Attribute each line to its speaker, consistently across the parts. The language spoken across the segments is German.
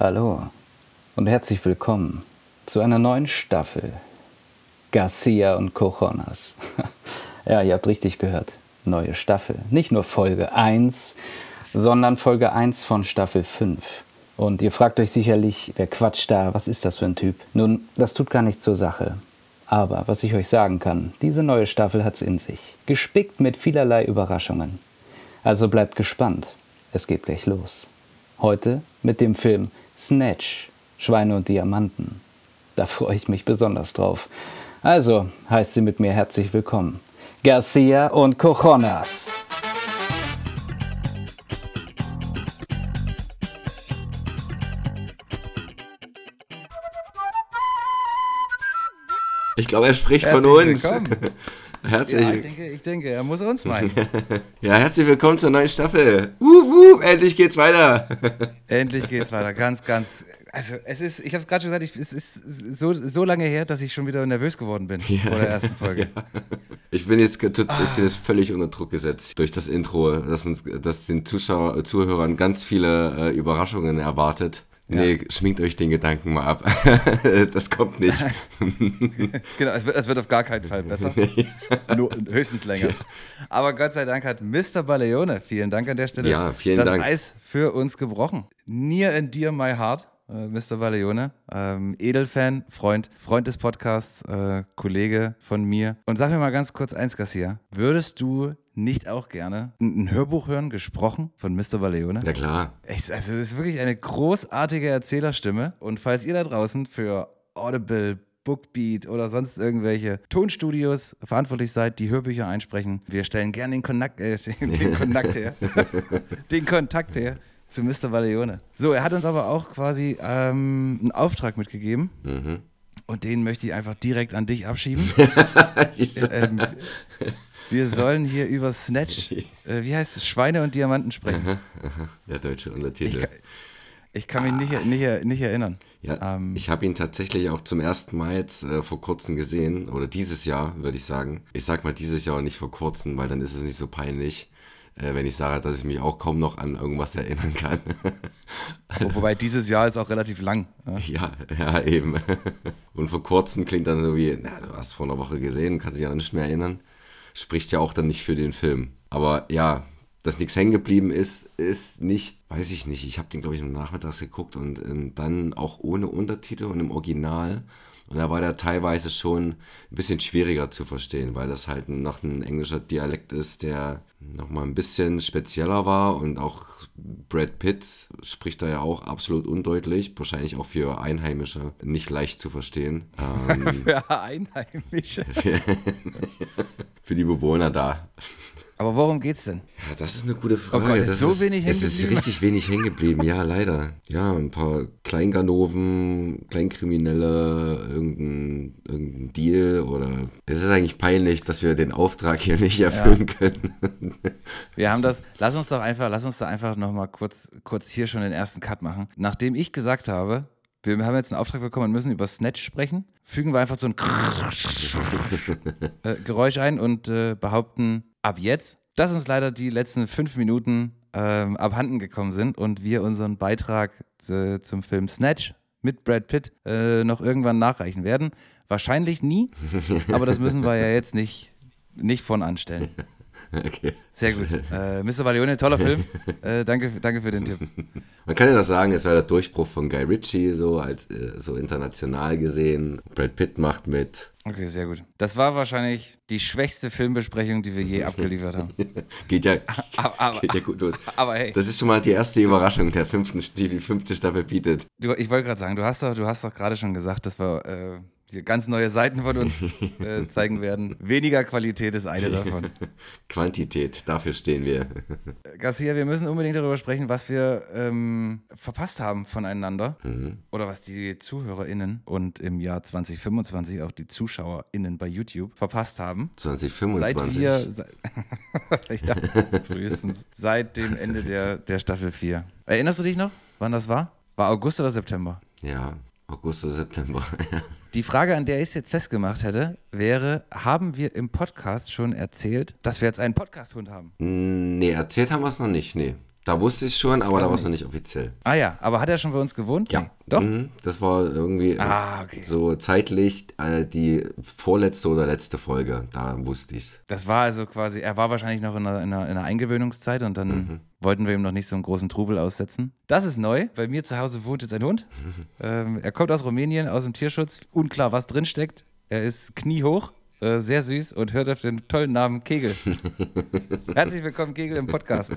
Speaker 1: Hallo und herzlich willkommen zu einer neuen Staffel Garcia und Cojonas. ja, ihr habt richtig gehört. Neue Staffel. Nicht nur Folge 1, sondern Folge 1 von Staffel 5. Und ihr fragt euch sicherlich, wer quatscht da, was ist das für ein Typ? Nun, das tut gar nichts zur Sache. Aber was ich euch sagen kann, diese neue Staffel hat's in sich. Gespickt mit vielerlei Überraschungen. Also bleibt gespannt. Es geht gleich los. Heute mit dem Film Snatch, Schweine und Diamanten. Da freue ich mich besonders drauf. Also heißt sie mit mir herzlich willkommen. Garcia und Cojonas.
Speaker 2: Ich glaube, er spricht
Speaker 3: Herzlich
Speaker 2: von uns. Herzlich,
Speaker 3: Ja, ich denke, ich denke, er muss uns meinen.
Speaker 2: ja, herzlich willkommen zur neuen Staffel. Wup, wup, endlich geht's weiter.
Speaker 3: Endlich geht's weiter. Ganz, ganz. Also, es ist, ich habe es gerade schon gesagt, ich, es ist so, so lange her, dass ich schon wieder nervös geworden bin vor der ersten Folge.
Speaker 2: Ich bin jetzt, ich bin jetzt völlig unter Druck gesetzt durch das Intro, das uns, das den Zuschauer, Zuhörern ganz viele äh, Überraschungen erwartet. Nee, schminkt euch den Gedanken mal ab. das kommt nicht.
Speaker 3: Genau, es wird, es wird auf gar keinen Fall besser. Nur, höchstens länger. Aber Gott sei Dank hat Mr. Baleone, vielen Dank an der Stelle,
Speaker 2: Ja, vielen
Speaker 3: das
Speaker 2: Dank.
Speaker 3: Eis für uns gebrochen. Near and dear my heart, äh, Mr. Baleone. Ähm, Edelfan, Freund, Freund des Podcasts, äh, Kollege von mir. Und sag mir mal ganz kurz eins, Garcia. Würdest du nicht auch gerne ein, Hörbuch hören, gesprochen von Mr. Baleone?
Speaker 2: Ja klar.
Speaker 3: Echt, also es ist wirklich eine großartige Erzählerstimme. Und falls ihr da draußen für Audible, Bookbeat oder sonst irgendwelche Tonstudios verantwortlich seid, die Hörbücher einsprechen, wir stellen gerne den Kontakt, äh, den, den Kontakt her. den Kontakt her zu Mr. Baleone. So, er hat uns aber auch quasi ähm, einen Auftrag mitgegeben.
Speaker 2: Mhm.
Speaker 3: Und den möchte ich einfach direkt an dich abschieben. ähm, wir sollen hier über Snatch, äh, wie heißt es, Schweine und Diamanten sprechen.
Speaker 2: Der deutsche
Speaker 3: Ich
Speaker 2: Untertitel.
Speaker 3: kann, ich kann mich nicht, nicht, nicht erinnern.
Speaker 2: Ja,
Speaker 3: Ähm,
Speaker 2: ich habe ihn tatsächlich auch zum ersten Mal jetzt äh, vor kurzem gesehen, oder dieses Jahr, würde ich sagen. Ich sag mal dieses Jahr und nicht vor kurzem, weil dann ist es nicht so peinlich, äh, wenn ich sage, dass ich mich auch kaum noch an irgendwas erinnern kann.
Speaker 3: Wo- Wobei dieses Jahr ist auch relativ lang. Ja?
Speaker 2: ja, ja, eben. Und vor kurzem klingt dann so wie, na, du hast vor einer Woche gesehen, kannst dich an nichts mehr erinnern. Spricht ja auch dann nicht für den Film. Aber ja, dass nichts hängen geblieben ist, ist nicht, weiß ich nicht. Ich habe den, glaube ich, am Nachmittags geguckt und, ähm, dann auch ohne Untertitel und im Original. Und da war der teilweise schon ein bisschen schwieriger zu verstehen, weil das halt noch ein englischer Dialekt ist, der nochmal ein bisschen spezieller war und auch Brad Pitt spricht da ja auch absolut undeutlich, wahrscheinlich auch für Einheimische nicht leicht zu verstehen. Ähm,
Speaker 3: Für Einheimische.
Speaker 2: für die Bewohner da.
Speaker 3: Aber worum geht's denn?
Speaker 2: Ja, das ist eine gute Frage.
Speaker 3: Oh Gott, ist
Speaker 2: das
Speaker 3: so wenig
Speaker 2: Es ist richtig wenig hängen geblieben, ja, leider. Ja, ein paar Kleinganoven, Kleinkriminelle, irgendein, irgendein Deal oder. Es ist eigentlich peinlich, dass wir den Auftrag hier nicht erfüllen können.
Speaker 3: Wir haben das, lass uns doch einfach, lass uns da einfach nochmal kurz, kurz hier schon den ersten Cut machen. Nachdem ich gesagt habe, wir haben jetzt einen Auftrag bekommen und müssen über Snatch sprechen, fügen wir einfach so ein äh, Geräusch ein und äh, behaupten ab jetzt, dass uns leider die letzten fünf Minuten ähm, abhanden gekommen sind und wir unseren Beitrag äh, zum Film Snatch mit Brad Pitt äh, noch irgendwann nachreichen werden. Wahrscheinlich nie, aber das müssen wir ja jetzt nicht, nicht von anstellen.
Speaker 2: Okay.
Speaker 3: Sehr gut. Äh, Mr. Baleone, toller Film. Äh, danke, danke für den Tipp.
Speaker 2: Man kann ja noch sagen, es war der Durchbruch von Guy Ritchie, so als äh, so international gesehen. Brad Pitt macht mit.
Speaker 3: Okay, sehr gut. Das war wahrscheinlich die schwächste Filmbesprechung, die wir je abgeliefert haben.
Speaker 2: Geht ja,
Speaker 3: Aber, aber,
Speaker 2: geht ja gut los.
Speaker 3: aber hey,
Speaker 2: Das ist schon mal die erste Überraschung, der fünften, die die fünfte Staffel bietet.
Speaker 3: du, ich wollte gerade sagen, du hast doch, du hast doch gerade schon gesagt, dass wir äh, hier ganz neue Seiten von uns äh, zeigen werden. Weniger Qualität ist eine davon.
Speaker 2: Quantität, dafür stehen wir.
Speaker 3: Garcia, wir müssen unbedingt darüber sprechen, was wir ähm, verpasst haben voneinander.
Speaker 2: Mhm.
Speaker 3: Oder was die ZuhörerInnen und im Jahr 2025 auch die ZuschauerInnen bei YouTube verpasst haben.
Speaker 2: 2025.
Speaker 3: Seit wir, se ja, frühestens seit dem Ende der, der Staffel 4. Erinnerst du dich noch, wann das war? War August oder September?
Speaker 2: Ja, August oder September.
Speaker 3: Die Frage, an der ich es jetzt festgemacht hätte, wäre, haben wir im Podcast schon erzählt, dass wir jetzt einen Podcast-Hund haben?
Speaker 2: nee, erzählt haben wir es noch nicht, nee. Da wusste ich es schon, aber da war es noch nicht offiziell.
Speaker 3: Ah ja, aber hat er schon bei uns gewohnt?
Speaker 2: Ja.
Speaker 3: Nee. Doch?
Speaker 2: Mhm, das war irgendwie
Speaker 3: Ah, okay.
Speaker 2: so zeitlich äh, die vorletzte oder letzte Folge. Da wusste ich es.
Speaker 3: Das war also quasi, er war wahrscheinlich noch in einer, in einer, in einer Eingewöhnungszeit und dann
Speaker 2: Mhm.
Speaker 3: Wollten wir ihm noch nicht so einen großen Trubel aussetzen. Das ist neu. Bei mir zu Hause wohnt jetzt ein Hund. ähm, er kommt aus Rumänien, aus dem Tierschutz. Unklar, was drinsteckt. Er ist kniehoch, äh, sehr süß und hört auf den tollen Namen Kegel. Herzlich willkommen, Kegel, im Podcast.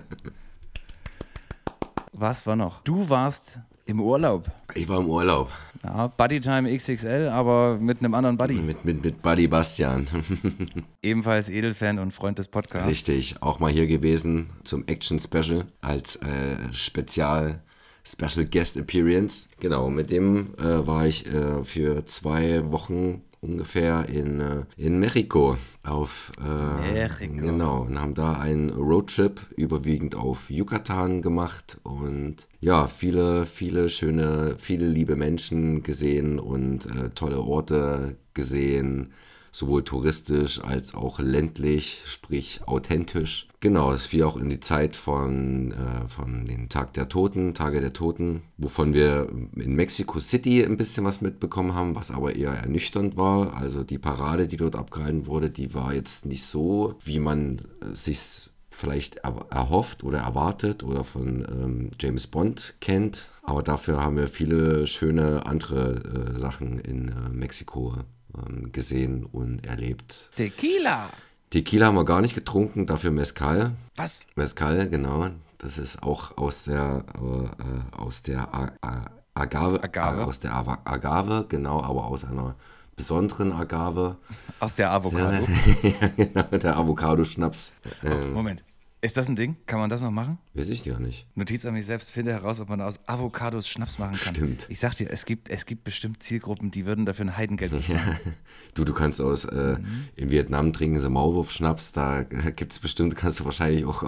Speaker 3: Was war noch? Du warst im Urlaub.
Speaker 2: Ich war im Urlaub
Speaker 3: Ja, Buddytime XXL, aber mit einem anderen Buddy.
Speaker 2: mit, mit, mit Buddy Bastian.
Speaker 3: Ebenfalls Edelfan und Freund des Podcasts.
Speaker 2: Richtig, auch mal hier gewesen zum Action Special als äh, Spezial Special Guest Appearance. Genau, mit dem äh, war ich äh, für zwei Wochen ungefähr in, äh, in Mexiko auf äh,
Speaker 3: Mexiko.
Speaker 2: genau und haben da einen Roadtrip überwiegend auf Yucatan gemacht und ja viele viele schöne viele liebe Menschen gesehen und äh, tolle Orte gesehen sowohl touristisch als auch ländlich, sprich authentisch. Genau, es fiel auch in die Zeit von, äh, von den Tag der Toten, Tage der Toten, wovon wir in Mexico City ein bisschen was mitbekommen haben, was aber eher ernüchternd war. Also die Parade, die dort abgehalten wurde, die war jetzt nicht so, wie man äh, sich vielleicht er erhofft oder erwartet oder von ähm, James Bond kennt. Aber dafür haben wir viele schöne andere äh, Sachen in äh, Mexiko ähm, gesehen und erlebt.
Speaker 3: Tequila.
Speaker 2: Tequila haben wir gar nicht getrunken, dafür Mezcal.
Speaker 3: Was?
Speaker 2: Mezcal, genau. Das ist auch aus der, äh, aus der A A Agave,
Speaker 3: Agave.
Speaker 2: äh, aus der Agave, genau, aber aus einer besonderen Agave.
Speaker 3: Aus der Avocado.
Speaker 2: ja, genau, der Avocado-Schnaps. Ähm,
Speaker 3: Moment. Ist das ein Ding? Kann man das noch machen?
Speaker 2: weiß ich gar nicht.
Speaker 3: Notiz an mich selbst, finde heraus, ob man aus Avocados Schnaps machen kann.
Speaker 2: Stimmt.
Speaker 3: Ich sag dir, es gibt, es gibt bestimmt Zielgruppen, die würden dafür ein Heidengeld bezahlen.
Speaker 2: Du, du kannst aus, äh, in Vietnam trinken sie Maulwurf-Schnaps, da gibt es bestimmt, kannst du wahrscheinlich auch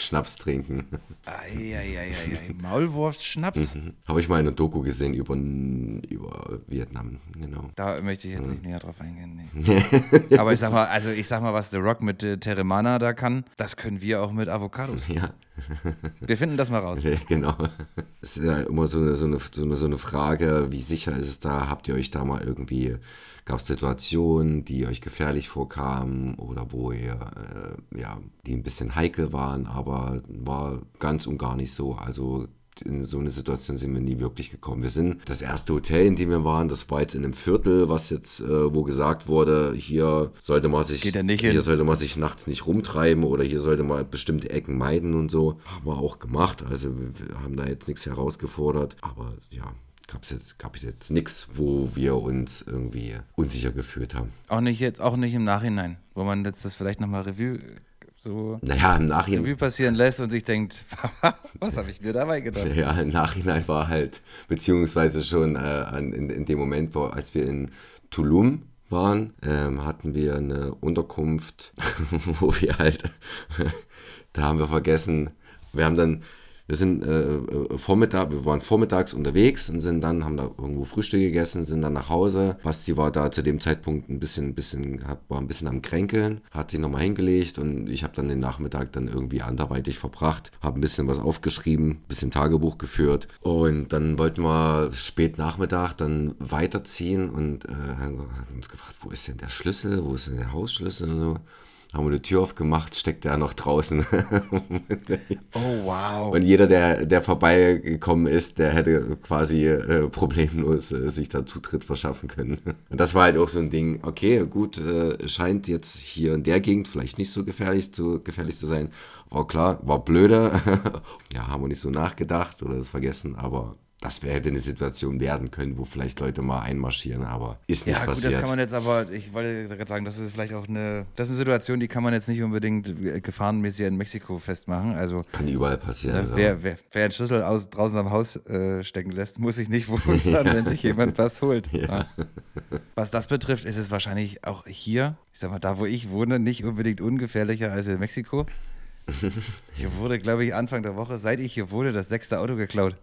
Speaker 2: Avocado-Schnaps trinken.
Speaker 3: Eieieiei. Maulwurfsschnaps?
Speaker 2: Habe ich mal eine Doku gesehen über, über Vietnam, genau.
Speaker 3: Da möchte ich jetzt nicht näher drauf eingehen. Nee. Aber ich sag mal, also ich sag mal, was The Rock mit äh, Teremana da kann, das können wir auch mit Avocados.
Speaker 2: Ja,
Speaker 3: Wir finden das mal raus.
Speaker 2: ja, genau. Es ist ja immer so eine, so, eine, so, eine, so eine Frage, wie sicher ist es da? Habt ihr euch da mal irgendwie, gab es Situationen, die euch gefährlich vorkamen oder wo ihr, äh, ja, die ein bisschen heikel waren, aber war ganz und gar nicht so. Also in so eine Situation sind wir nie wirklich gekommen. Wir sind das erste Hotel, in dem wir waren, das war jetzt in einem Viertel, was jetzt, äh, wo gesagt wurde, hier sollte man sich,
Speaker 3: Geht nicht
Speaker 2: hier
Speaker 3: hin.
Speaker 2: sollte man sich nachts nicht rumtreiben oder hier sollte man bestimmte Ecken meiden und so. Haben wir auch gemacht. Also wir haben da jetzt nichts herausgefordert. Aber ja, gab es jetzt, gab es jetzt nichts, wo wir uns irgendwie unsicher gefühlt haben.
Speaker 3: Auch nicht jetzt, auch nicht im Nachhinein, wo man jetzt das vielleicht nochmal Revue so
Speaker 2: Naja, im Nachhinein.
Speaker 3: Revue passieren lässt und sich denkt, was habe ich mir dabei gedacht?
Speaker 2: Ja, im Nachhinein war halt, beziehungsweise schon äh, in, in dem Moment, wo, als wir in Tulum waren, ähm, hatten wir eine Unterkunft, wo wir halt, da haben wir vergessen, wir haben dann, wir sind äh, äh, Vormittag, wir waren vormittags unterwegs und sind dann, haben da irgendwo Frühstück gegessen, sind dann nach Hause. Basti war da zu dem Zeitpunkt ein bisschen, bisschen, war ein bisschen am Kränkeln, hat sich nochmal hingelegt und ich habe dann den Nachmittag dann irgendwie anderweitig verbracht, habe ein bisschen was aufgeschrieben, ein bisschen Tagebuch geführt und dann wollten wir spät Nachmittag dann weiterziehen und äh, haben uns gefragt, wo ist denn der Schlüssel, wo ist denn der Hausschlüssel und so. Haben wir die Tür aufgemacht, steckt der noch draußen.
Speaker 3: Oh, wow.
Speaker 2: Und jeder, der, der vorbeigekommen ist, der hätte quasi äh, problemlos äh, sich da Zutritt verschaffen können. Und das war halt auch so ein Ding, okay, gut, äh, scheint jetzt hier in der Gegend vielleicht nicht so gefährlich zu, gefährlich zu sein. War klar, war blöde. ja, haben wir nicht so nachgedacht oder das vergessen, aber das wäre hätte eine Situation werden können, wo vielleicht Leute mal einmarschieren, aber ist nicht
Speaker 3: Ja, gut,
Speaker 2: passiert.
Speaker 3: das kann man jetzt aber, ich wollte gerade sagen, das ist vielleicht auch eine, das ist eine Situation, die kann man jetzt nicht unbedingt äh, gefahrenmäßig in Mexiko festmachen. Also,
Speaker 2: kann überall passieren.
Speaker 3: ne, wer, wer, wer einen Schlüssel aus, draußen am Haus äh, stecken lässt, muss sich nicht wundern, wenn sich jemand was holt. Ja. Was das betrifft, ist es wahrscheinlich auch hier, ich sag mal, da wo ich wohne, nicht unbedingt ungefährlicher als in Mexiko. Hier wurde, glaube ich, Anfang der Woche, seit ich hier wohne, das sechste Auto geklaut.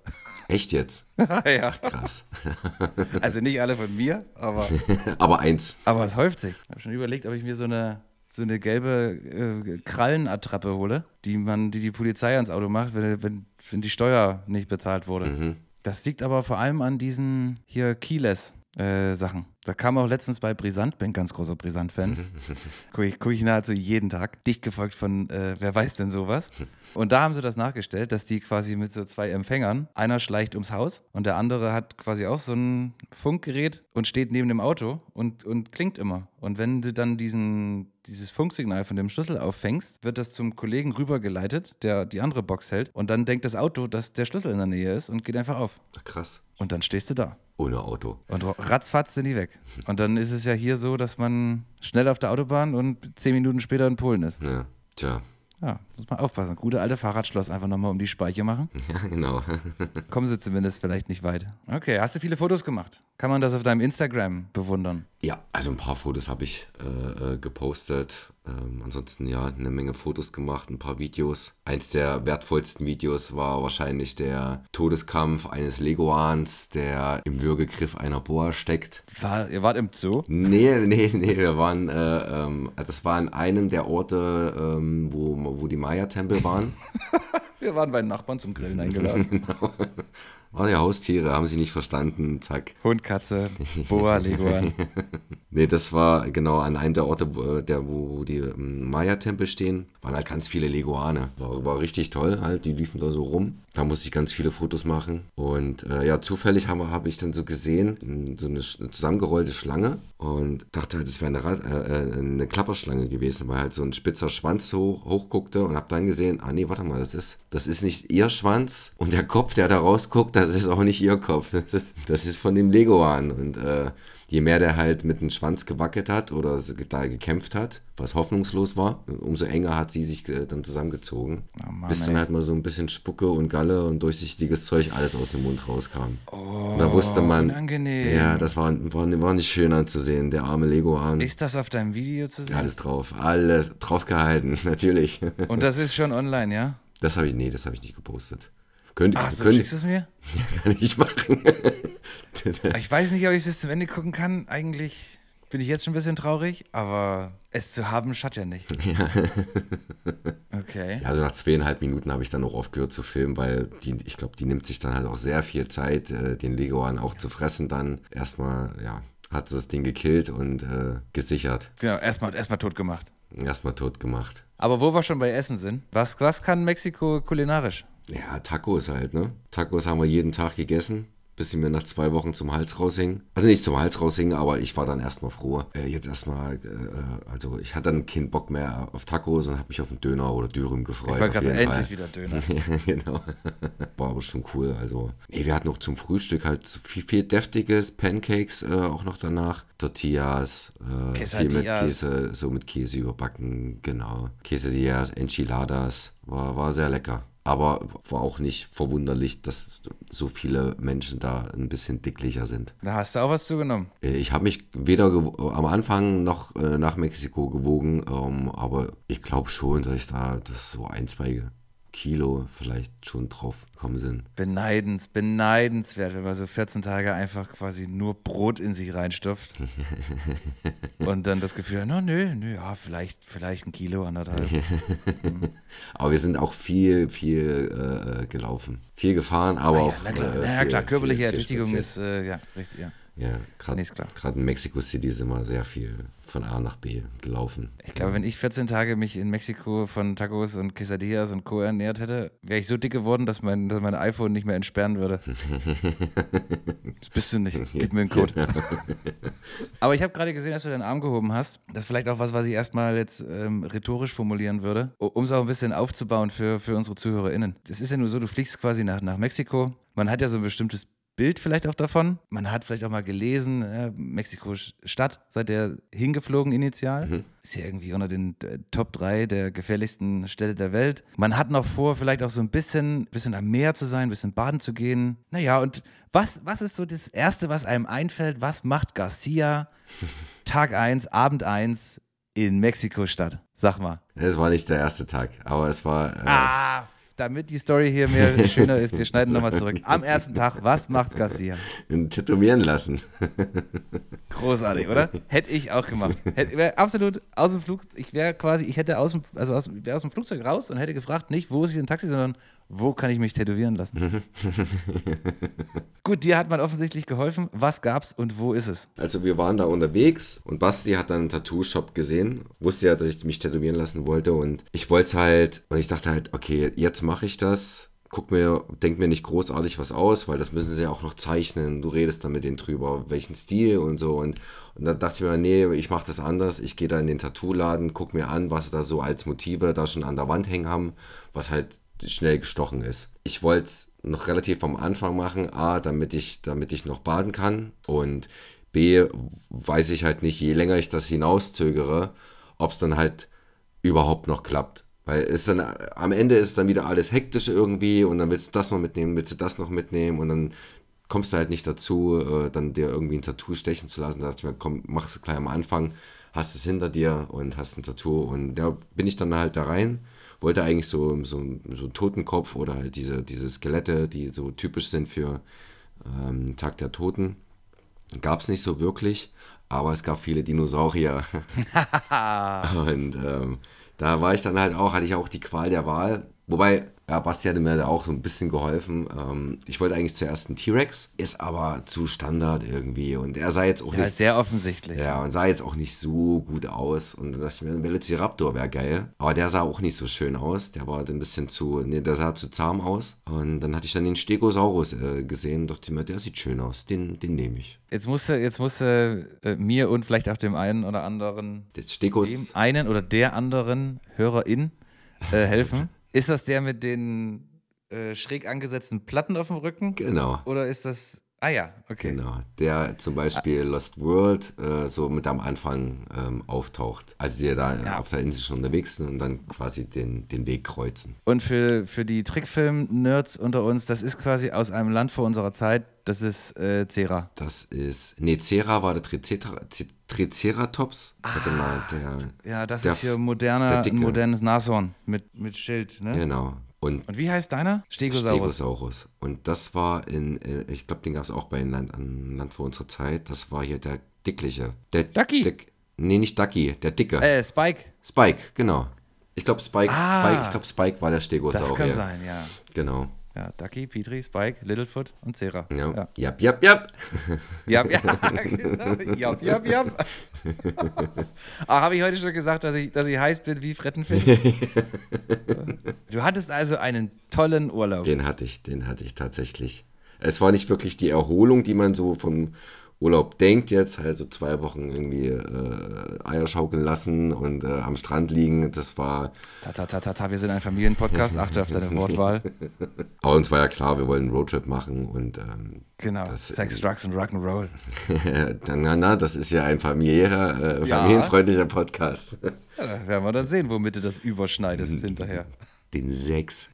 Speaker 2: Echt jetzt?
Speaker 3: ja.
Speaker 2: Krass.
Speaker 3: Also nicht alle von mir, aber
Speaker 2: aber eins.
Speaker 3: Aber es häuft sich. Ich habe schon überlegt, ob ich mir so eine, so eine gelbe äh, Krallenattrappe hole, die man, die die Polizei ans Auto macht, wenn, wenn, wenn die Steuer nicht bezahlt wurde.
Speaker 2: Mhm.
Speaker 3: Das liegt aber vor allem an diesen hier Keyless. Äh, Sachen. Da kam auch letztens bei Brisant, bin ganz großer Brisant-Fan. Gucke ich, guck ich nahezu jeden Tag. Dicht gefolgt von äh, Wer weiß denn sowas? Und da haben sie das nachgestellt, dass die quasi mit so zwei Empfängern, einer schleicht ums Haus und der andere hat quasi auch so ein Funkgerät und steht neben dem Auto und, und klingt immer. Und wenn du dann diesen, dieses Funksignal von dem Schlüssel auffängst, wird das zum Kollegen rübergeleitet, der die andere Box hält. Und dann denkt das Auto, dass der Schlüssel in der Nähe ist und geht einfach auf.
Speaker 2: Ach, krass.
Speaker 3: Und dann stehst du da.
Speaker 2: Ohne Auto.
Speaker 3: Und ratzfatz sind die weg. Und dann ist es ja hier so, dass man schnell auf der Autobahn und zehn Minuten später in Polen ist.
Speaker 2: Ja, tja.
Speaker 3: Ja, muss man aufpassen. Gute alte Fahrradschloss einfach nochmal um die Speiche machen.
Speaker 2: Ja, genau.
Speaker 3: Kommen sie zumindest vielleicht nicht weit. Okay, hast du viele Fotos gemacht? Kann man das auf deinem Instagram bewundern?
Speaker 2: Ja, also ein paar Fotos habe ich äh, äh, gepostet. Ähm, ansonsten ja, eine Menge Fotos gemacht, ein paar Videos. Eins der wertvollsten Videos war wahrscheinlich der Todeskampf eines Leguans, der im Würgegriff einer Boa steckt.
Speaker 3: War, ihr wart im Zoo?
Speaker 2: Nee, nee, nee, wir waren, äh, ähm, das war in einem der Orte, ähm, wo, wo die Maya-Tempel waren.
Speaker 3: wir waren bei den Nachbarn zum Grillen eingeladen.
Speaker 2: genau. Waren ja Haustiere, haben sie nicht verstanden, zack.
Speaker 3: Hund, Katze, Boa, Leguan.
Speaker 2: nee, das war genau an einem der Orte, wo, der, wo die ähm, Maya-Tempel stehen. Waren halt ganz viele Leguane. War, war richtig toll halt, die liefen da so rum. Da musste ich ganz viele Fotos machen. Und äh, ja, zufällig habe hab ich dann so gesehen, so eine, eine zusammengerollte Schlange und dachte halt, es wäre eine, äh, eine Klapperschlange gewesen, weil halt so ein spitzer Schwanz so hochguckte und habe dann gesehen, ah nee, warte mal, das ist, das ist nicht ihr Schwanz und der Kopf, der da rausguckt, das ist auch nicht ihr Kopf. Das ist, das ist von dem Leguan. Und äh, je mehr der halt mit dem Schwanz gewackelt hat oder da gekämpft hat, was hoffnungslos war, umso enger hat sie sich äh, dann zusammengezogen. Oh Mann, bis dann ey. halt mal so ein bisschen Spucke und Galle und durchsichtiges Zeug alles aus dem Mund rauskam.
Speaker 3: Oh,
Speaker 2: da wusste man,
Speaker 3: unangenehm.
Speaker 2: ja, das war, war, war nicht schön anzusehen, der arme Leguan.
Speaker 3: Ist das auf deinem Video zu sehen?
Speaker 2: Alles drauf, alles drauf gehalten, natürlich.
Speaker 3: Und das ist schon online, ja?
Speaker 2: Das habe ich, nee, das habe ich nicht gepostet. Könnte,
Speaker 3: Ach so,
Speaker 2: könnte,
Speaker 3: schickst du es mir?
Speaker 2: Ja, kann ich machen.
Speaker 3: ich weiß nicht, ob ich es bis zum Ende gucken kann. Eigentlich bin ich jetzt schon ein bisschen traurig, aber es zu haben schadet ja nicht.
Speaker 2: Ja.
Speaker 3: Okay.
Speaker 2: Ja, also nach zweieinhalb Minuten habe ich dann auch aufgehört zu filmen, weil die, ich glaube, die nimmt sich dann halt auch sehr viel Zeit, äh, den Leguan auch zu fressen dann. Erstmal, ja, hat sie das Ding gekillt und äh, gesichert.
Speaker 3: Genau, erstmal erstmal tot gemacht.
Speaker 2: Erstmal tot gemacht.
Speaker 3: Aber wo wir schon bei Essen sind, was, was kann Mexiko kulinarisch?
Speaker 2: Ja, Tacos halt, ne? Tacos haben wir jeden Tag gegessen bis sie mir nach zwei Wochen zum Hals raushing. Also nicht zum Hals raushing, aber ich war dann erstmal froh. Äh, jetzt erstmal, äh, also ich hatte dann keinen Bock mehr auf Tacos und habe mich auf einen Döner oder Dürüm gefreut.
Speaker 3: Ich war gerade endlich Fall. wieder Döner.
Speaker 2: genau. War aber schon cool. Also, nee, wir hatten noch zum Frühstück halt viel, viel deftiges, Pancakes äh, auch noch danach. Tortillas, äh, viel mit Käse, so mit Käse überbacken, genau. Quesadillas, Enchiladas, war, war sehr lecker. Aber war auch nicht verwunderlich, dass so viele Menschen da ein bisschen dicklicher sind.
Speaker 3: Da hast du auch was zugenommen.
Speaker 2: Äh, ich habe mich weder am Anfang noch äh, nach Mexiko gewogen, ähm, aber ich glaube schon, dass ich da das so ein, zwei Kilo vielleicht schon drauf gekommen sind.
Speaker 3: Beneidens, beneidenswert, wenn man so 14 Tage einfach quasi nur Brot in sich reinstopft. und dann das Gefühl, no, nö, nö, ja, vielleicht, vielleicht ein Kilo, anderthalb.
Speaker 2: Aber wir sind auch viel, viel äh, gelaufen. Viel gefahren, aber ah, ja, auch.
Speaker 3: Na klar, äh, na, ja, klar körperliche Ertüchtigung ist, äh, ja, richtig, ja.
Speaker 2: Ja, gerade in Mexico City sind wir sehr viel von A nach B gelaufen.
Speaker 3: Ich glaube, wenn ich 14 Tage mich in Mexiko von Tacos und Quesadillas und Co. ernährt hätte, wäre ich so dick geworden, dass mein, dass mein iPhone nicht mehr entsperren würde. das bist du nicht. Gib mir einen Code. Genau. Aber ich habe gerade gesehen, dass du deinen Arm gehoben hast. Das ist vielleicht auch was, was ich erstmal jetzt ähm, rhetorisch formulieren würde, um es auch ein bisschen aufzubauen für, für unsere ZuhörerInnen. Es ist ja nur so, du fliegst quasi nach, nach Mexiko. Man hat ja so ein bestimmtes Bild vielleicht auch davon. Man hat vielleicht auch mal gelesen, äh, Mexiko Stadt, seid ihr hingeflogen initial. Mhm. Ist ja irgendwie unter den äh, Top 3 der gefährlichsten Städte der Welt. Man hat noch vor, vielleicht auch so ein bisschen, bisschen am Meer zu sein, ein bisschen baden zu gehen. Naja, und was, was ist so das Erste, was einem einfällt? Was macht Garcia Tag 1, Abend 1 in Mexiko-Stadt? Sag mal.
Speaker 2: Es war nicht der erste Tag, aber es war. Äh,
Speaker 3: ah, damit die Story hier mehr schöner ist, wir schneiden nochmal zurück. Am ersten Tag, was macht Garcia?
Speaker 2: Tätowieren lassen.
Speaker 3: Großartig, oder? Hätte ich auch gemacht. Hätte, absolut aus dem Flug, ich wäre quasi, ich hätte aus dem, also aus, aus dem Flugzeug raus und hätte gefragt, nicht, wo ist hier ein Taxi, sondern wo kann ich mich tätowieren lassen? Gut, dir hat man offensichtlich geholfen. Was gab's und wo ist es?
Speaker 2: Also wir waren da unterwegs und Basti hat dann einen Tattoo-Shop gesehen, wusste ja, dass ich mich tätowieren lassen wollte und ich wollte es halt und ich dachte halt, okay, jetzt mache ich das. Guck mir, denk mir nicht großartig was aus, weil das müssen sie ja auch noch zeichnen. Du redest dann mit denen drüber, welchen Stil und so. Und, und dann dachte ich mir, nee, ich mache das anders. Ich gehe da in den Tattoo-Laden, guck mir an, was da so als Motive da schon an der Wand hängen haben, was halt schnell gestochen ist. Ich wollte es noch relativ am Anfang machen, A, damit ich, damit ich noch baden kann und B, weiß ich halt nicht, je länger ich das hinauszögere, ob es dann halt überhaupt noch klappt. Weil es dann, am Ende ist dann wieder alles hektisch irgendwie und dann willst du das noch mitnehmen, willst du das noch mitnehmen und dann kommst du halt nicht dazu, äh, dann dir irgendwie ein Tattoo stechen zu lassen. Da dachte ich mir, komm, mach's gleich am Anfang, hast es hinter dir und hast ein Tattoo. Und da bin ich dann halt da rein, wollte eigentlich so, so, so einen Totenkopf oder halt diese, diese Skelette, die so typisch sind für ähm, Tag der Toten. Gab es nicht so wirklich, aber es gab viele Dinosaurier. und ähm, da war ich dann halt auch, hatte ich auch die Qual der Wahl. Wobei, ja, Basti hatte mir da auch so ein bisschen geholfen. Ähm, ich wollte eigentlich zuerst einen T-Rex, ist aber zu Standard irgendwie. Und er sah jetzt auch
Speaker 3: Ja,
Speaker 2: nicht.
Speaker 3: sehr offensichtlich.
Speaker 2: Ja, und sah jetzt auch nicht so gut aus. Und dann dachte ich mir, ein Velociraptor wäre geil. Aber der sah auch nicht so schön aus. Der war ein bisschen zu, nee, der sah zu zahm aus. Und dann hatte ich dann den Stegosaurus äh, gesehen und dachte mir, der sieht schön aus. Den, den nehme ich.
Speaker 3: Jetzt musste, jetzt musste äh, mir und vielleicht auch dem einen oder anderen,
Speaker 2: Der
Speaker 3: dem
Speaker 2: Stegos,
Speaker 3: einen oder der anderen Hörerin äh, helfen. Ist das der mit den äh, schräg angesetzten Platten auf dem Rücken?
Speaker 2: genau.
Speaker 3: Oder ist das. Ah ja, okay.
Speaker 2: Genau, der zum Beispiel Lost World äh, so mit am Anfang ähm, auftaucht, als die da
Speaker 3: Ja.
Speaker 2: auf der Insel schon unterwegs sind und dann quasi den, den Weg kreuzen.
Speaker 3: Und für, für die Trickfilm-Nerds unter uns, das ist quasi aus einem Land vor unserer Zeit, das ist äh, Cera.
Speaker 2: Das ist, nee, Cera war der Tricera, Triceratops. Warte mal, der,
Speaker 3: Ja, das
Speaker 2: Der-
Speaker 3: ist hier moderner,
Speaker 2: der
Speaker 3: modernes Nashorn mit, mit Schild. Ne?
Speaker 2: genau. Und
Speaker 3: Und wie heißt deiner? Stegosaurus.
Speaker 2: Stegosaurus. Und das war in, äh, ich glaube, den gab es auch bei einem Land, an Land vor unserer Zeit. Das war hier der dickliche. Der
Speaker 3: Ducky.
Speaker 2: Dick, nee, nicht Ducky, der dicke.
Speaker 3: Äh, Spike.
Speaker 2: Spike, genau. Ich glaube, Spike,
Speaker 3: Ah.
Speaker 2: Spike, ich glaube, Spike war der
Speaker 3: Das
Speaker 2: Stegosaurier.
Speaker 3: kann sein, ja.
Speaker 2: Genau.
Speaker 3: Ja, Ducky, Petri, Spike, Littlefoot und Cera.
Speaker 2: Ja.
Speaker 3: Ja,
Speaker 2: Jap, jap, jap.
Speaker 3: ja, ja genau. Jap, jap, jap. Ah, habe ich heute schon gesagt, dass ich, dass ich heiß bin wie Frettenfisch? du hattest also einen tollen Urlaub.
Speaker 2: Den hatte ich, den hatte ich tatsächlich. Es war nicht wirklich die Erholung, die man so vom Urlaub denkt jetzt, halt so zwei Wochen irgendwie äh, Eier schaukeln lassen und äh, am Strand liegen. Das war,
Speaker 3: Ta, ta, ta, ta, ta, wir sind ein Familienpodcast. Achte auf deine Wortwahl.
Speaker 2: aber uns war ja klar, wir wollen einen Roadtrip machen und ähm,
Speaker 3: Genau.
Speaker 2: Das-
Speaker 3: Sex, Drugs und Rock'n'Roll.
Speaker 2: na, na, das ist ja ein familiärer, äh,
Speaker 3: Ja.
Speaker 2: familienfreundlicher Podcast.
Speaker 3: Ja, da werden wir dann sehen, womit du das überschneidest hinterher.
Speaker 2: Den sechs.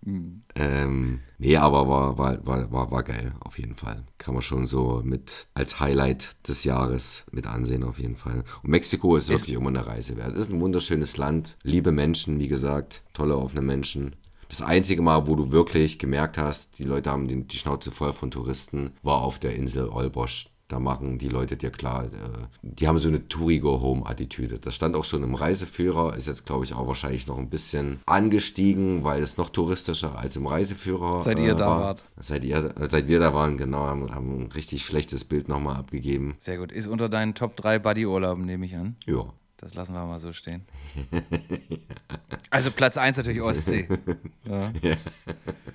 Speaker 2: Ähm, nee, aber war, war, war, war, war geil, auf jeden Fall. Kann man schon so mit als Highlight des Jahres mit ansehen, auf jeden Fall. Und Mexiko ist wirklich immer eine Reise wert. Es ist ein wunderschönes Land, liebe Menschen, wie gesagt, tolle offene Menschen. Das einzige Mal, wo du wirklich gemerkt hast, die Leute haben die, die Schnauze voll von Touristen, war auf der Insel Olbosch. Da machen die Leute dir klar, äh, die haben so eine Touri-Go-Home-Attitüde. Das stand auch schon im Reiseführer, ist jetzt, glaube ich, auch wahrscheinlich noch ein bisschen angestiegen, weil es noch touristischer als im Reiseführer
Speaker 3: Seit ihr da
Speaker 2: war.
Speaker 3: wart.
Speaker 2: Seit, ihr, äh, seit wir da waren, genau, haben, haben ein richtig schlechtes Bild nochmal abgegeben.
Speaker 3: Sehr gut. Ist unter deinen Top 3 Buddy-Urlauben, nehme ich an.
Speaker 2: Ja.
Speaker 3: Das lassen wir mal so stehen. Also Platz 1 natürlich Ostsee. Ja.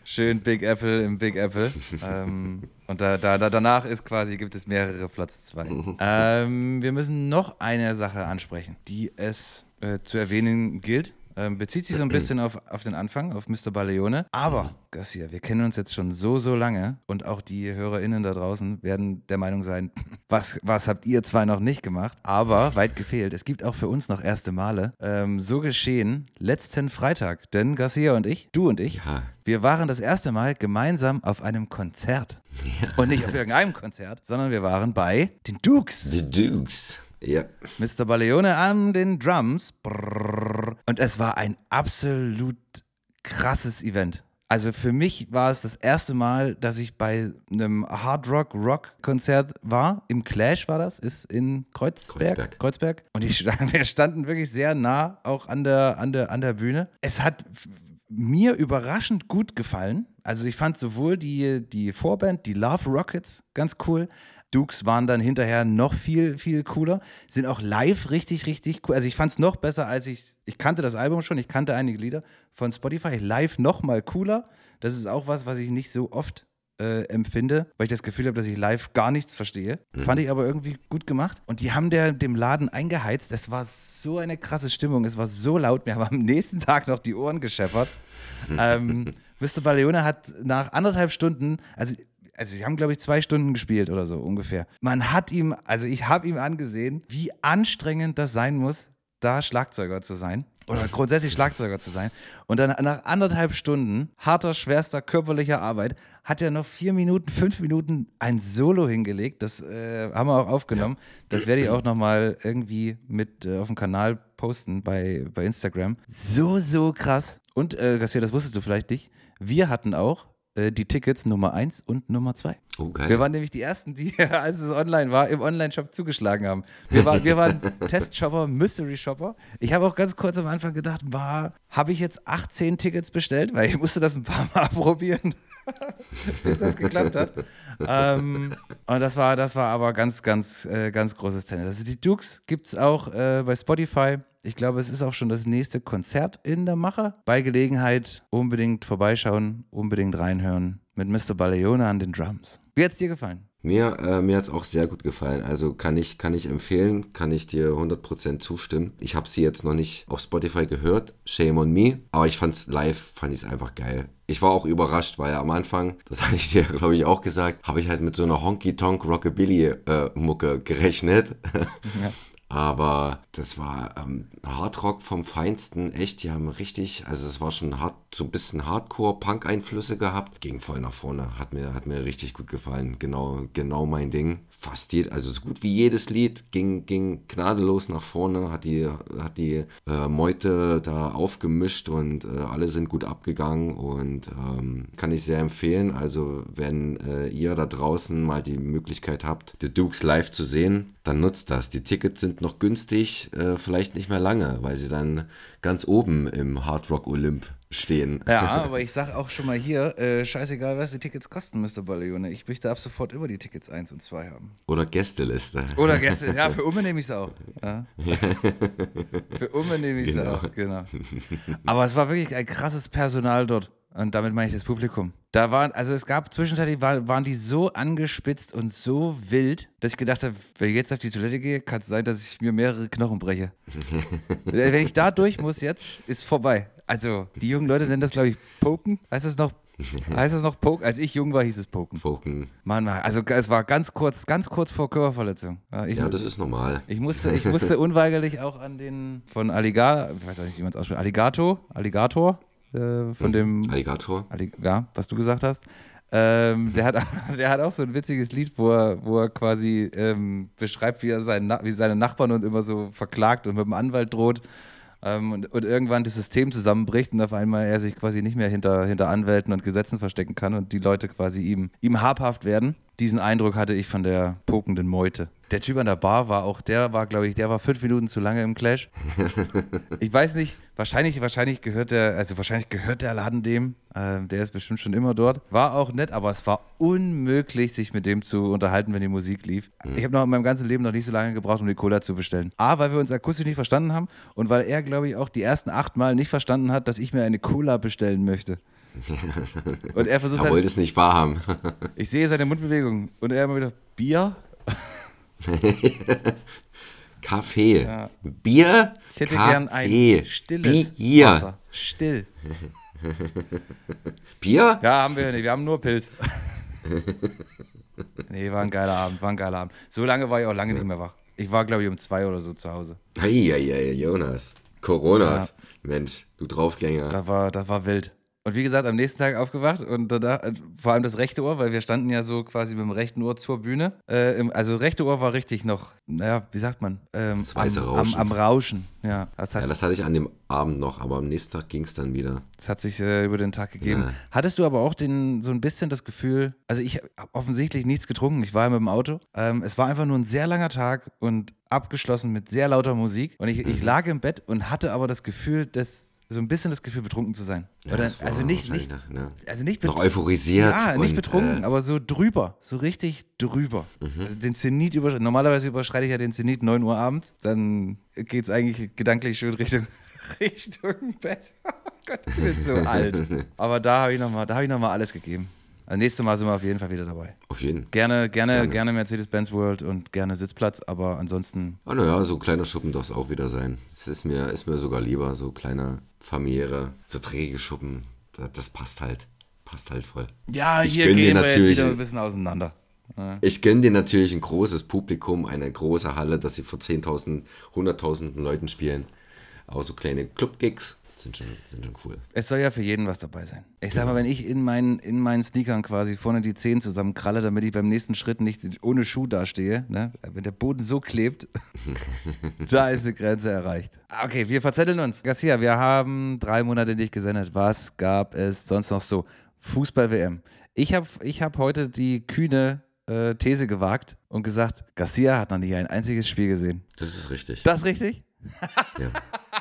Speaker 3: Schön Big Apple im Big Apple. Ähm, und da, da, da, danach ist quasi, gibt es mehrere Platz 2. Ähm, wir müssen noch eine Sache ansprechen, die es äh, zu erwähnen gilt. Ähm, bezieht sich so ein bisschen auf, auf den Anfang, auf Mr. Baleone. Aber, Garcia, wir kennen uns jetzt schon so, so lange und auch die HörerInnen da draußen werden der Meinung sein, was, was habt ihr zwei noch nicht gemacht? Aber weit gefehlt. Es gibt auch für uns noch erste Male. Ähm, so geschehen letzten Freitag, denn Garcia und ich, du und ich,
Speaker 2: Ja.
Speaker 3: wir waren das erste Mal gemeinsam auf einem Konzert. Und nicht auf irgendeinem Konzert, sondern wir waren bei den Dukes.
Speaker 2: The Dukes. Ja.
Speaker 3: Mr. Baleone an den Drums. Und es war ein absolut krasses Event. Also für mich war es das erste Mal, dass ich bei einem Hard Rock Rock Konzert war. Im Clash war das, ist in Kreuzberg.
Speaker 2: Kreuzberg.
Speaker 3: Kreuzberg. Und ich, wir standen wirklich sehr nah auch an der, an der, an der Bühne. Es hat mir überraschend gut gefallen. Also ich fand sowohl die, die Vorband, die Love Rockets, ganz cool. Dukes waren dann hinterher noch viel, viel cooler. Sind auch live richtig, richtig cool. Also ich fand es noch besser, als ich, ich kannte das Album schon, ich kannte einige Lieder von Spotify. Live noch mal cooler. Das ist auch was, was ich nicht so oft äh, empfinde, weil ich das Gefühl habe, dass ich live gar nichts verstehe. Fand ich aber irgendwie gut gemacht. Und die haben der, dem Laden eingeheizt. Es war so eine krasse Stimmung. Es war so laut. Mir haben am nächsten Tag noch die Ohren gescheppert. ähm, Mr. Baleone hat nach anderthalb Stunden, also also sie haben, glaube ich, zwei Stunden gespielt oder so ungefähr. Man hat ihm, also ich habe ihm angesehen, wie anstrengend das sein muss, da Schlagzeuger zu sein. Oder grundsätzlich Schlagzeuger zu sein. Und dann nach anderthalb Stunden harter, schwerster körperlicher Arbeit hat er noch vier Minuten, fünf Minuten ein Solo hingelegt. Das äh, haben wir auch aufgenommen. Das werde ich auch nochmal irgendwie mit äh, auf dem Kanal posten bei, bei Instagram. So, so krass. Und, äh, Garcia, das wusstest du vielleicht nicht. Wir hatten auch die Tickets Nummer 1 und Nummer 2.
Speaker 2: Oh.
Speaker 3: Wir waren nämlich die Ersten, die, als es online war, im Online-Shop zugeschlagen haben. Wir, war, wir waren Testshopper, Mystery-Shopper. Ich habe auch ganz kurz am Anfang gedacht, habe ich jetzt 18 Tickets bestellt? Weil ich musste das ein paar Mal probieren, bis das geklappt hat. Ähm, und das war, das war aber ganz, ganz, äh, ganz großes Tennis. Also die Dukes gibt es auch äh, bei Spotify. Ich glaube, es ist auch schon das nächste Konzert in der Mache. Bei Gelegenheit unbedingt vorbeischauen, unbedingt reinhören mit Mr. Baleone an den Drums. Wie hat es dir gefallen?
Speaker 2: Mir, äh, mir hat es auch sehr gut gefallen. Also kann ich, kann ich empfehlen, kann ich dir 100% zustimmen. Ich habe sie jetzt noch nicht auf Spotify gehört, shame on me, aber ich fand's live, fand ich es einfach geil. Ich war auch überrascht, weil am Anfang, das habe ich dir glaube ich auch gesagt, habe ich halt mit so einer Honky-Tonk-Rockabilly-Mucke gerechnet.
Speaker 3: Ja.
Speaker 2: Aber das war ähm, Hardrock vom Feinsten, echt. Die haben richtig, also es war schon hart, so ein bisschen Hardcore-Punk-Einflüsse gehabt. Ging voll nach vorne, hat mir, hat mir richtig gut gefallen. Genau, genau mein Ding. Fast jed, also so gut wie jedes Lied ging, ging gnadenlos nach vorne, hat die, hat die äh, Meute da aufgemischt und äh, alle sind gut abgegangen und ähm, kann ich sehr empfehlen. Also wenn äh, ihr da draußen mal die Möglichkeit habt, The Dukes live zu sehen, dann nutzt das. Die Tickets sind noch günstig, äh, vielleicht nicht mehr lange, weil sie dann ganz oben im Hard Rock Olymp stehen.
Speaker 3: Ja, aber ich sag auch schon mal hier, äh, scheißegal, was die Tickets kosten, Mr. Baleone. Ich möchte ab sofort immer die Tickets 1 und 2 haben.
Speaker 2: Oder Gästeliste.
Speaker 3: Oder Gäste, ja, für Umme nehme ich es auch. Ja. für Umme nehme ich es
Speaker 2: Genau.
Speaker 3: auch, genau. Aber es war wirklich ein krasses Personal dort. Und damit meine ich das Publikum. Da waren, also es gab zwischenzeitlich war, waren die so angespitzt und so wild, dass ich gedacht habe, wenn ich jetzt auf die Toilette gehe, kann es sein, dass ich mir mehrere Knochen breche. wenn ich da durch muss jetzt, ist vorbei. Also, die jungen Leute nennen das, glaube ich, Poken. Heißt das noch? Heißt das noch Poken? Als ich jung war, hieß es Poken.
Speaker 2: Poken.
Speaker 3: Mann, also es war ganz kurz, ganz kurz vor Körperverletzung. Ja, ich,
Speaker 2: Ja, das ist normal.
Speaker 3: ich musste, ich musste unweigerlich auch an den von Alligator, ich weiß auch nicht, wie man es ausspricht, Alligator, Alligator, äh, von dem,
Speaker 2: Alligator.
Speaker 3: Alli- ja, was du gesagt hast. Ähm, der, hat, der hat auch so ein witziges Lied, wo er, wo er quasi ähm, beschreibt, wie er seinen, wie seine Nachbarn und immer so verklagt und mit dem Anwalt droht. Ähm, und, und irgendwann das System zusammenbricht und auf einmal er sich quasi nicht mehr hinter, hinter Anwälten und Gesetzen verstecken kann und die Leute quasi ihm, ihm habhaft werden. Diesen Eindruck hatte ich von der pokenden Meute. Der Typ an der Bar war auch, der war, glaube ich, der war fünf Minuten zu lange im Clash. Ich weiß nicht, wahrscheinlich, wahrscheinlich gehört der, also wahrscheinlich gehört der Laden dem. Ähm, der ist bestimmt schon immer dort. War auch nett, aber es war unmöglich, sich mit dem zu unterhalten, wenn die Musik lief. Ich habe noch in meinem ganzen Leben noch nicht so lange gebraucht, um die Cola zu bestellen. A, weil wir uns akustisch nicht verstanden haben und weil er, glaube ich, auch die ersten acht Mal nicht verstanden hat, dass ich mir eine Cola bestellen möchte. Und er versucht
Speaker 2: Er
Speaker 3: halt,
Speaker 2: wollte es nicht wahrhaben.
Speaker 3: ich sehe seine Mundbewegung und er immer wieder, Bier?
Speaker 2: Kaffee.
Speaker 3: Ja.
Speaker 2: Bier.
Speaker 3: Ich hätte
Speaker 2: Kaffee.
Speaker 3: gern ein stilles
Speaker 2: Bier.
Speaker 3: Wasser. Still.
Speaker 2: Bier?
Speaker 3: Ja, haben wir nicht. Wir haben nur Pilz. nee, war ein geiler Abend. War ein geiler Abend. So lange war ich auch lange nicht mehr wach. Ich war, glaube ich, um zwei oder so zu Hause.
Speaker 2: Eieiei, Jonas. Coronas. Mensch, du Draufgänger.
Speaker 3: Das war, das war wild. Und wie gesagt, am nächsten Tag aufgewacht und da, vor allem das rechte Ohr, weil wir standen ja so quasi mit dem rechten Ohr zur Bühne. Äh, im, also rechte Ohr war richtig noch, naja, wie sagt man? Ähm,
Speaker 2: Das weiße
Speaker 3: am,
Speaker 2: Rauschen.
Speaker 3: Am, am Rauschen, ja. Das
Speaker 2: Ja, das hatte ich an dem Abend noch, aber am nächsten Tag ging es dann wieder.
Speaker 3: das hat sich äh, über den Tag gegeben.
Speaker 2: Ja.
Speaker 3: Hattest du aber auch den, so ein bisschen das Gefühl, also ich habe offensichtlich nichts getrunken, ich war ja mit dem Auto. Ähm, es war einfach nur ein sehr langer Tag und abgeschlossen mit sehr lauter Musik. Und ich,
Speaker 2: Mhm.
Speaker 3: ich lag im Bett und hatte aber das Gefühl, dass so ein bisschen das Gefühl, betrunken zu sein.
Speaker 2: Ja,
Speaker 3: Oder, also nicht, nicht,
Speaker 2: ne?
Speaker 3: also nicht
Speaker 2: Noch euphorisiert.
Speaker 3: Ja, nicht
Speaker 2: und,
Speaker 3: betrunken,
Speaker 2: Äh,
Speaker 3: aber so drüber, so richtig drüber.
Speaker 2: Mhm.
Speaker 3: Also den Zenit über, normalerweise überschreite ich ja den Zenit 9 Uhr abends, dann geht es eigentlich gedanklich schon Richtung, Richtung Bett. Oh Gott, ich bin so alt. Aber da habe ich nochmal hab ich noch mal alles gegeben. Also nächstes Mal sind wir auf jeden Fall wieder dabei.
Speaker 2: auf jeden.
Speaker 3: Gerne, gerne,
Speaker 2: Gerne.
Speaker 3: gerne Mercedes-Benz World und gerne Sitzplatz, aber ansonsten,
Speaker 2: Ah, naja, so ein kleiner Schuppen darf es auch wieder sein. Es ist mir, ist mir sogar lieber, so kleiner, familiäre, so träge Schuppen. Das, das passt halt. Passt halt voll.
Speaker 3: ja,
Speaker 2: Ich
Speaker 3: hier gehen wir jetzt
Speaker 2: natürlich-
Speaker 3: wieder ein bisschen auseinander.
Speaker 2: Ich gönne dir natürlich ein großes Publikum, eine große Halle, dass sie vor 10.000, 100.000 Leuten spielen. Auch so kleine Club-Gigs sind schon, sind schon cool.
Speaker 3: Es soll ja für jeden was dabei sein. Ich sag mal, wenn ich in meinen, in meinen Sneakern quasi vorne die Zehen zusammenkralle, damit ich beim nächsten Schritt nicht ohne Schuh dastehe, ne? wenn der Boden so klebt, da ist eine Grenze erreicht. Okay, wir verzetteln uns. Garcia, wir haben drei Monate nicht gesendet. Was gab es sonst noch so? Fußball-WM. Ich habe ich hab heute die kühne äh, These gewagt und gesagt, Garcia hat noch nie ein einziges Spiel gesehen.
Speaker 2: Das ist richtig.
Speaker 3: Das richtig?
Speaker 2: ja.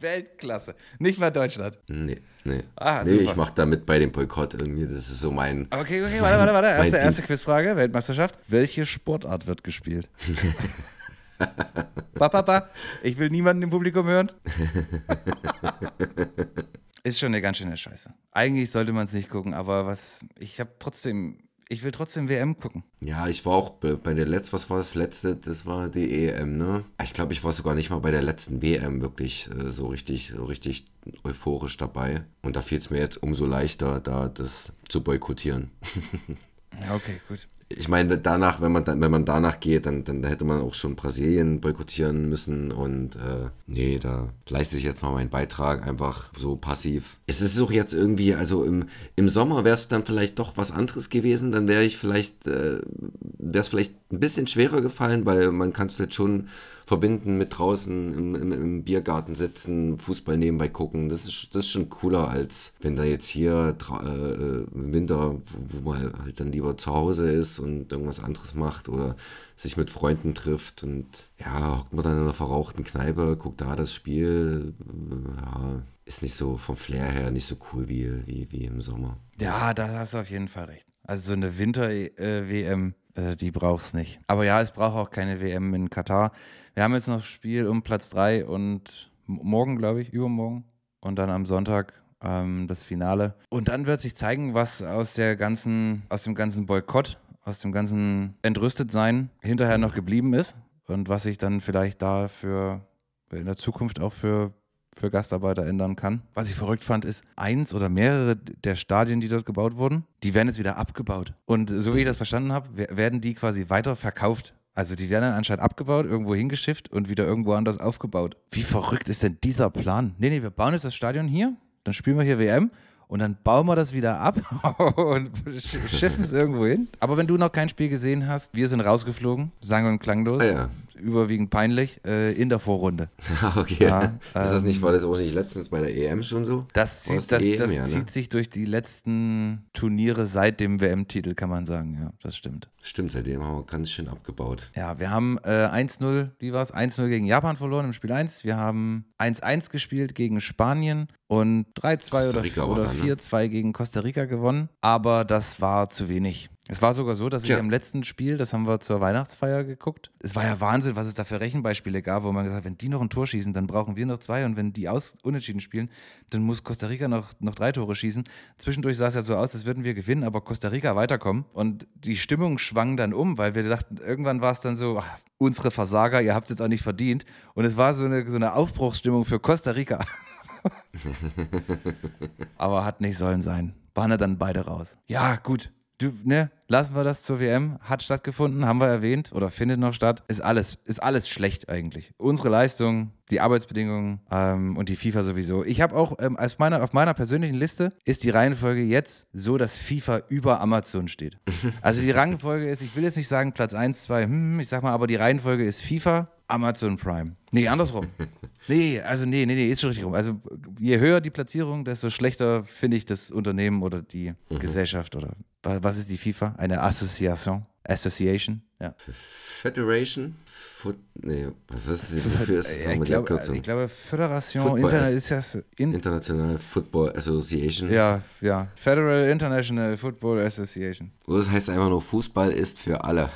Speaker 3: Weltklasse. Nicht mal Deutschland.
Speaker 2: Nee, nee.
Speaker 3: Ah,
Speaker 2: nee, ich mache damit bei dem Boykott irgendwie, das ist so mein.
Speaker 3: Okay, okay, warte, warte, warte. Erste, erste. Quizfrage, Weltmeisterschaft. Welche Sportart wird gespielt? Papa, ich will niemanden im Publikum hören. Ist schon eine ganz schöne Scheiße. Eigentlich sollte man es nicht gucken, aber was, ich habe trotzdem, ich will trotzdem WM gucken.
Speaker 2: Ja, ich war auch bei der letzten, was war das letzte? Das war die EM, ne? Ich glaube, ich war sogar nicht mal bei der letzten WM wirklich äh, so richtig, so richtig euphorisch dabei. Und da fiel es mir jetzt umso leichter, da das zu boykottieren.
Speaker 3: Ja, okay, gut.
Speaker 2: Ich meine, danach, wenn man wenn man danach geht, dann, dann hätte man auch schon Brasilien boykottieren müssen und äh, nee, da leiste ich jetzt mal meinen Beitrag einfach so passiv. Es ist auch jetzt irgendwie, also im, im Sommer wäre es dann vielleicht doch was anderes gewesen, dann wäre ich vielleicht, äh, wäre es vielleicht ein bisschen schwerer gefallen, weil man kann es jetzt schon verbinden mit draußen im, im, im Biergarten sitzen, Fußball nebenbei gucken. Das ist, das ist schon cooler, als wenn da jetzt hier dra- äh, im Winter, wo, man halt dann lieber zu Hause ist und irgendwas anderes macht oder sich mit Freunden trifft und ja, hockt man dann in einer verrauchten Kneipe, guckt da das Spiel. äh, Ja, ist nicht so vom Flair her nicht so cool wie, wie, wie im Sommer.
Speaker 3: Ja, da hast du auf jeden Fall recht. Also so eine Winter-WM, äh, die brauchst nicht. Aber ja, es braucht auch keine WM in Katar. Wir haben jetzt noch Spiel um Platz 3 und morgen, glaube ich, übermorgen. Und dann am Sonntag ähm, das Finale. Und dann wird sich zeigen, was aus der ganzen, aus dem ganzen Boykott, aus dem ganzen Entrüstetsein hinterher noch geblieben ist. Und was sich dann vielleicht da für in der Zukunft auch für für Gastarbeiter ändern kann. Was ich verrückt fand, ist, eins oder mehrere der Stadien, die dort gebaut wurden, die werden jetzt wieder abgebaut. Und so wie ich das verstanden habe, wer- werden die quasi weiter verkauft. Also die werden dann anscheinend abgebaut, irgendwo hingeschifft und wieder irgendwo anders aufgebaut. Wie verrückt ist denn dieser Plan? Nee, nee, wir bauen jetzt das Stadion hier, dann spielen wir hier WM und dann bauen wir das wieder ab und sch- schiffen es irgendwo hin. Aber wenn du noch kein Spiel gesehen hast, wir sind rausgeflogen, sang- und klanglos,
Speaker 2: Ah ja.
Speaker 3: Überwiegend peinlich, äh, in der Vorrunde.
Speaker 2: okay.
Speaker 3: Ja,
Speaker 2: ist das
Speaker 3: ähm,
Speaker 2: nicht, war das auch nicht letztens bei der EM schon so?
Speaker 3: Das, zieht, das,
Speaker 2: EM,
Speaker 3: das
Speaker 2: ja, ne?
Speaker 3: zieht sich durch die letzten Turniere seit dem WM-Titel, kann man sagen. Ja, das stimmt.
Speaker 2: Stimmt, seitdem haben wir ganz schön abgebaut.
Speaker 3: Ja, wir haben äh, 1-0, wie war es? 1-0 gegen Japan verloren im Spiel 1. Wir haben 1-1 gespielt gegen Spanien und 3-2
Speaker 2: Costa
Speaker 3: oder, oder
Speaker 2: dann, ne?
Speaker 3: 4-2 gegen Costa Rica gewonnen. Aber das war zu wenig. Es war sogar so, dass ich
Speaker 2: Tja.
Speaker 3: am letzten Spiel, das haben wir zur Weihnachtsfeier geguckt, es war ja Wahnsinn, was es da für Rechenbeispiele gab, wo man gesagt hat, wenn die noch ein Tor schießen, dann brauchen wir noch zwei und wenn die aus unentschieden spielen, dann muss Costa Rica noch, noch drei Tore schießen. Zwischendurch sah es ja so aus, als würden wir gewinnen, aber Costa Rica weiterkommen. Und die Stimmung schwang dann um, weil wir dachten, irgendwann war es dann so, ach, unsere Versager, ihr habt es jetzt auch nicht verdient. Und es war so eine, so eine Aufbruchsstimmung für Costa Rica. aber hat nicht sollen sein. Waren ja dann beide raus. Ja, gut. Du, ne? Lassen wir das zur WM. Hat stattgefunden, haben wir erwähnt oder findet noch statt. Ist alles, ist alles schlecht eigentlich. Unsere Leistung, die Arbeitsbedingungen ähm, und die FIFA sowieso. Ich habe auch ähm, als meiner, auf meiner persönlichen Liste ist die Reihenfolge jetzt so, dass FIFA über Amazon steht. Also die Reihenfolge ist, ich will jetzt nicht sagen Platz 1, 2, hm, ich sag mal, aber die Reihenfolge ist FIFA, Amazon Prime. Nee, andersrum. Nee, also nee, nee, nee, ist schon richtig rum. Also je höher die Platzierung, desto schlechter finde ich das Unternehmen oder die Gesellschaft oder wa- was ist die FIFA? Eine Association? Association? Ja.
Speaker 2: Federation? Foot, nee, was ist wofür ist
Speaker 3: ich, glaube, ich glaube, Föderation
Speaker 2: Football
Speaker 3: ist ja so- in,
Speaker 2: International Football Association.
Speaker 3: ja, ja, Federal International Football Association.
Speaker 2: Oder das heißt einfach nur, Fußball ist für alle.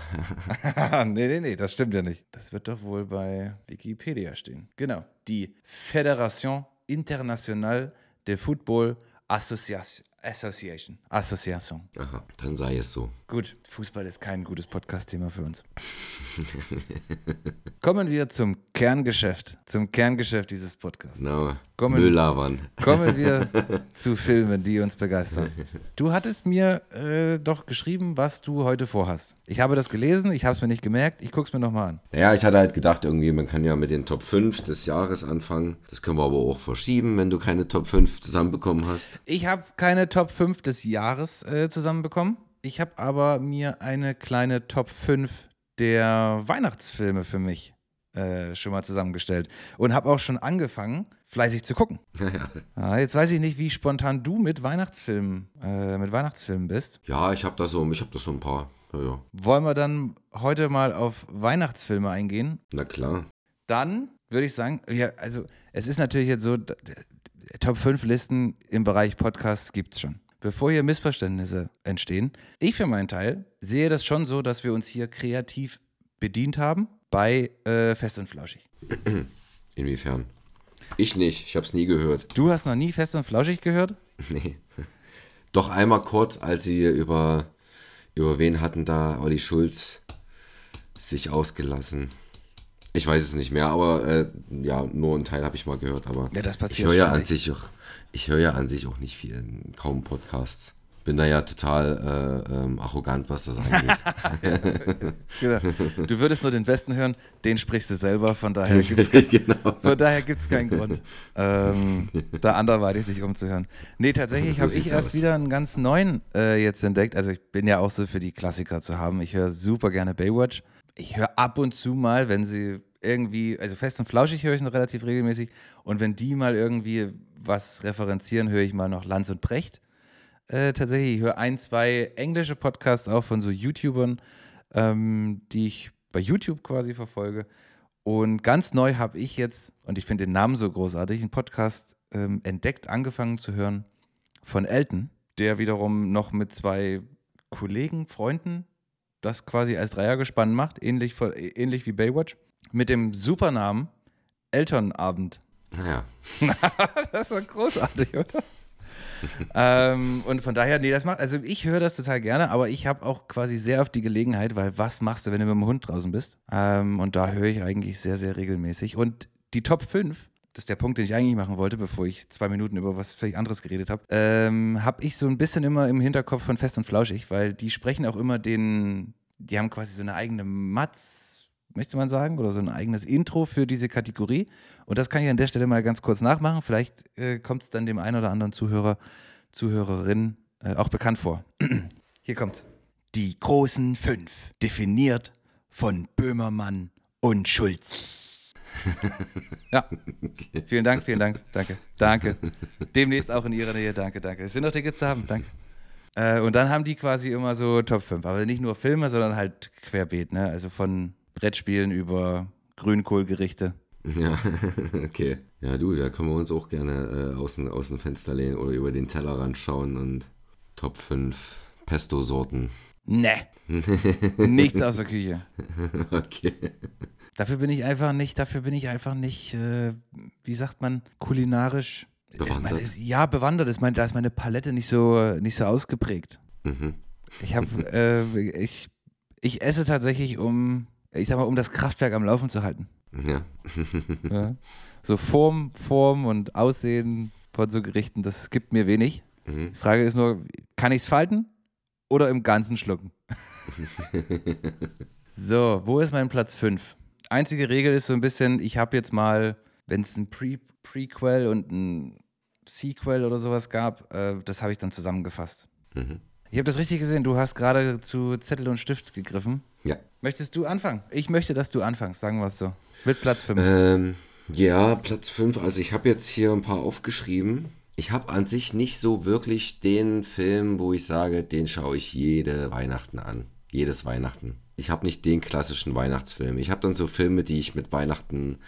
Speaker 3: nee, nee, nee, das stimmt ja nicht. Das wird doch wohl bei Wikipedia stehen. Genau. Die Fédération Internationale de Football Association. Association. Association.
Speaker 2: Aha, dann sei es so.
Speaker 3: Gut, Fußball ist kein gutes Podcast-Thema für uns. Kommen wir zum Kerngeschäft, zum Kerngeschäft dieses Podcasts.
Speaker 2: Genau.
Speaker 3: Kommen-
Speaker 2: Müll labern.
Speaker 3: Kommen wir zu Filmen, die uns begeistern. Du hattest mir äh, doch geschrieben, was du heute vorhast. Ich habe das gelesen, ich habe es mir nicht gemerkt, ich gucke es mir nochmal an.
Speaker 2: Naja, ich hatte halt gedacht, irgendwie, man kann ja mit den Top 5 des Jahres anfangen. Das können wir aber auch verschieben, wenn du keine Top 5 zusammenbekommen hast.
Speaker 3: Ich habe keine Top 5 des Jahres äh, zusammenbekommen. Ich habe aber mir eine kleine Top 5 der Weihnachtsfilme für mich äh, schon mal zusammengestellt und habe auch schon angefangen, fleißig zu gucken.
Speaker 2: Naja.
Speaker 3: Ah, jetzt weiß ich nicht, wie spontan du mit Weihnachtsfilmen, äh, mit Weihnachtsfilmen bist.
Speaker 2: Ja, ich habe da so, ich habe da so ein paar. Ja, ja.
Speaker 3: Wollen wir dann heute mal auf Weihnachtsfilme eingehen?
Speaker 2: Na klar.
Speaker 3: Dann würde ich sagen, ja, also es ist natürlich jetzt so, Top 5 Listen im Bereich Podcasts gibt es schon. Bevor hier Missverständnisse entstehen, ich für meinen Teil sehe das schon so, dass wir uns hier kreativ bedient haben bei äh, Fest und Flauschig.
Speaker 2: Inwiefern? Ich nicht, ich habe es nie gehört.
Speaker 3: Du hast noch nie Fest und Flauschig gehört?
Speaker 2: Nee. Doch einmal kurz, als sie über, über wen hatten da Olli Schulz sich ausgelassen. Ich weiß es nicht mehr, aber äh, ja, nur einen Teil habe ich mal gehört. Aber
Speaker 3: Ja, das
Speaker 2: ich
Speaker 3: passiert
Speaker 2: höre ja an sich auch, ich höre ja an sich auch nicht viel, kaum Podcasts. Bin da ja total äh, ähm, arrogant, was das angeht.
Speaker 3: Genau. Du würdest nur den Besten hören, den sprichst du selber, von daher gibt es
Speaker 2: genau.
Speaker 3: Von daher keinen Grund, ähm, da anderweitig sich umzuhören. Nee, tatsächlich
Speaker 2: So
Speaker 3: habe ich erst
Speaker 2: aus.
Speaker 3: wieder einen ganz neuen äh, jetzt entdeckt. Also ich bin ja auch so für die Klassiker zu haben. Ich höre super gerne Baywatch. Ich höre ab und zu mal, wenn sie irgendwie, also fest und flauschig höre ich noch relativ regelmäßig. Und wenn die mal irgendwie was referenzieren, höre ich mal noch Lanz und Brecht. Äh, tatsächlich, ich höre ein, zwei englische Podcasts auch von so YouTubern, ähm, die ich bei YouTube quasi verfolge. Und ganz neu habe ich jetzt, und ich finde den Namen so großartig, einen Podcast ähm, entdeckt, angefangen zu hören von Elton, der wiederum noch mit zwei Kollegen, Freunden das quasi als Dreiergespann macht, ähnlich, ähnlich wie Baywatch, mit dem Supernamen Elternabend.
Speaker 2: Naja,
Speaker 3: Das war großartig, oder? ähm, und von daher, nee, das macht, also ich höre das total gerne, aber ich habe auch quasi sehr oft die Gelegenheit, weil was machst du, wenn du mit dem Hund draußen bist? Ähm, und da höre ich eigentlich sehr, sehr regelmäßig. Und die Top 5, das ist der Punkt, den ich eigentlich machen wollte, bevor ich zwei Minuten über was völlig anderes geredet habe, ähm, habe ich so ein bisschen immer im Hinterkopf von Fest und Flauschig, weil die sprechen auch immer den, die haben quasi so eine eigene Matz, möchte man sagen, oder so ein eigenes Intro für diese Kategorie. Und das kann ich an der Stelle mal ganz kurz nachmachen. Vielleicht äh, kommt es dann dem einen oder anderen Zuhörer, Zuhörerin äh, auch bekannt vor. Hier kommt's. Die großen fünf, definiert von Böhmermann und Schulz. Ja, vielen Dank, vielen Dank, danke, danke. Demnächst auch in Ihrer Nähe, danke, danke. Es sind noch Tickets zu haben, danke. Äh, und dann haben die quasi immer so Top 5, aber nicht nur Filme, sondern halt querbeet, ne? Also von Brettspielen über Grünkohlgerichte.
Speaker 2: ja, okay. Ja, du, da können wir uns auch gerne äh, aus, dem- aus dem Fenster lehnen oder über den Tellerrand schauen und Top 5 Pesto-Sorten.
Speaker 3: Ne. Nichts aus der Küche.
Speaker 2: okay.
Speaker 3: Dafür bin ich einfach nicht, dafür bin ich einfach nicht, äh, wie sagt man, kulinarisch.
Speaker 2: Bewandert.
Speaker 3: Meine, ist, ja, bewandert ist meine, da ist meine Palette nicht so, nicht so ausgeprägt.
Speaker 2: Mhm.
Speaker 3: Ich habe, äh, ich, ich esse tatsächlich, um, ich sag mal, um das Kraftwerk am Laufen zu halten.
Speaker 2: Ja.
Speaker 3: Ja. So Form, Form und Aussehen von so Gerichten, das gibt mir wenig.
Speaker 2: Mhm.
Speaker 3: Die Frage ist nur, kann ich es falten oder im Ganzen schlucken. so, wo ist mein Platz 5? Einzige Regel ist so ein bisschen, ich habe jetzt mal, wenn es ein Pre Prequel und ein Sequel oder sowas gab, äh, das habe ich dann zusammengefasst.
Speaker 2: Mhm.
Speaker 3: Ich habe das richtig gesehen, du hast gerade zu Zettel und Stift gegriffen.
Speaker 2: Ja.
Speaker 3: Möchtest du anfangen? Ich möchte, dass du anfängst, sagen wir es so. Mit Platz 5.
Speaker 2: Ähm, ja, Platz 5. Also ich habe jetzt hier ein paar aufgeschrieben. Ich habe an sich nicht so wirklich den Film, wo ich sage, den schaue ich jede Weihnachten an. Jedes Weihnachten. Ich habe nicht den klassischen Weihnachtsfilm. Ich habe dann so Filme, die ich mit Weihnachten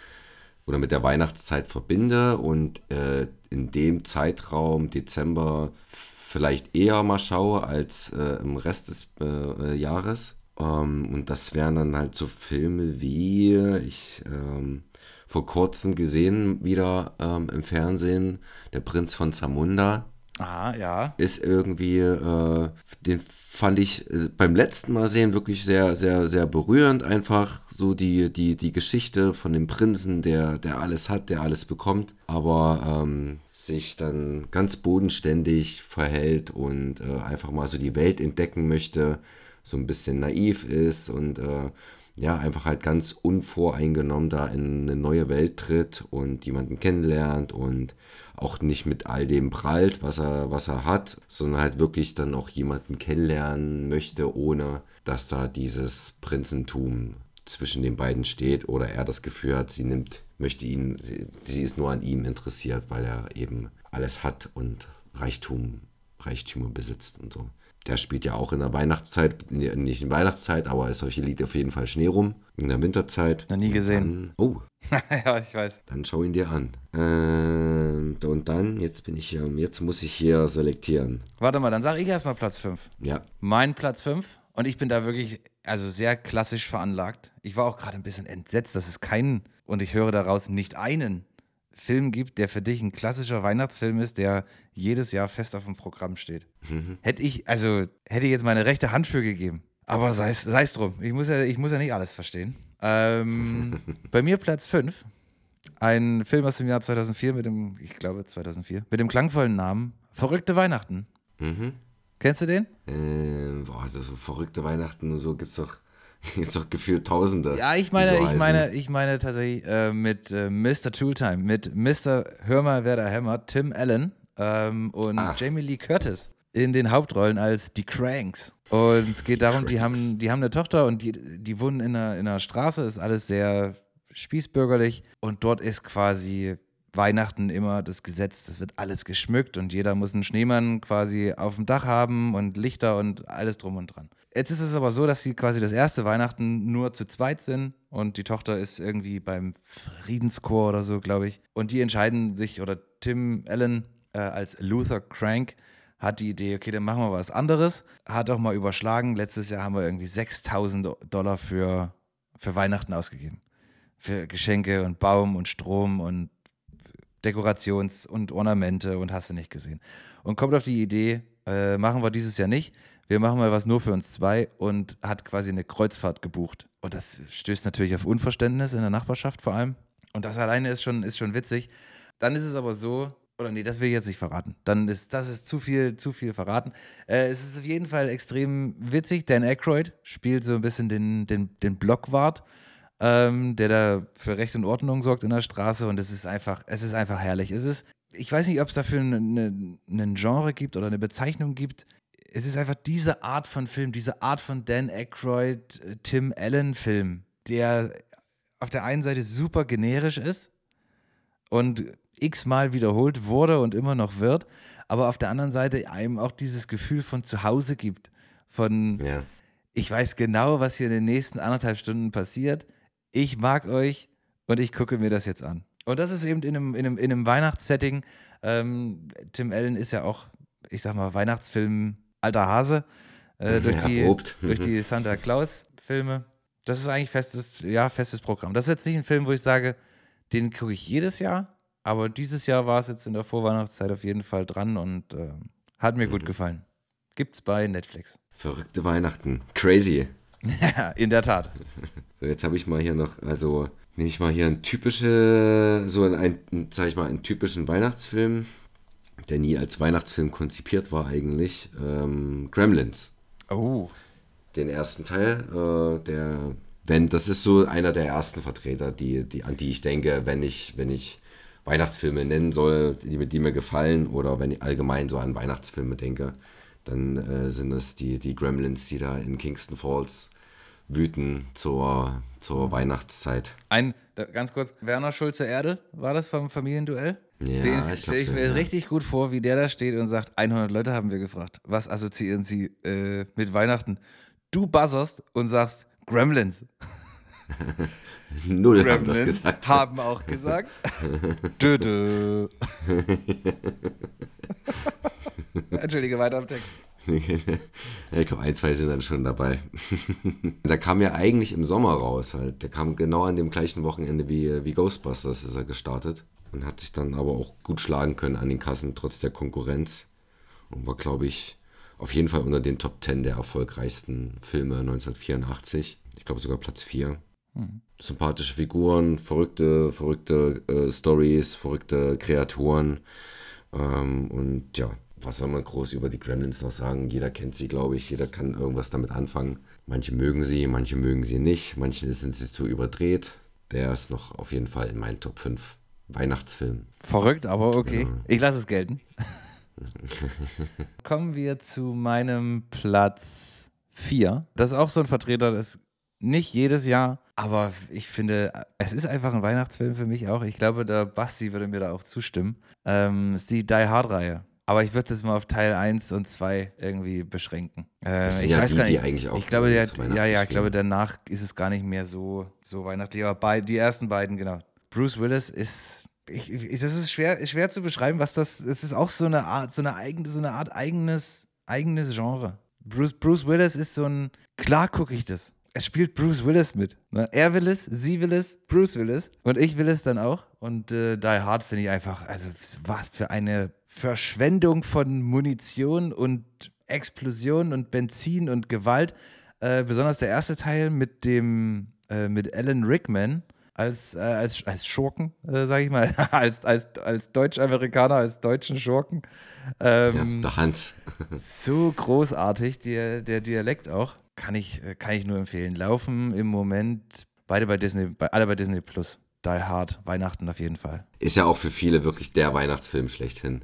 Speaker 2: oder mit der Weihnachtszeit verbinde und äh, in dem Zeitraum Dezember vielleicht eher mal schaue als äh, im Rest des äh, Jahres. Ähm, und das wären dann halt so Filme wie ich ähm, vor kurzem gesehen wieder ähm, im Fernsehen, Der Prinz von Zamunda.
Speaker 3: Ah, ja.
Speaker 2: Ist irgendwie, äh, den fand ich äh, beim letzten Mal sehen wirklich sehr, sehr, sehr berührend. Einfach so die, die, die Geschichte von dem Prinzen, der, der alles hat, der alles bekommt, aber ähm, sich dann ganz bodenständig verhält und äh, einfach mal so die Welt entdecken möchte, so ein bisschen naiv ist und äh, ja, einfach halt ganz unvoreingenommen da in eine neue Welt tritt und jemanden kennenlernt und auch nicht mit all dem prallt, was er, was er hat, sondern halt wirklich dann auch jemanden kennenlernen möchte, ohne dass da dieses Prinzentum zwischen den beiden steht oder er das Gefühl hat, sie nimmt, möchte ihn, sie, sie ist nur an ihm interessiert, weil er eben alles hat und Reichtum, Reichtümer besitzt und so. Der spielt ja auch in der Weihnachtszeit, nicht in Weihnachtszeit, aber es Lied auf jeden Fall Schnee rum. In der Winterzeit.
Speaker 3: Noch nie gesehen.
Speaker 2: Dann, oh.
Speaker 3: ja, ich weiß.
Speaker 2: Dann schau ihn dir an. Ähm, und dann, jetzt bin ich hier, jetzt muss ich hier selektieren.
Speaker 3: Warte mal, dann sage ich erstmal Platz 5.
Speaker 2: Ja.
Speaker 3: Mein Platz 5. Und ich bin da wirklich, also sehr klassisch veranlagt. Ich war auch gerade ein bisschen entsetzt, dass es keinen, und ich höre daraus nicht einen Film gibt, der für dich ein klassischer Weihnachtsfilm ist, der jedes Jahr fest auf dem Programm steht.
Speaker 2: Mhm.
Speaker 3: Hätte ich, also hätte ich jetzt meine rechte Hand für gegeben. Aber sei es drum. Ich muss, ja, ich muss ja nicht alles verstehen. Ähm, bei mir Platz 5. Ein Film aus dem Jahr 2004 mit dem, ich glaube 2004, mit dem klangvollen Namen Verrückte Weihnachten.
Speaker 2: Mhm.
Speaker 3: Kennst du den?
Speaker 2: Ähm, boah, also so verrückte Weihnachten und so gibt's doch, doch gefühlt Tausende.
Speaker 3: Ja, ich meine,
Speaker 2: so
Speaker 3: ich
Speaker 2: heißen.
Speaker 3: meine, ich meine tatsächlich äh, mit äh, Mr. Tooltime, mit Mr. Hör mal, wer da hämmert, Tim Allen ähm, und
Speaker 2: Ah.
Speaker 3: Jamie Lee Curtis in den Hauptrollen als die Cranks. Und es geht darum, die haben, die haben eine Tochter und die, die wohnen in einer, in einer Straße, ist alles sehr spießbürgerlich und dort ist quasi Weihnachten immer das Gesetz, das wird alles geschmückt und jeder muss einen Schneemann quasi auf dem Dach haben und Lichter und alles drum und dran. Jetzt ist es aber so, dass sie quasi das erste Weihnachten nur zu zweit sind und die Tochter ist irgendwie beim Friedenschor oder so, glaube ich. Und die entscheiden sich, oder Tim Allen äh, als Luther Crank hat die Idee, okay, dann machen wir was anderes. Hat auch mal überschlagen. Letztes Jahr haben wir irgendwie 6000 Dollar für, für Weihnachten ausgegeben. Für Geschenke und Baum und Strom und Dekorations- und Ornamente und hast du nicht gesehen. Und kommt auf die Idee, äh, machen wir dieses Jahr nicht. Wir machen mal was nur für uns zwei und hat quasi eine Kreuzfahrt gebucht. Und das stößt natürlich auf Unverständnis in der Nachbarschaft vor allem. Und das alleine ist schon, ist schon witzig. Dann ist es aber so, oder nee, das will ich jetzt nicht verraten. Dann ist das ist zu viel, zu viel verraten. Äh, es ist auf jeden Fall extrem witzig. Dan Aykroyd spielt so ein bisschen den, den, den Blockwart, ähm, der da für Recht und Ordnung sorgt in der Straße. Und es ist einfach, es ist einfach herrlich. Es ist, ich weiß nicht, ob es dafür einen eine Genre gibt oder eine Bezeichnung gibt. Es ist einfach diese Art von Film, diese Art von Dan Aykroyd, äh, Tim Allen Film, der auf der einen Seite super generisch ist und x-mal wiederholt wurde und immer noch wird, aber auf der anderen Seite einem auch dieses Gefühl von Zuhause gibt. Von,
Speaker 2: Ja.
Speaker 3: ich weiß genau, was hier in den nächsten anderthalb Stunden passiert. Ich mag euch und ich gucke mir das jetzt an. Und das ist eben in einem, in einem, in einem Weihnachtssetting. Ähm, Tim Allen ist ja auch, ich sag mal, Weihnachtsfilm alter Hase äh, durch, die,
Speaker 2: Erprobt.
Speaker 3: durch die Santa Claus-Filme. Das ist eigentlich festes, ja, festes Programm. Das ist jetzt nicht ein Film, wo ich sage, den gucke ich jedes Jahr, aber dieses Jahr war es jetzt in der Vorweihnachtszeit auf jeden Fall dran und äh, hat mir gut gefallen. Gibt's bei Netflix.
Speaker 2: Verrückte Weihnachten. Crazy.
Speaker 3: Ja, in der Tat.
Speaker 2: So, jetzt habe ich mal hier noch, also nehme ich mal hier einen typische, so einen, sag ich mal, einen typischen Weihnachtsfilm, der nie als Weihnachtsfilm konzipiert war eigentlich. Ähm, Gremlins.
Speaker 3: Oh.
Speaker 2: Den ersten Teil, äh, der, wenn, das ist so einer der ersten Vertreter, die, die, an die ich denke, wenn ich, wenn ich Weihnachtsfilme nennen soll, die, die mir gefallen, oder wenn ich allgemein so an Weihnachtsfilme denke, dann äh, sind es die, die Gremlins, die da in Kingston Falls wüten zur, zur Weihnachtszeit.
Speaker 3: Ein, ganz kurz, Werner Schulze-Erdel, war das vom Familienduell?
Speaker 2: Ja,
Speaker 3: Den
Speaker 2: ich
Speaker 3: stelle ich mir
Speaker 2: ja.
Speaker 3: richtig gut vor, wie der da steht und sagt, 100 Leute haben wir gefragt. Was assoziieren sie äh, mit Weihnachten? Du buzzerst und sagst Gremlins.
Speaker 2: Null haben das
Speaker 3: Gremlins
Speaker 2: gesagt.
Speaker 3: haben auch gesagt. dö, dö. Entschuldige, weiter am Text.
Speaker 2: Ich glaube, ein, zwei sind dann schon dabei. der kam ja eigentlich im Sommer raus halt. Der kam genau an dem gleichen Wochenende wie, wie Ghostbusters ist er gestartet. Und hat sich dann aber auch gut schlagen können an den Kassen, trotz der Konkurrenz. Und war, glaube ich, auf jeden Fall unter den Top 10 der erfolgreichsten Filme 1984. Ich glaube sogar Platz 4. Sympathische Figuren, verrückte, verrückte äh, Stories, verrückte Kreaturen. Ähm, und ja, was soll man groß über die Gremlins noch sagen? Jeder kennt sie, glaube ich. Jeder kann irgendwas damit anfangen. Manche mögen sie, manche mögen sie nicht. Manchen sind sie zu überdreht. Der ist noch auf jeden Fall in meinen Top 5 Weihnachtsfilmen.
Speaker 3: Verrückt, aber okay.
Speaker 2: Ja.
Speaker 3: Ich lasse es gelten. Kommen wir zu meinem Platz 4. Das ist auch so ein Vertreter, das nicht jedes Jahr, aber ich finde, es ist einfach ein Weihnachtsfilm für mich auch. Ich glaube, der Basti würde mir da auch zustimmen. Ähm, ist die Die Hard-Reihe. Aber ich würde es jetzt mal auf Teil 1 und 2 irgendwie beschränken. Äh, ich
Speaker 2: ja
Speaker 3: weiß
Speaker 2: die,
Speaker 3: gar nicht.
Speaker 2: eigentlich auch
Speaker 3: ich glaube, der, ja, ja, ich glaube, danach ist es gar nicht mehr so, so weihnachtlich. Aber bei, die ersten beiden, genau. Bruce Willis ist, ich, ich, das ist schwer, schwer zu beschreiben, was das, es ist auch so eine Art, so eine eigene, so eine Art eigenes, eigenes Genre. Bruce, Bruce Willis ist so ein, klar gucke ich das. Es spielt Bruce Willis mit. Ne? Er will es, sie will es, Bruce will es und ich will es dann auch. Und äh, Die Hard finde ich einfach, also was für eine Verschwendung von Munition und Explosion und Benzin und Gewalt. Äh, besonders der erste Teil mit dem, äh, mit Alan Rickman als, äh, als, als Schurken, äh, sage ich mal, als, als, als Deutsch-Amerikaner, als deutschen Schurken. Ähm,
Speaker 2: Ja, der Hans.
Speaker 3: so großartig, der, der Dialekt auch. Kann ich, äh, kann ich nur empfehlen. Laufen im Moment beide bei Disney, bei, alle bei Disney Plus. Die Hard, Weihnachten auf jeden Fall.
Speaker 2: Ist ja auch für viele wirklich der Weihnachtsfilm schlechthin.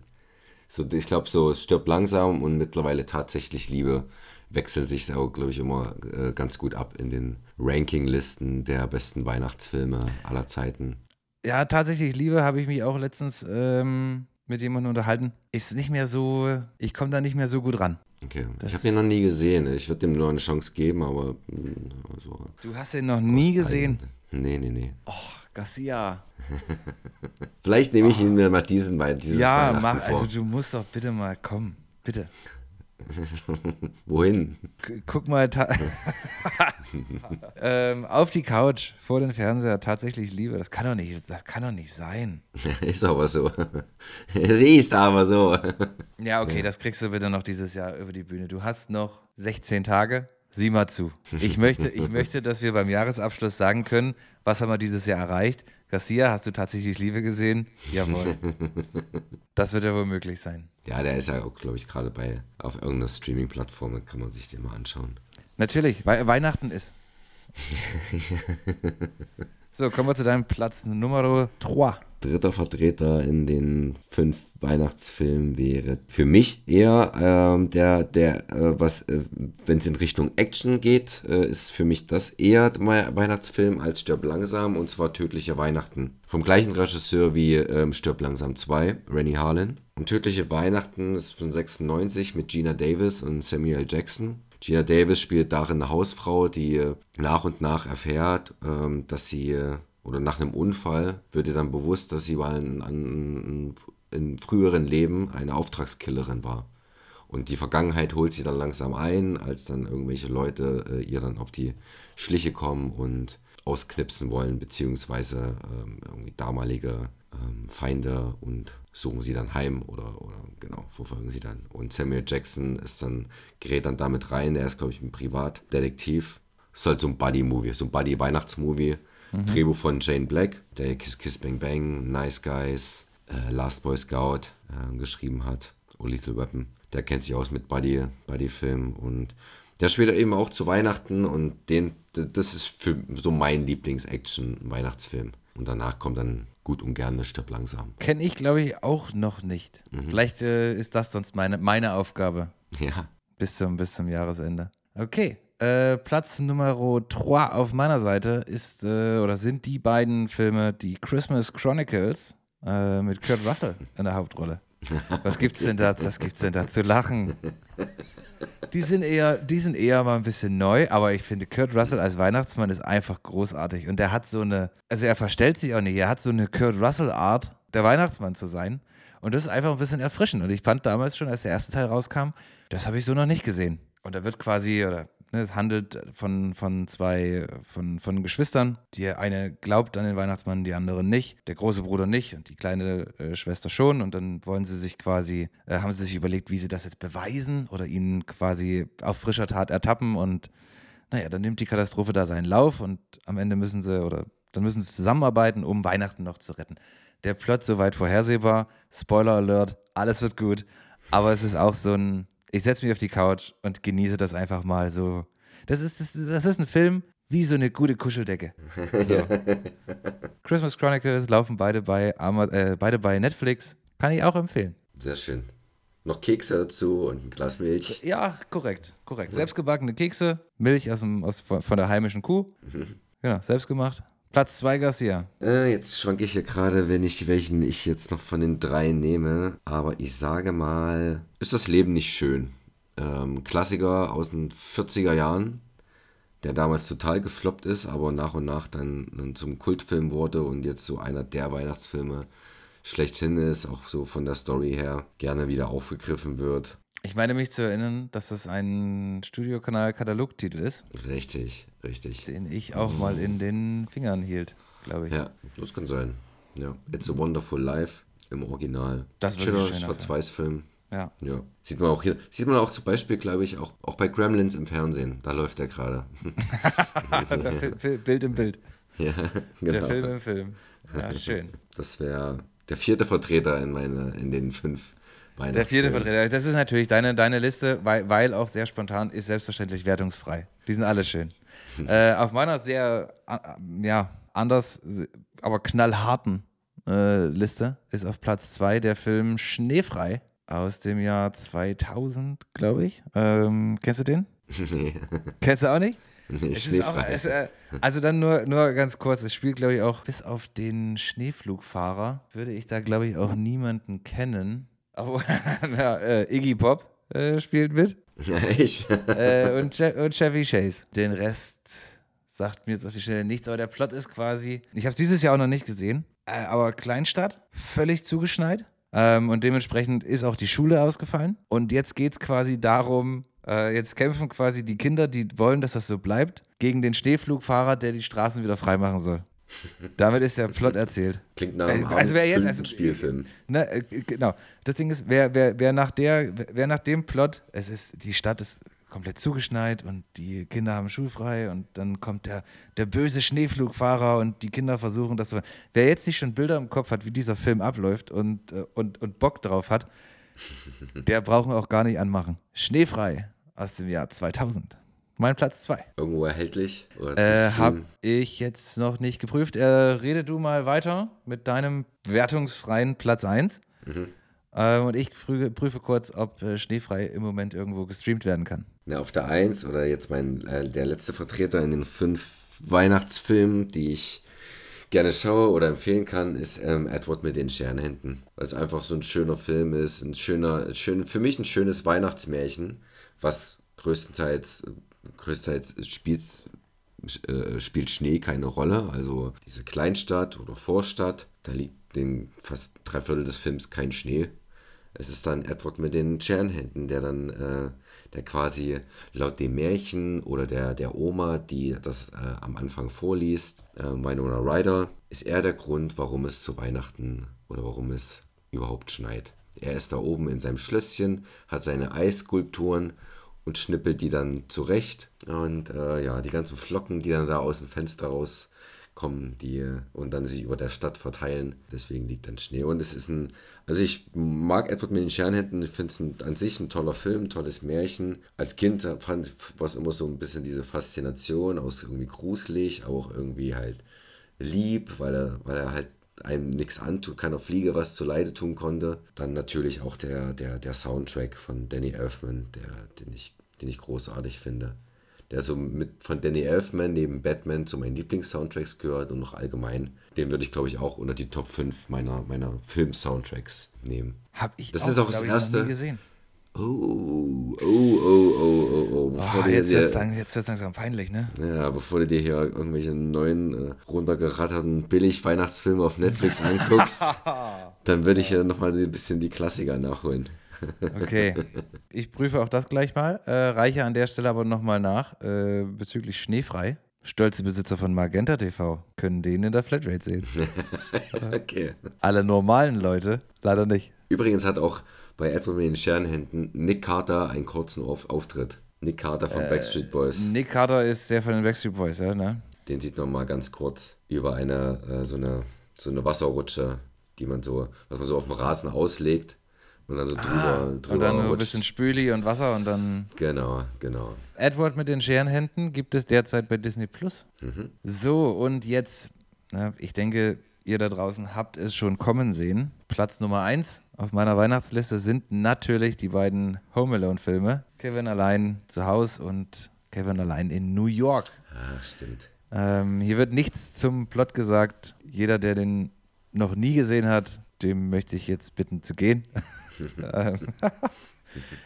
Speaker 2: So, ich glaube, so es stirbt langsam und mittlerweile tatsächlich Liebe wechseln sich auch, glaube ich, immer äh, ganz gut ab in den Rankinglisten der besten Weihnachtsfilme aller Zeiten.
Speaker 3: Ja, tatsächlich, Liebe habe ich mich auch letztens ähm, mit jemandem unterhalten. Ist nicht mehr so, ich komme da nicht mehr so gut ran.
Speaker 2: Okay,
Speaker 3: Das-
Speaker 2: ich habe ihn noch nie gesehen. Ich würde ihm nur eine Chance geben, aber mm, also,
Speaker 3: Du hast ihn noch nie gesehen.
Speaker 2: Nee, nee, nee.
Speaker 3: Garcia.
Speaker 2: Vielleicht nehme ich ihn mir mal diesen dieses
Speaker 3: Ja,
Speaker 2: Weihnachten
Speaker 3: mach,
Speaker 2: vor.
Speaker 3: also du musst doch bitte mal kommen. Bitte.
Speaker 2: Wohin?
Speaker 3: Guck mal ähm, auf die Couch vor den Fernseher. Tatsächlich Liebe. Das kann doch nicht, das kann doch nicht sein.
Speaker 2: ist aber so. es ist aber so.
Speaker 3: Ja, okay, das kriegst du bitte noch dieses Jahr über die Bühne. Du hast noch 16 Tage. Sieh mal zu. Ich möchte, ich möchte, dass wir beim Jahresabschluss sagen können, was haben wir dieses Jahr erreicht. Garcia, hast du tatsächlich Liebe gesehen? Jawohl. Das wird ja wohl möglich sein.
Speaker 2: Ja, der ist ja auch, glaube ich, gerade bei auf irgendeiner Streaming-Plattform, kann man sich den mal anschauen.
Speaker 3: Natürlich, weil Weihnachten ist. So, kommen wir zu deinem Platz Nummer 3.
Speaker 2: Dritter Vertreter in den fünf Weihnachtsfilmen wäre für mich eher ähm, der, der, äh, was, äh, wenn es in Richtung Action geht, äh, ist für mich das eher mein Weihnachtsfilm als Stirb langsam und zwar Tödliche Weihnachten. Vom gleichen Regisseur wie ähm, Stirb langsam 2, Rennie Harlan. Und Tödliche Weihnachten ist von 96 mit Gina Davis und Samuel Jackson. Gina Davis spielt darin eine Hausfrau, die äh, nach und nach erfährt, ähm, dass sie, äh, oder nach einem Unfall, wird ihr dann bewusst, dass sie mal in, früheren Leben eine Auftragskillerin war. Und die Vergangenheit holt sie dann langsam ein, als dann irgendwelche Leute äh, ihr dann auf die Schliche kommen und ausknipsen wollen, beziehungsweise ähm, irgendwie damalige ähm, Feinde und suchen sie dann heim oder, oder genau, verfolgen sie dann. Und Samuel Jackson ist dann, gerät dann damit rein, er ist, glaube ich, ein Privatdetektiv. Ist halt so ein Buddy-Movie, so ein Buddy-Weihnachtsmovie. Drehbuch von Jane Black, der Kiss Kiss Bang Bang, Nice Guys, äh, Last Boy Scout äh, geschrieben hat. Oh, Little Weapon. Der kennt sich aus mit Buddy, Buddy-Film und Der spielt eben auch zu Weihnachten und den, das ist für so mein Lieblings-Action-Weihnachtsfilm. Und danach kommt dann gut und gerne Stirb langsam.
Speaker 3: Kenne ich, glaube ich, auch noch nicht.
Speaker 2: Mhm.
Speaker 3: Vielleicht äh, ist das sonst meine, meine Aufgabe
Speaker 2: Ja.
Speaker 3: bis zum, bis zum Jahresende. Okay. Äh, Platz Nummer 3 auf meiner Seite ist äh, oder sind die beiden Filme die Christmas Chronicles äh, mit Kurt Russell in der Hauptrolle. Was gibt's denn da? Was gibt's denn da zu lachen? Die sind eher, die sind eher mal ein bisschen neu, aber ich finde Kurt Russell als Weihnachtsmann ist einfach großartig und der hat so eine, also er verstellt sich auch nicht, er hat so eine Kurt Russell Art, der Weihnachtsmann zu sein und das ist einfach ein bisschen erfrischend und ich fand damals schon, als der erste Teil rauskam, das habe ich so noch nicht gesehen und da wird quasi oder es handelt von, von zwei, von, von Geschwistern. Die eine glaubt an den Weihnachtsmann, die andere nicht. Der große Bruder nicht und die kleine äh, Schwester schon. Und dann wollen sie sich quasi, äh, haben sie sich überlegt, wie sie das jetzt beweisen oder ihn quasi auf frischer Tat ertappen. Und naja, dann nimmt die Katastrophe da seinen Lauf und am Ende müssen sie oder dann müssen sie zusammenarbeiten, um Weihnachten noch zu retten. Der Plot soweit vorhersehbar. Spoiler Alert, alles wird gut. Aber es ist auch so ein, ich setze mich auf die Couch und genieße das einfach mal so. Das ist, das, das ist ein Film wie so eine gute Kuscheldecke. So. Christmas Chronicles laufen beide bei, äh, beide bei Netflix. Kann ich auch empfehlen.
Speaker 2: Sehr schön. Noch Kekse dazu und ein Glas Milch.
Speaker 3: Ja, korrekt, korrekt. Selbstgebackene Kekse, Milch aus dem, aus, von von der heimischen Kuh. Genau, selbstgemacht. Platz 2 Garcia.
Speaker 2: Äh, jetzt schwanke ich hier gerade, wenn ich welchen ich jetzt noch von den drei nehme. Aber ich sage mal, ist das Leben nicht schön? Ähm, Klassiker aus den 40er Jahren, der damals total gefloppt ist, aber nach und nach dann, dann zum Kultfilm wurde und jetzt so einer der Weihnachtsfilme schlechthin ist, auch so von der Story her gerne wieder aufgegriffen wird.
Speaker 3: Ich meine mich zu erinnern, dass das ein Studiokanal-Katalogtitel ist,
Speaker 2: Richtig, richtig.
Speaker 3: den ich auch mal in den Fingern hielt, glaube ich.
Speaker 2: Ja, das kann sein. Ja, It's a Wonderful Life im Original.
Speaker 3: Das ist
Speaker 2: Schöner Schwarz-Weiß-Film.
Speaker 3: Ja.
Speaker 2: Ja. Sieht man auch hier. Sieht man auch zum Beispiel, glaube ich, auch, auch bei Gremlins im Fernsehen. Da läuft der gerade.
Speaker 3: Der Bild im Bild.
Speaker 2: ja,
Speaker 3: Der
Speaker 2: genau.
Speaker 3: Film im Film. Ja, schön.
Speaker 2: Das wäre der vierte Vertreter in, meine, in den fünf Weihnachtsfilmen.
Speaker 3: Der vierte Vertreter. Das ist natürlich deine, deine Liste, weil, weil auch sehr spontan ist selbstverständlich wertungsfrei. Die sind alle schön. äh, auf meiner sehr, ja, anders, aber knallharten äh, Liste ist auf Platz zwei der Film Schneefrei aus dem Jahr 2000, glaube ich. Ähm, kennst du den?
Speaker 2: nee,
Speaker 3: Kennst du auch nicht?
Speaker 2: nee
Speaker 3: Es ist auch, es, äh, also dann nur, nur ganz kurz, es spielt, glaube ich, auch bis auf den Schneeflugfahrer, würde ich da, glaube ich, auch niemanden kennen. Aber ja, äh, Iggy Pop äh, spielt mit
Speaker 2: ja, echt?
Speaker 3: äh, und, Je und Chevy Chase. Den Rest sagt mir jetzt auf die Schnelle nichts, aber der Plot ist quasi, ich habe es dieses Jahr auch noch nicht gesehen, äh, aber Kleinstadt, völlig zugeschneit. Ähm, und dementsprechend ist auch die Schule ausgefallen. Und jetzt geht es quasi darum, äh, jetzt kämpfen quasi die Kinder, die wollen, dass das so bleibt, gegen den Schneeflugfahrer, der die Straßen wieder freimachen soll. Damit ist der Plot erzählt.
Speaker 2: Klingt nach einem
Speaker 3: Äh, also wer jetzt- also-
Speaker 2: Spielfilm.
Speaker 3: Ne, äh, genau. Das Ding ist, wer, wer, wer, nach der, wer nach dem Plot, es ist, die Stadt ist komplett zugeschneit und die Kinder haben schulfrei und dann kommt der, der böse Schneeflugfahrer und die Kinder versuchen das zu. Wer jetzt nicht schon Bilder im Kopf hat, wie dieser Film abläuft und, äh, und, und Bock drauf hat, der brauchen wir auch gar nicht anmachen. Schneefrei aus dem Jahr 2000. Mein Platz 2.
Speaker 2: Irgendwo erhältlich?
Speaker 3: Äh,
Speaker 2: zu
Speaker 3: hab
Speaker 2: streamen?
Speaker 3: ich jetzt noch nicht geprüft. Äh, rede du mal weiter mit deinem wertungsfreien Platz 1. Äh, und ich prüfe, prüfe kurz, ob äh, Schneefrei im Moment irgendwo gestreamt werden kann.
Speaker 2: Na, auf der 1 oder jetzt mein, äh, der letzte Vertreter in den fünf Weihnachtsfilmen, die ich gerne schaue oder empfehlen kann, ist ähm, Edward mit den Scherenhänden. Weil es einfach so ein schöner Film ist, ein schöner, schön, für mich ein schönes Weihnachtsmärchen, was größtenteils, größtenteils spielt, äh, spielt Schnee keine Rolle. Also diese Kleinstadt oder Vorstadt, da liegt in fast drei Viertel des Films kein Schnee. Es ist dann Edward mit den Scherenhänden, der dann, äh, der quasi laut dem Märchen oder der, der Oma, die das äh, am Anfang vorliest, äh, Winona Ryder, ist er der Grund, warum es zu Weihnachten oder warum es überhaupt schneit. Er ist da oben in seinem Schlösschen, hat seine Eisskulpturen und schnippelt die dann zurecht. Und äh, ja, die ganzen Flocken, die dann da aus dem Fenster raus kommen, die äh, und dann sich über der Stadt verteilen. Deswegen liegt dann Schnee. Und es ist ein, also ich mag Edward mit den Scherenhänden, ich finde es an sich ein toller Film, ein tolles Märchen. Als Kind fand war es immer so ein bisschen diese Faszination aus irgendwie gruselig, aber auch irgendwie halt lieb, weil er, weil er halt einem nichts antut, keiner Fliege was zu Leide tun konnte. Dann natürlich auch der, der, der Soundtrack von Danny Elfman, der, den, ich, den ich großartig finde. Der so mit von Danny Elfman neben Batman zu meinen Lieblings-Soundtracks gehört und noch allgemein. Den würde ich, glaube ich, auch unter die Top 5 meiner, meiner Film-Soundtracks nehmen.
Speaker 3: Hab ich
Speaker 2: Das
Speaker 3: auch,
Speaker 2: ist auch das erste-. Oh, oh, oh, oh, oh, oh. Bevor
Speaker 3: Oh, jetzt wird es lang, jetzt wird's langsam peinlich, ne?
Speaker 2: Ja, bevor du dir hier irgendwelche neuen, äh, runtergeratterten Billig-Weihnachtsfilme auf Netflix anguckst, dann würde ich ja nochmal ein bisschen die Klassiker nachholen.
Speaker 3: Okay, ich prüfe auch das gleich mal. Äh, reiche an der Stelle aber nochmal nach äh, bezüglich Schneefrei. Stolze Besitzer von Magenta TV können den in der Flatrate sehen.
Speaker 2: Okay.
Speaker 3: Alle normalen Leute leider nicht.
Speaker 2: Übrigens hat auch bei Edward mit den Scherenhänden Nick Carter einen kurzen Auf Auftritt. Nick Carter von Backstreet Boys.
Speaker 3: Nick Carter ist der von den Backstreet Boys, ja, ne?
Speaker 2: Den sieht man mal ganz kurz über eine, äh, so eine, so eine Wasserrutsche, die man so, was man so auf dem Rasen auslegt und dann so drüber, drüber
Speaker 3: Und dann nur ein
Speaker 2: rutscht.
Speaker 3: bisschen Spüli und Wasser und dann.
Speaker 2: Genau, genau.
Speaker 3: Edward mit den Scherenhänden gibt es derzeit bei Disney Plus. So, und jetzt, na, ich denke, ihr da draußen habt es schon kommen sehen. Platz Nummer 1 auf meiner Weihnachtsliste sind natürlich die beiden Home Alone-Filme. Kevin allein zu Hause und Kevin allein in New York.
Speaker 2: Ah, stimmt.
Speaker 3: Ähm, hier wird nichts zum Plot gesagt. Jeder, der den noch nie gesehen hat, dem möchte ich jetzt bitten zu gehen. Ähm,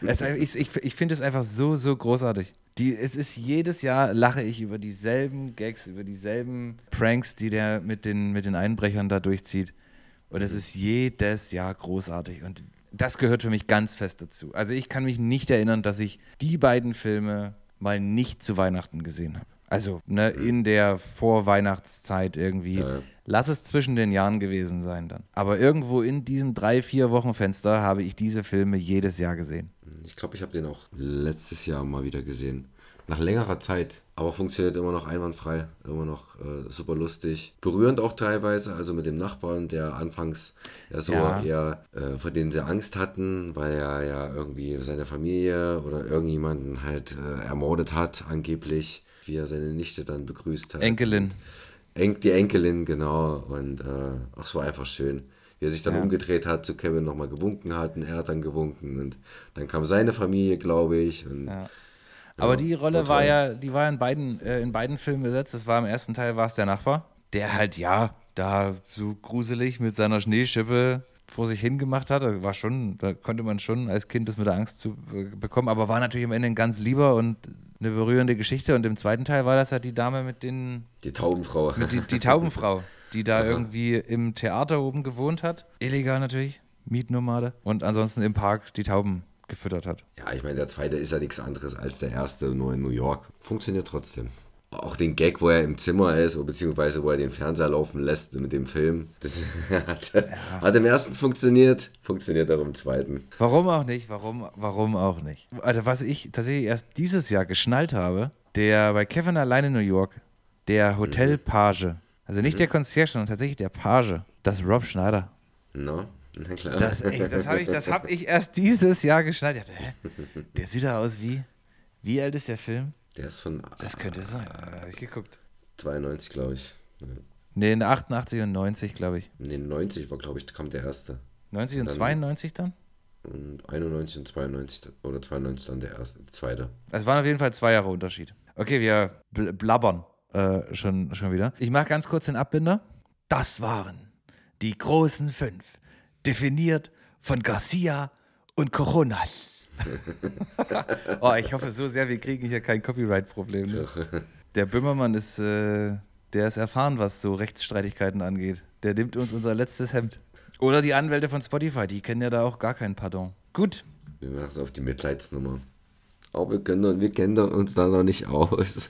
Speaker 3: es, ich ich, ich finde es einfach so, so großartig. Die, es ist jedes Jahr lache ich über dieselben Gags, über dieselben Pranks, die der mit den, mit den Einbrechern da durchzieht. Und es ist jedes Jahr großartig. Und das gehört für mich ganz fest dazu. Also ich kann mich nicht erinnern, dass ich die beiden Filme mal nicht zu Weihnachten gesehen habe. Also ne, in der Vorweihnachtszeit irgendwie.
Speaker 2: Ja.
Speaker 3: Lass es zwischen den Jahren gewesen sein dann. Aber irgendwo in diesem drei, vier Wochen Fenster habe ich diese Filme jedes Jahr gesehen.
Speaker 2: Ich glaube, ich habe den auch letztes Jahr mal wieder gesehen. Nach längerer Zeit. Aber funktioniert immer noch einwandfrei. Immer noch äh, super lustig. Berührend auch teilweise. Also mit dem Nachbarn, der anfangs ja so
Speaker 3: Ja.
Speaker 2: eher, äh, vor denen sie Angst hatten, weil er ja irgendwie seine Familie oder irgendjemanden halt äh, ermordet hat, angeblich. Wie er seine Nichte dann begrüßt hat.
Speaker 3: Enkelin.
Speaker 2: Enk, die Enkelin, genau. Und äh, ach, es war einfach schön. Wie er sich dann
Speaker 3: Ja.
Speaker 2: umgedreht hat, zu Kevin nochmal gewunken hat und er hat dann gewunken. Und dann kam seine Familie, glaube ich. Und
Speaker 3: Ja. Aber die Rolle
Speaker 2: war
Speaker 3: war ja, die war in beiden, äh, in beiden Filmen besetzt. Das war im ersten Teil war es der Nachbar, der halt, ja, da so gruselig mit seiner Schneeschippe vor sich hingemacht hat. Da war schon, da konnte man schon als Kind das mit der Angst zu äh, bekommen, aber war natürlich am Ende ein ganz lieber und eine berührende Geschichte. Und im zweiten Teil war das halt die Dame mit den,
Speaker 2: die Taubenfrau.
Speaker 3: mit die, die Taubenfrau, die da irgendwie im Theater oben gewohnt hat. Illegal natürlich, Mietnomade. Und ansonsten im Park die Tauben gefüttert hat.
Speaker 2: Ja, ich meine, der zweite ist ja nichts anderes als der erste, nur in New York. Funktioniert trotzdem. Auch den Gag, wo er im Zimmer ist, oder beziehungsweise wo er den Fernseher laufen lässt mit dem Film, das hat, hat im ersten funktioniert, funktioniert auch im zweiten.
Speaker 3: Warum auch nicht? Warum, warum auch nicht? Also, was ich tatsächlich erst dieses Jahr geschnallt habe, der bei Kevin allein in New York, der Hotelpage, also nicht der Concierge, sondern tatsächlich der Page, das ist Rob Schneider.
Speaker 2: No? Na klar.
Speaker 3: Das, ey, das habe ich, das hab ich erst dieses Jahr geschnallt. Ich dachte, hä? Der sieht da aus wie. Wie alt ist der Film?
Speaker 2: der ist von
Speaker 3: Das könnte sein. Da habe ich geguckt.
Speaker 2: 92, glaube ich.
Speaker 3: Nee, in 88 und 90, glaube ich.
Speaker 2: Nee, 90 war, glaube ich, kam der erste.
Speaker 3: 90 und
Speaker 2: Dann-
Speaker 3: 92 dann?
Speaker 2: Und 91 und 92 oder 92 dann der erste, der zweite.
Speaker 3: Es waren auf jeden Fall zwei Jahre Unterschied. Okay, wir bl blabbern äh, schon, schon wieder. Ich mache ganz kurz den Abbinder. Das waren die großen fünf, definiert von Garcia und Coronas. oh, ich hoffe so sehr, wir kriegen hier kein Copyright-Problem. Ne? Der Böhmermann ist, äh, der ist erfahren, was so Rechtsstreitigkeiten angeht. Der nimmt uns unser letztes Hemd. Oder die Anwälte von Spotify, die kennen ja da auch gar keinen Pardon. Gut,
Speaker 2: Wir machen es auf die Mitleidsnummer. Aber wir, können, wir kennen uns da noch nicht aus.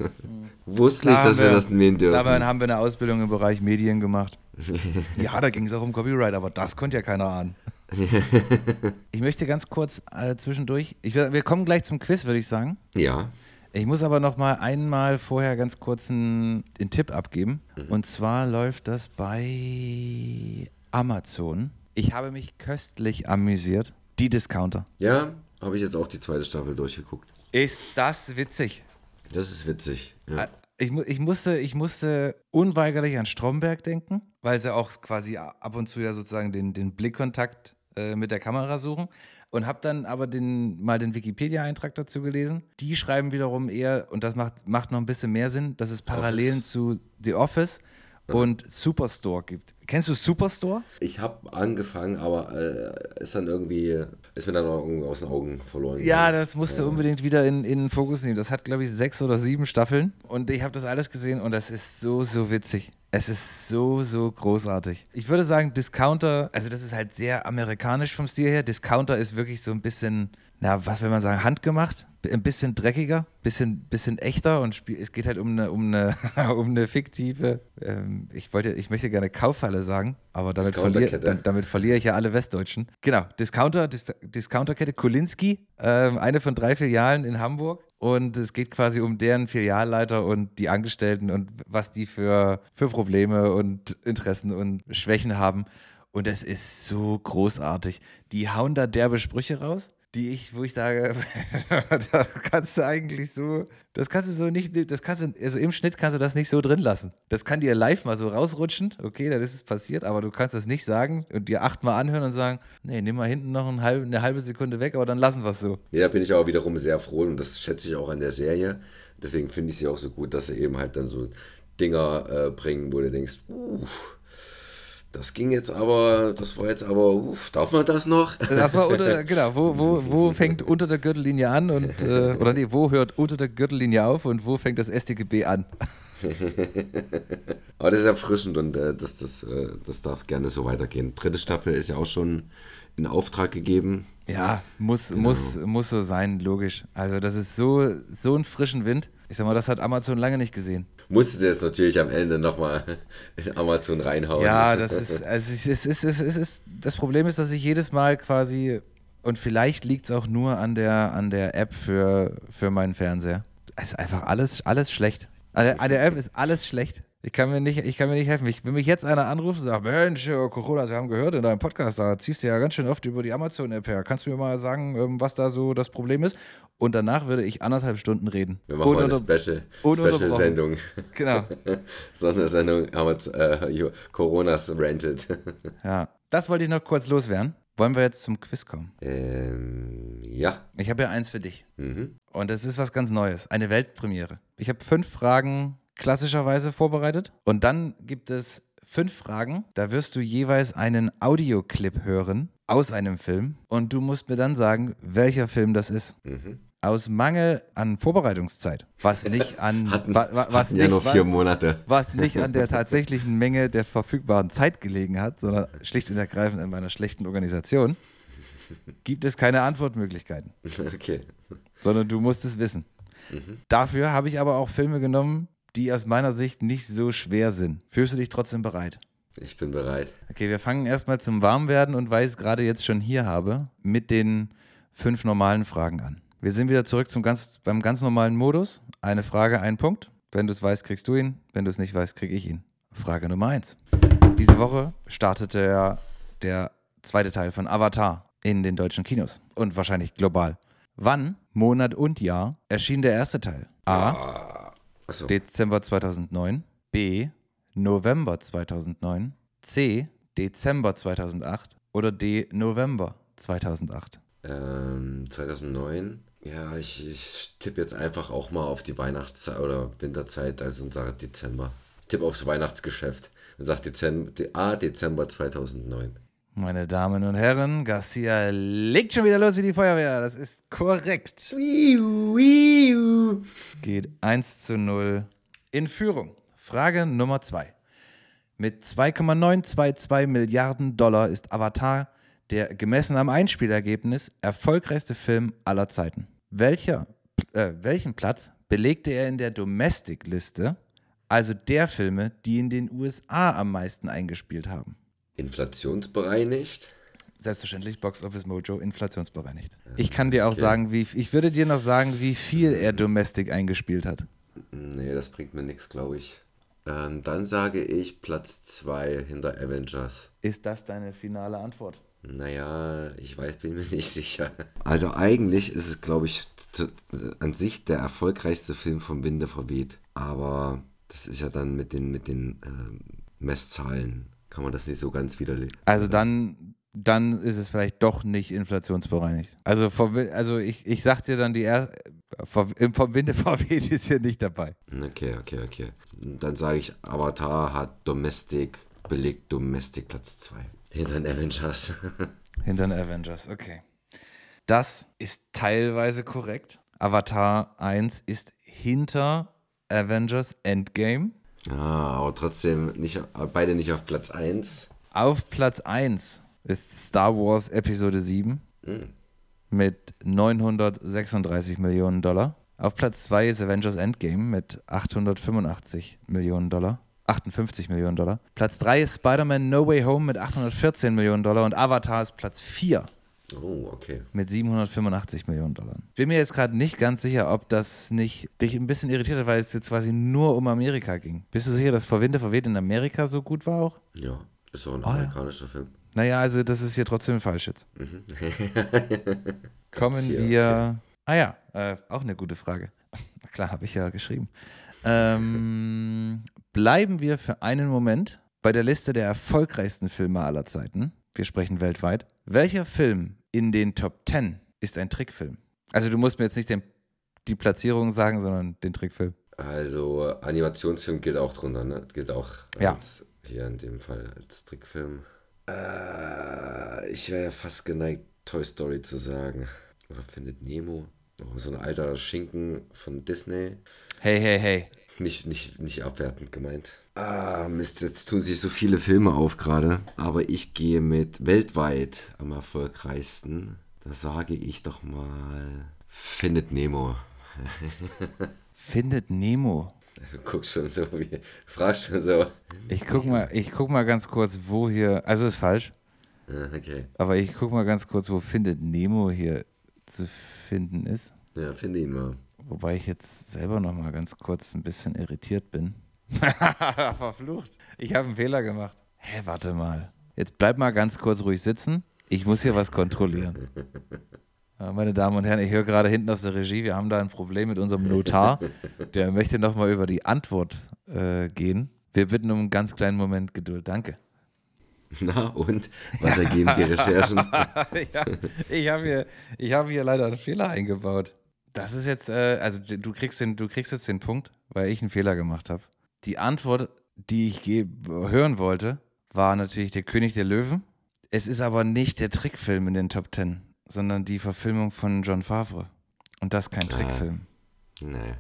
Speaker 2: Wussten nicht,
Speaker 3: Klar
Speaker 2: dass
Speaker 3: haben
Speaker 2: wir das nehmen dürfen.
Speaker 3: Dabei haben wir eine Ausbildung im Bereich Medien gemacht. ja, da ging es auch um Copyright, aber das konnte ja keiner ahnen. ich möchte ganz kurz äh, zwischendurch, ich, wir kommen gleich zum Quiz, würde ich sagen.
Speaker 2: ja,
Speaker 3: Ich muss aber noch mal einmal vorher ganz kurz einen, einen Tipp abgeben. Und zwar läuft das bei Amazon. Ich habe mich köstlich amüsiert. Die Discounter.
Speaker 2: Ja, habe ich jetzt auch die zweite Staffel durchgeguckt.
Speaker 3: Ist das witzig?
Speaker 2: Das ist witzig. Ja.
Speaker 3: Ich, ich, musste, ich musste unweigerlich an Stromberg denken, weil sie auch quasi ab und zu ja sozusagen den, den Blickkontakt äh, mit der Kamera suchen. Und habe dann aber den, mal den Wikipedia-Eintrag dazu gelesen. Die schreiben wiederum eher, und das macht, macht noch ein bisschen mehr Sinn, dass es Parallelen zu The Office und Superstore gibt. Kennst du Superstore?
Speaker 2: Ich habe angefangen, aber äh, ist dann irgendwie, ist mir dann auch irgendwie aus den Augen verloren.
Speaker 3: Ja, das musst du unbedingt wieder in, in den Fokus nehmen. Das hat, glaube ich, sechs oder sieben Staffeln. Und ich habe das alles gesehen und das ist so, so witzig. Es ist so, so großartig. Ich würde sagen, Discounter, also das ist halt sehr amerikanisch vom Stil her. Discounter ist wirklich so ein bisschen, na, was will man sagen, handgemacht. Ein bisschen dreckiger, bisschen, bisschen echter und es geht halt um eine, um eine, um eine fiktive, ähm, ich wollte, ich möchte gerne Kaufhalle sagen, aber damit, verliere,
Speaker 2: Discounterkette.
Speaker 3: damit, damit verliere ich ja alle Westdeutschen. Genau, Discounter, Dis Discounterkette Kulinski, ähm, eine von drei Filialen in Hamburg. Und es geht quasi um deren Filialleiter und die Angestellten und was die für, für Probleme und Interessen und Schwächen haben. Und das ist so großartig. Die hauen da derbe Sprüche raus, die ich, wo ich sage, das kannst du eigentlich so, das kannst du so nicht, das kannst du, also im Schnitt kannst du das nicht so drin lassen. Das kann dir live mal so rausrutschen, okay, dann ist es passiert, aber du kannst das nicht sagen und dir achtmal anhören und sagen, nee, nimm mal hinten noch eine halbe, eine halbe Sekunde weg, aber dann lassen wir es so.
Speaker 2: Nee, da bin ich auch wiederum sehr froh und das schätze ich auch an der Serie. Deswegen finde ich sie auch so gut, dass sie eben halt dann so Dinger äh, bringen, wo du denkst, uff, das ging jetzt aber, das war jetzt aber, uff, darf man das noch?
Speaker 3: Das war unter, genau, wo, wo, wo fängt unter der Gürtellinie an und, äh, oder nee, wo hört unter der Gürtellinie auf und wo fängt das StGB an?
Speaker 2: Aber das ist erfrischend und äh, das, das, äh, das darf gerne so weitergehen. Dritte Staffel ist ja auch schon in Auftrag gegeben.
Speaker 3: Ja, muss, muss, muss so sein, logisch. Also das ist so, so ein frischen Wind. Ich sag mal, das hat Amazon lange nicht gesehen.
Speaker 2: Musste jetzt natürlich am Ende nochmal in Amazon reinhauen.
Speaker 3: Ja, das ist, also es ist, es ist, es ist, das Problem ist, dass ich jedes Mal quasi, und vielleicht liegt es auch nur an der, an der App für, für meinen Fernseher. Es ist einfach alles, alles schlecht. An der, an der App ist alles schlecht. Ich kann mir nicht, ich kann mir nicht helfen. Ich, wenn mich jetzt einer anruft und sagt, Mensch, äh, Corona, Sie haben gehört in deinem Podcast, da ziehst du ja ganz schön oft über die Amazon-App her. Kannst du mir mal sagen, ähm, was da so das Problem ist? Und danach würde ich anderthalb Stunden reden.
Speaker 2: Wir machen mal eine Special-
Speaker 3: ununterbrochen.
Speaker 2: Special-Sendung.
Speaker 3: Genau.
Speaker 2: Sondersendung äh, Coronas Rented.
Speaker 3: Ja. Das wollte ich noch kurz loswerden. Wollen wir jetzt zum Quiz kommen?
Speaker 2: ähm, ja.
Speaker 3: Ich habe ja eins für dich.
Speaker 2: Mhm.
Speaker 3: Und es ist was ganz Neues. Eine Weltpremiere. Ich habe fünf Fragen klassischerweise vorbereitet. Und dann gibt es fünf Fragen. Da wirst du jeweils einen Audioclip hören aus einem Film. Und du musst mir dann sagen, welcher Film das ist.
Speaker 2: Mhm.
Speaker 3: Aus Mangel an Vorbereitungszeit. Was nicht an.
Speaker 2: Hatten,
Speaker 3: wa, wa, was nicht,
Speaker 2: ja nur vier
Speaker 3: was,
Speaker 2: Monate.
Speaker 3: was nicht an der tatsächlichen Menge der verfügbaren Zeit gelegen hat, sondern schlicht und ergreifend an meiner schlechten Organisation, gibt es keine Antwortmöglichkeiten
Speaker 2: Okay.
Speaker 3: sondern du musst es wissen. Dafür habe ich aber auch Filme genommen, die aus meiner Sicht nicht so schwer sind. Fühlst du dich trotzdem bereit?
Speaker 2: Ich bin bereit.
Speaker 3: Okay, wir fangen erstmal zum Warmwerden und weil ich es gerade jetzt schon hier habe, mit den fünf normalen Fragen an. Wir sind wieder zurück zum ganz, beim ganz normalen Modus. Eine Frage, ein Punkt. Wenn du es weißt, kriegst du ihn. Wenn du es nicht weißt, kriege ich ihn. Frage Nummer eins. Diese Woche startete ja der zweite Teil von Avatar in den deutschen Kinos und wahrscheinlich global. Wann, Monat und Jahr erschien der erste Teil? A.
Speaker 2: Achso.
Speaker 3: Dezember 2009. B. November 2009. C. Dezember 2008. Oder D. November 2008.
Speaker 2: Ähm, 2009. Ja, ich, ich tippe jetzt einfach auch mal auf die Weihnachtszeit oder Winterzeit, also und sage Dezember. Ich tippe aufs Weihnachtsgeschäft und sage Dezember, ah, Dezember 2009.
Speaker 3: Meine Damen und Herren, Garcia legt schon wieder los wie die Feuerwehr. Das ist korrekt. Geht 1 zu 0 in Führung. Frage Nummer 2. Mit 2,922 Milliarden Dollar ist Avatar der gemessen am Einspielergebnis erfolgreichste Film aller Zeiten. Welcher, äh, welchen Platz belegte er in der Domestic-Liste, also der Filme, die in den USA am meisten eingespielt haben?
Speaker 2: Inflationsbereinigt.
Speaker 3: Selbstverständlich Box Office Mojo inflationsbereinigt. Ich kann dir auch sagen, wie ich würde dir noch sagen, wie viel er Domestic eingespielt hat.
Speaker 2: Nee, das bringt mir nichts, glaube ich. Ähm, dann sage ich Platz 2 hinter Avengers.
Speaker 3: Ist das deine finale Antwort?
Speaker 2: Naja, ich weiß, bin mir nicht sicher. Also eigentlich ist es, glaube ich, t- an sich der erfolgreichste Film vom Winde verweht. Aber das ist ja dann mit den, mit den ähm, Messzahlen, kann man das nicht so ganz widerlegen.
Speaker 3: Also dann, dann ist es vielleicht doch nicht inflationsbereinigt. Also, Wi- also ich, ich sag dir dann, die er, im- vom Winde verweht ist hier nicht dabei.
Speaker 2: Okay, okay, okay. Dann sage ich, Avatar hat Domestic, belegt Domestic Platz 2. Hinter den Avengers.
Speaker 3: Hinter den Avengers, okay. Das ist teilweise korrekt. Avatar 1 ist hinter Avengers Endgame.
Speaker 2: Ja, aber trotzdem nicht, beide nicht auf Platz 1.
Speaker 3: Auf Platz 1 ist Star Wars Episode 7
Speaker 2: Hm.
Speaker 3: mit 936 Millionen Dollar. Auf Platz 2 ist Avengers Endgame mit 885 Millionen Dollar. 58 Millionen Dollar. Platz 3 ist Spider-Man No Way Home mit 814 Millionen Dollar und Avatar ist Platz 4
Speaker 2: Oh, okay.
Speaker 3: mit 785 Millionen Dollar. Ich bin mir jetzt gerade nicht ganz sicher, ob das nicht dich ein bisschen irritiert hat, weil es jetzt quasi nur um Amerika ging. Bist du sicher, dass Vor Winde verweht in Amerika so gut war auch?
Speaker 2: Ja, ist doch ein
Speaker 3: ja.
Speaker 2: amerikanischer Film.
Speaker 3: Naja, also das ist hier trotzdem falsch jetzt. Kommen
Speaker 2: vier,
Speaker 3: wir. Ah ja, äh, auch eine gute Frage. Klar, habe ich ja geschrieben. Ähm, bleiben wir für einen Moment bei der Liste der erfolgreichsten Filme aller Zeiten. Wir sprechen weltweit. Welcher Film in den Top 10 ist ein Trickfilm? Also du musst mir jetzt nicht den, die Platzierung sagen, sondern den Trickfilm.
Speaker 2: Also Animationsfilm gilt auch drunter, ne? Gilt auch
Speaker 3: Ja.
Speaker 2: als, hier in dem Fall als Trickfilm. Äh, ich wäre ja fast geneigt, Toy Story zu sagen. Oder Findet Nemo. Oh, so ein alter Schinken von Disney.
Speaker 3: Hey, hey, hey.
Speaker 2: Nicht, nicht, nicht abwertend gemeint. Ah, Mist, jetzt tun sich so viele Filme auf gerade. Aber ich gehe mit weltweit am erfolgreichsten. Da sage ich doch mal Findet Nemo.
Speaker 3: Findet Nemo.
Speaker 2: Du guckst schon so, wie, fragst schon so.
Speaker 3: Ich guck mal, ich guck mal ganz kurz, wo hier. Also ist falsch.
Speaker 2: Ah, Okay.
Speaker 3: Aber ich guck mal ganz kurz, wo Findet Nemo hier zu finden ist.
Speaker 2: Ja, finde ihn mal.
Speaker 3: Wobei ich jetzt selber noch mal ganz kurz ein bisschen irritiert bin. Verflucht. Ich habe einen Fehler gemacht. Hä, warte mal. Jetzt bleib mal ganz kurz ruhig sitzen. Ich muss hier was kontrollieren. Meine Damen und Herren, ich höre gerade hinten aus der Regie, wir haben da ein Problem mit unserem Notar. Der möchte noch mal über die Antwort äh, gehen. Wir bitten um einen ganz kleinen Moment Geduld. Danke.
Speaker 2: Na, und? Was ergeben die Recherchen?
Speaker 3: ja, ich habe hier, ich hab hier leider einen Fehler eingebaut. Das ist jetzt, äh, also du kriegst, den, du kriegst jetzt den Punkt, weil ich einen Fehler gemacht habe. Die Antwort, die ich hören wollte, war natürlich der König der Löwen. Es ist aber nicht der Trickfilm in den Top Ten, sondern die Verfilmung von John Favre. Und das kein Trickfilm.
Speaker 2: nee.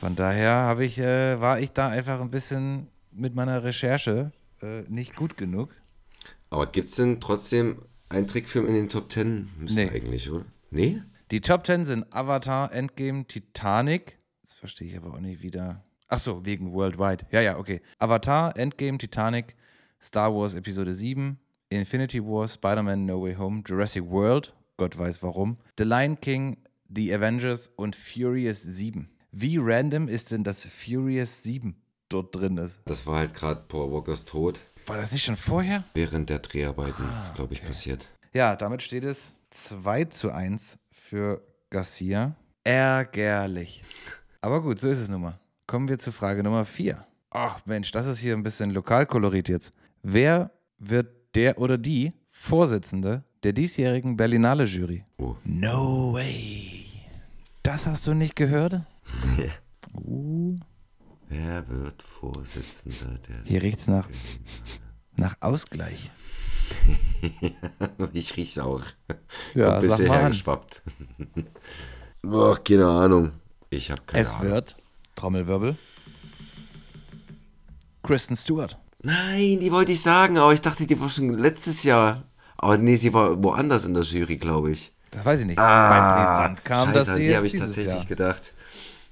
Speaker 3: Von daher habe ich, äh, war ich da einfach ein bisschen mit meiner Recherche äh, nicht gut genug.
Speaker 2: Aber gibt es denn trotzdem einen Trickfilm in den Top Ten? Müsste
Speaker 3: Nee.
Speaker 2: eigentlich, oder? Nee?
Speaker 3: Die Top 10 sind Avatar, Endgame, Titanic. Das verstehe ich aber auch nicht wieder. Ach so, wegen Worldwide. Ja, ja, okay. Avatar, Endgame, Titanic, Star Wars Episode 7, Infinity War, Spider-Man No Way Home, Jurassic World, Gott weiß warum, The Lion King, The Avengers und Furious 7. Wie random ist denn das Furious 7 dort drin ist?
Speaker 2: Das war halt gerade Paul Walkers Tod.
Speaker 3: War das nicht schon vorher?
Speaker 2: Während der Dreharbeiten ist
Speaker 3: Ah,
Speaker 2: es, glaube ich, passiert.
Speaker 3: Ja, damit steht es 2 zu 1 für Garcia. Ärgerlich. Aber gut, so ist es nun mal. Kommen wir zu Frage Nummer 4. Ach Mensch, das ist hier ein bisschen Lokalkolorit jetzt. Wer wird der oder die Vorsitzende der diesjährigen Berlinale Jury?
Speaker 2: Oh.
Speaker 3: No way. Das hast du nicht gehört? Uh,
Speaker 2: Wer wird Vorsitzender der.
Speaker 3: hier riecht's nach, nach Ausgleich.
Speaker 2: ich riech's auch.
Speaker 3: Ja,
Speaker 2: Kommt
Speaker 3: sag
Speaker 2: bisher
Speaker 3: mal an.
Speaker 2: hergeschwappt. Boah, keine Ahnung. Ich habe keine
Speaker 3: Es
Speaker 2: Ahnung.
Speaker 3: wird, Trommelwirbel, Kristen Stewart.
Speaker 2: Nein, die wollte ich sagen, aber ich dachte, die war schon letztes Jahr. Aber nee, sie war woanders in der Jury, glaube ich.
Speaker 3: Das weiß ich nicht.
Speaker 2: Ah,
Speaker 3: Beim Brisant kam
Speaker 2: Scheiße,
Speaker 3: sie
Speaker 2: die habe ich tatsächlich
Speaker 3: Jahr
Speaker 2: gedacht.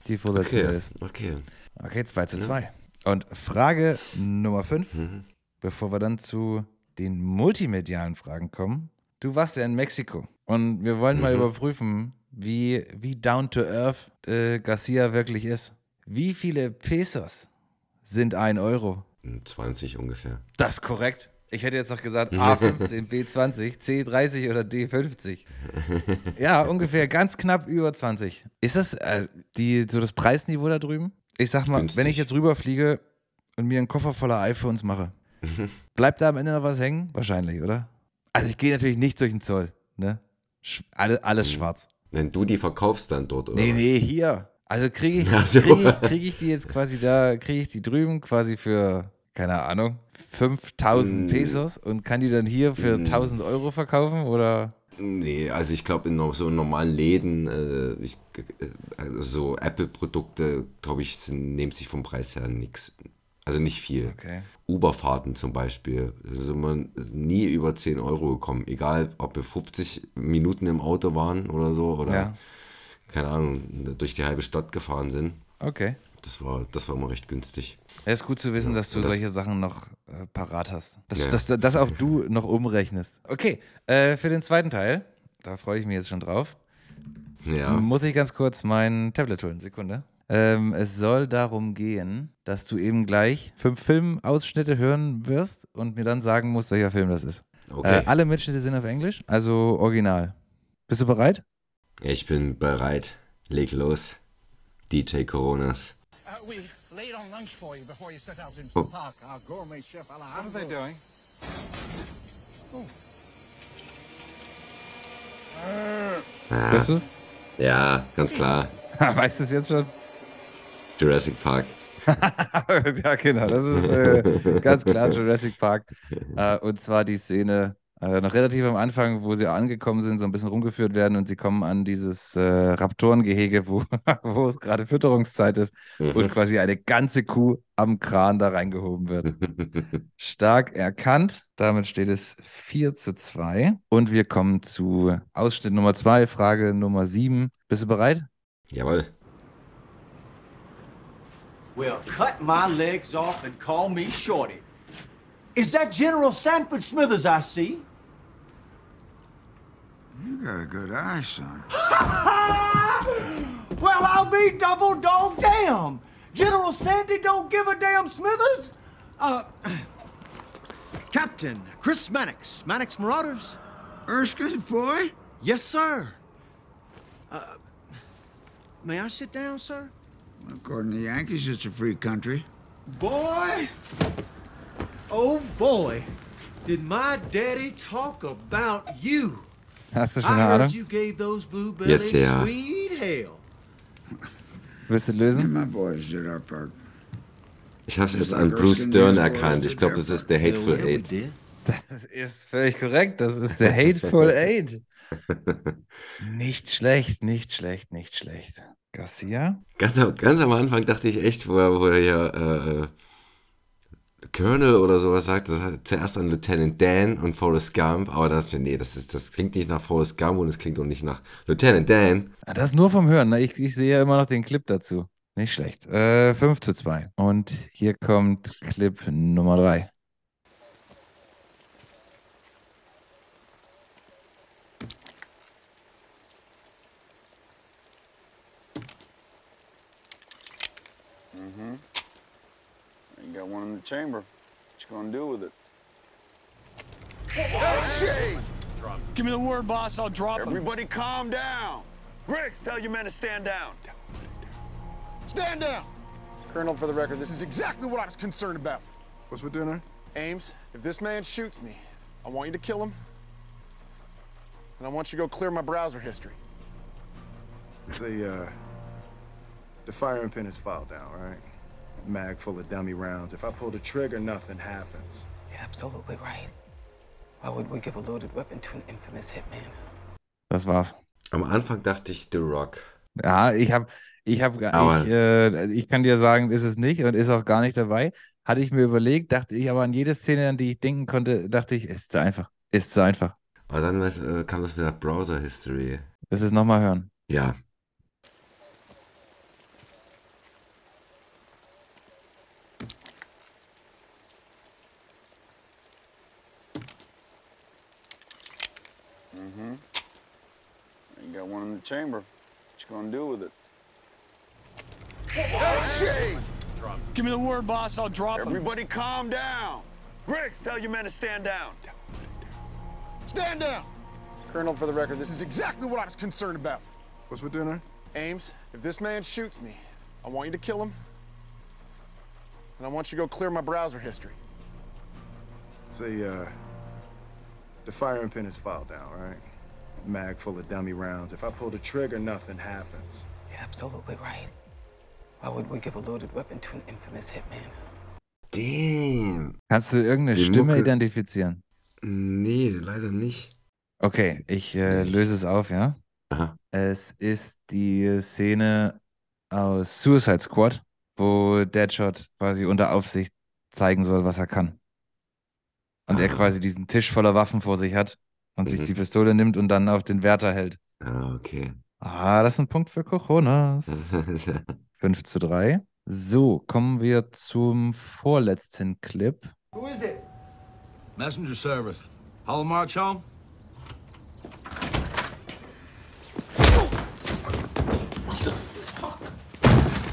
Speaker 3: die Vorsitzende
Speaker 2: Okay,
Speaker 3: ist.
Speaker 2: okay.
Speaker 3: Okay, 2 zu 2. Und Frage Nummer 5,
Speaker 2: Mhm.
Speaker 3: bevor wir dann zu den multimedialen Fragen kommen. du warst ja in Mexiko und wir wollen mal überprüfen, wie, wie down to earth äh, Garcia wirklich ist. Wie viele Pesos sind ein Euro?
Speaker 2: 20 ungefähr.
Speaker 3: Das ist korrekt. Ich hätte jetzt noch gesagt A15, B20, C30 oder D50. Ja, ungefähr ganz knapp über 20. Ist das äh, die, so das Preisniveau da drüben? Ich sag mal,
Speaker 2: Günstig.
Speaker 3: wenn ich jetzt rüberfliege und mir einen Koffer voller iPhones mache, bleibt da am Ende noch was hängen? Wahrscheinlich, oder? Also ich gehe natürlich nicht durch den Zoll, ne? Sch alle, alles schwarz.
Speaker 2: Wenn du die verkaufst dann dort, oder?
Speaker 3: Nee,
Speaker 2: was?
Speaker 3: nee, hier. Also kriege ich,
Speaker 2: Ach so.
Speaker 3: krieg ich, krieg ich die jetzt quasi da, kriege ich die drüben quasi für, keine Ahnung, 5000
Speaker 2: Mm.
Speaker 3: Pesos und kann die dann hier für 1000 Euro verkaufen oder?
Speaker 2: Nee, also ich glaube in so normalen Läden, äh, ich, äh, also so Apple-Produkte, glaube ich, sind, nehmen sich vom Preis her nichts. Also nicht viel.
Speaker 3: Okay.
Speaker 2: Uberfahrten zum Beispiel, also man nie über 10 Euro gekommen. Egal, ob wir 50 Minuten im Auto waren oder so oder
Speaker 3: Ja.
Speaker 2: keine Ahnung, durch die halbe Stadt gefahren sind.
Speaker 3: Okay.
Speaker 2: Das war, das war immer recht günstig.
Speaker 3: Es ist gut zu wissen, dass du
Speaker 2: das-
Speaker 3: solche Sachen noch äh, parat hast. Dass,
Speaker 2: Ja.
Speaker 3: dass, dass auch du noch umrechnest. Okay, äh, für den zweiten Teil, da freue ich mich jetzt schon drauf,
Speaker 2: Ja.
Speaker 3: muss ich ganz kurz mein Tablet holen. Sekunde. Ähm, es soll darum gehen, dass du eben gleich fünf Filmausschnitte hören wirst und mir dann sagen musst, welcher Film das ist.
Speaker 2: Okay.
Speaker 3: Äh, alle Mitschnitte sind auf Englisch, also original. Bist du bereit?
Speaker 2: Ich bin bereit. Leg los. DJ Coronas.
Speaker 4: Uh, we laid on lunch for you before you set out into
Speaker 2: Oh.
Speaker 4: the park. Our gourmet chef
Speaker 5: What
Speaker 4: Alejandro.
Speaker 5: are they doing?
Speaker 2: Ja,
Speaker 3: Hörst du es?
Speaker 2: ja, ganz klar.
Speaker 3: weißt du es jetzt schon?
Speaker 2: Jurassic Park.
Speaker 3: ja, genau. Das ist äh, ganz klar Jurassic Park. Äh, und zwar die Szene äh, noch relativ am Anfang, wo sie angekommen sind, so ein bisschen rumgeführt werden und sie kommen an dieses äh, Raptorengehege, wo, wo es gerade Fütterungszeit ist und quasi eine ganze Kuh am Kran da reingehoben wird. Stark erkannt. Damit steht es 4 zu 2. Und wir kommen zu Ausschnitt Nummer 2, Frage Nummer 7. Bist du bereit?
Speaker 2: Jawohl.
Speaker 6: Well, cut my legs off and call me Shorty. Is that General Sanford Smithers I see?
Speaker 5: You got a good eye, son.
Speaker 6: Well, I'll be double dog damn. General Sandy don't give a damn Smithers? Uh, Captain Chris Mannix, Mannix Marauders?
Speaker 5: Erskine boy?
Speaker 6: Yes, sir. Uh, may I sit down, sir?
Speaker 5: According to the Yankees, it's a free country.
Speaker 6: Boy, oh boy, did my daddy talk about you.
Speaker 3: Hast du schon
Speaker 6: I
Speaker 3: eine
Speaker 6: heard
Speaker 3: Ahnung?
Speaker 6: you gave those bluebellies
Speaker 2: Jetzt ja.
Speaker 6: sweet hell.
Speaker 3: Willst du lösen?
Speaker 5: my boys did our part.
Speaker 2: Ich habe es
Speaker 5: Just
Speaker 2: an Bruce
Speaker 5: Man's
Speaker 2: erkannt. Ich glaube, das ist der Hateful Eight.
Speaker 3: Das ist völlig korrekt. Das ist der Hateful Eight. Nicht schlecht, nicht schlecht, nicht schlecht. Garcia?
Speaker 2: Ganz, am- ganz am Anfang dachte ich echt, wo er, wo er hier äh, Colonel oder sowas sagt, das hat zuerst an Lieutenant Dan und Forrest Gump, aber das, nee, das, ist, das klingt nicht nach Forrest Gump und es klingt auch nicht nach Lieutenant Dan.
Speaker 3: Ah, Das nur vom Hören. Ne? Ich, ich sehe ja immer noch den Clip dazu. Nicht schlecht. Äh, 5 zu 2. Und hier kommt Clip Nummer 3.
Speaker 7: Got one in the chamber. What you gonna do with it?
Speaker 8: Give me the word, boss. I'll drop him.
Speaker 7: Everybody calm down. Griggs, tell your men to stand down.
Speaker 4: Stand down! Colonel, for the record, this is exactly what I was concerned about.
Speaker 7: What's for dinner?
Speaker 4: Ames, if this man shoots me, I want you to kill him. And I want you to go clear my browser history.
Speaker 9: The, uh, the firing pin is filed down, right? Mag full of dummy rounds. If I pull the trigger, nothing happens.
Speaker 10: You're absolutely right. Why would we give a loaded weapon to an infamous hitman?
Speaker 3: Das war's.
Speaker 2: Am Anfang dachte ich The Rock.
Speaker 3: Ja, ich habe, ich habe, ich, äh, ich kann dir sagen, ist es nicht und ist auch gar nicht dabei. Hatte ich mir überlegt, dachte ich aber an jede Szene, an die ich denken konnte, dachte ich, ist zu einfach. Ist zu einfach.
Speaker 2: Aber dann was, äh, kam das mit der Browser History.
Speaker 3: Lass es nochmal hören.
Speaker 2: Ja.
Speaker 7: Got one in the chamber. What you gonna do with it?
Speaker 8: Hey! Give me the word, boss. I'll drop him.
Speaker 4: Everybody calm down. Griggs, tell your men to stand down. Stand down!
Speaker 7: Colonel, for the record, this is
Speaker 4: exactly what I was concerned about.
Speaker 9: What's for dinner?
Speaker 4: Ames, if this man shoots me, I want you to kill him. And I want you to go clear my browser history.
Speaker 9: Say, uh, the firing pin is filed down, right? Mag full of dummy rounds. If I pull the trigger, nothing happens.
Speaker 10: You're absolutely right. Why would we give a loaded weapon to an infamous hitman?
Speaker 2: Damn.
Speaker 3: Kannst du irgendeine
Speaker 2: Die
Speaker 3: Stimme
Speaker 2: Mucke-
Speaker 3: identifizieren?
Speaker 2: Nee, leider nicht.
Speaker 3: Okay, ich äh, löse es auf, ja?
Speaker 2: Aha.
Speaker 3: Es ist die Szene aus Suicide Squad, wo Deadshot quasi unter Aufsicht zeigen soll, was er kann. Und er
Speaker 2: Ah.
Speaker 3: quasi diesen Tisch voller Waffen vor sich hat und sich
Speaker 2: Mhm.
Speaker 3: die Pistole nimmt und dann auf den Wärter hält.
Speaker 2: Ah, okay.
Speaker 3: Ah, das ist ein Punkt für Cojones. 5 zu 3. So, kommen wir zum vorletzten Clip.
Speaker 6: Who is it?
Speaker 11: Messenger service. Hollow March home?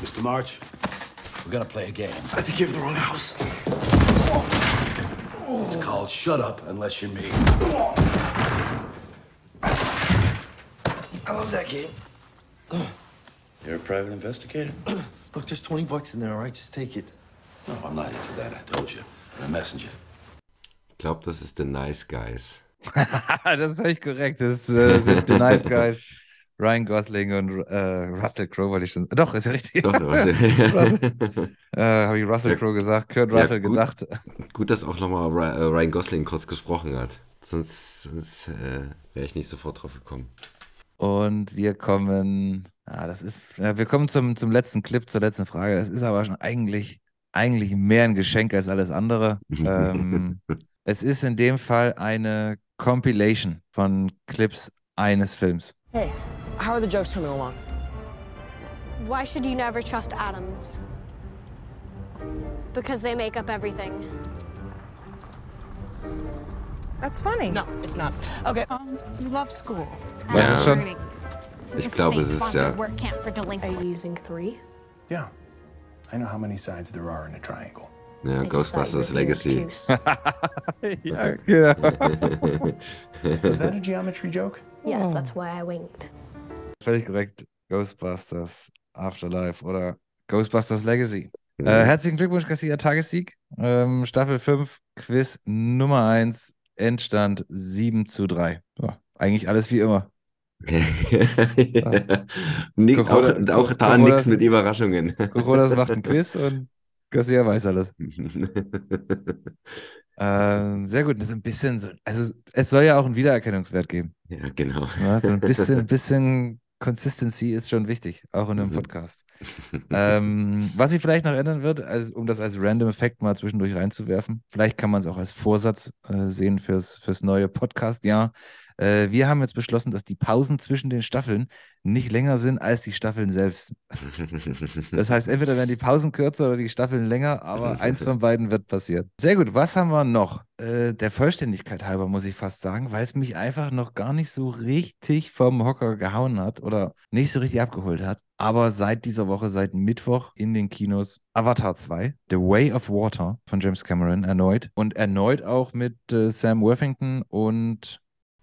Speaker 11: Mr. March, we're gonna play a game.
Speaker 12: I think you have the wrong house.
Speaker 11: It's called Shut Up Unless You're Me.
Speaker 12: I love that game.
Speaker 11: You're a private investigator?
Speaker 12: Look, there's 20 bucks in there, all right? Just take it.
Speaker 11: No, I'm not in for that, I told you. I'm a messenger.
Speaker 2: Ich glaube, das ist The Nice Guys.
Speaker 3: das ist völlig korrekt. Das äh, sind The Nice Guys, Ryan Gosling und äh, Russell Crowe, wollte ich schon. Doch, ist ja richtig.
Speaker 2: Doch, Russell.
Speaker 3: Russell. äh, Habe ich Russell
Speaker 2: Ja.
Speaker 3: Crowe gesagt, Kurt
Speaker 2: Ja,
Speaker 3: Russell
Speaker 2: gut.
Speaker 3: gedacht.
Speaker 2: Gut, dass auch nochmal Ryan Gosling kurz gesprochen hat. Sonst, sonst äh, wäre ich nicht sofort drauf gekommen.
Speaker 3: Und wir kommen, ah, das ist, ja, wir kommen zum, zum letzten Clip, zur letzten Frage. Das ist aber schon eigentlich, eigentlich mehr ein Geschenk als alles andere. ähm, es ist in dem Fall eine Compilation von Clips eines Films.
Speaker 13: Hey, how are the jokes coming along?
Speaker 14: Why should you never trust atoms? Because they make up everything.
Speaker 13: That's funny. No, it's not. Okay. Um, you love school.
Speaker 3: Weißt du es schon?
Speaker 2: Ich glaube, es ist ja.
Speaker 14: Work camp for delinquent. Are you using three?
Speaker 15: Yeah. I know how many sides there are in a triangle.
Speaker 2: Ja, Ghostbusters Legacy.
Speaker 3: ja, genau.
Speaker 15: Is that a geometry joke?
Speaker 14: Yes, that's why I winked.
Speaker 3: Völlig korrekt. Ghostbusters Afterlife oder Ghostbusters Legacy. Äh, herzlichen Glückwunsch, Garcia, Tagessieg. Ähm, Staffel 5, Quiz Nummer 1, Endstand 7 zu 3. So, eigentlich alles wie immer.
Speaker 2: Nick,
Speaker 3: Corona-
Speaker 2: auch, auch da
Speaker 3: Corona-
Speaker 2: nichts mit Überraschungen.
Speaker 3: Coronas macht ein Quiz und Garcia weiß alles. Ähm, sehr gut. Das ist ein bisschen so, also es soll ja auch einen Wiedererkennungswert geben.
Speaker 2: Ja, genau.
Speaker 3: Ja, so ein bisschen, bisschen Consistency ist schon wichtig, auch in einem
Speaker 2: Mhm.
Speaker 3: Podcast. ähm, was sich vielleicht noch ändern wird, also, um das als Random Effekt mal zwischendurch reinzuwerfen, vielleicht kann man es auch als Vorsatz äh, sehen fürs, fürs neue Podcast-Jahr. Äh, wir haben jetzt beschlossen, dass die Pausen zwischen den Staffeln nicht länger sind als die Staffeln selbst. Das heißt, entweder werden die Pausen kürzer oder die Staffeln länger, aber eins von beiden wird passieren. Sehr gut, was haben wir noch? Äh, der Vollständigkeit halber muss ich fast sagen, weil es mich einfach noch gar nicht so richtig vom Hocker gehauen hat oder nicht so richtig abgeholt hat. Aber seit dieser Woche, seit Mittwoch in den Kinos Avatar 2, The Way of Water von James Cameron erneut und erneut auch mit äh, Sam Worthington und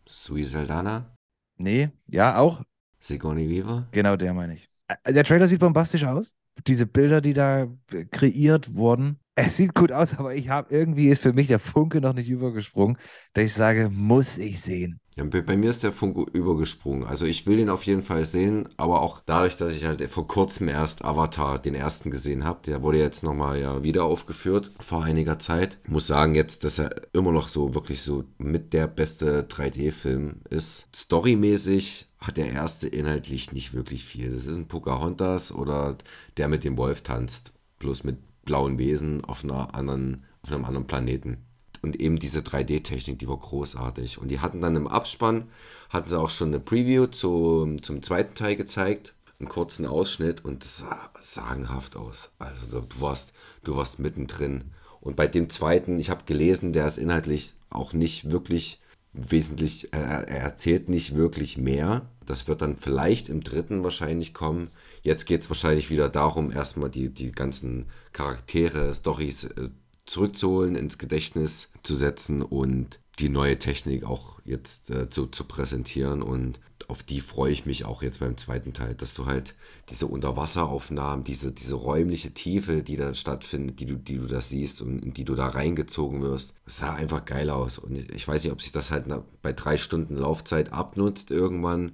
Speaker 2: Sui Saldana,
Speaker 3: nee, ja auch,
Speaker 2: Sigourney Weaver.
Speaker 3: Genau, der meine ich. Äh, Der Trailer sieht bombastisch aus. Diese Bilder, die da äh, kreiert wurden. Es sieht gut aus, aber ich habe irgendwie ist für mich der Funke noch nicht übergesprungen, dass ich sage, muss ich sehen.
Speaker 2: Ja, bei, mir ist der Funke übergesprungen. Also ich will den auf jeden Fall sehen, aber auch dadurch, dass ich halt vor kurzem erst Avatar, den ersten gesehen habe, der wurde jetzt nochmal ja wieder aufgeführt vor einiger Zeit. Ich muss sagen jetzt, dass er immer noch so wirklich so mit der beste 3D-Film ist. Storymäßig hat der erste inhaltlich nicht wirklich viel. Das ist ein Pocahontas oder der mit dem Wolf tanzt, bloß mit blauen Wesen auf einer anderen, auf einem anderen Planeten. Und eben diese 3D-Technik, die war großartig. Und die hatten dann im Abspann, hatten sie auch schon eine Preview zu, zum zweiten Teil gezeigt, einen kurzen Ausschnitt und das sah sagenhaft aus. Also du warst, du warst mittendrin. Und bei dem zweiten, ich habe gelesen, der ist inhaltlich auch nicht wirklich wesentlich, er, er erzählt nicht wirklich mehr. Das wird dann vielleicht im dritten wahrscheinlich kommen. Jetzt geht es wahrscheinlich wieder darum, erstmal die, die ganzen Charaktere, Storys äh, zurückzuholen, ins Gedächtnis zu setzen und die neue Technik auch jetzt äh, zu, zu präsentieren. Und auf die freue ich mich auch jetzt beim zweiten Teil, dass du halt diese Unterwasseraufnahmen, diese, diese räumliche Tiefe, die da stattfindet, die du, die du das siehst und in die du da reingezogen wirst, sah einfach geil aus. Und ich weiß nicht, ob sich das halt bei drei Stunden Laufzeit abnutzt irgendwann.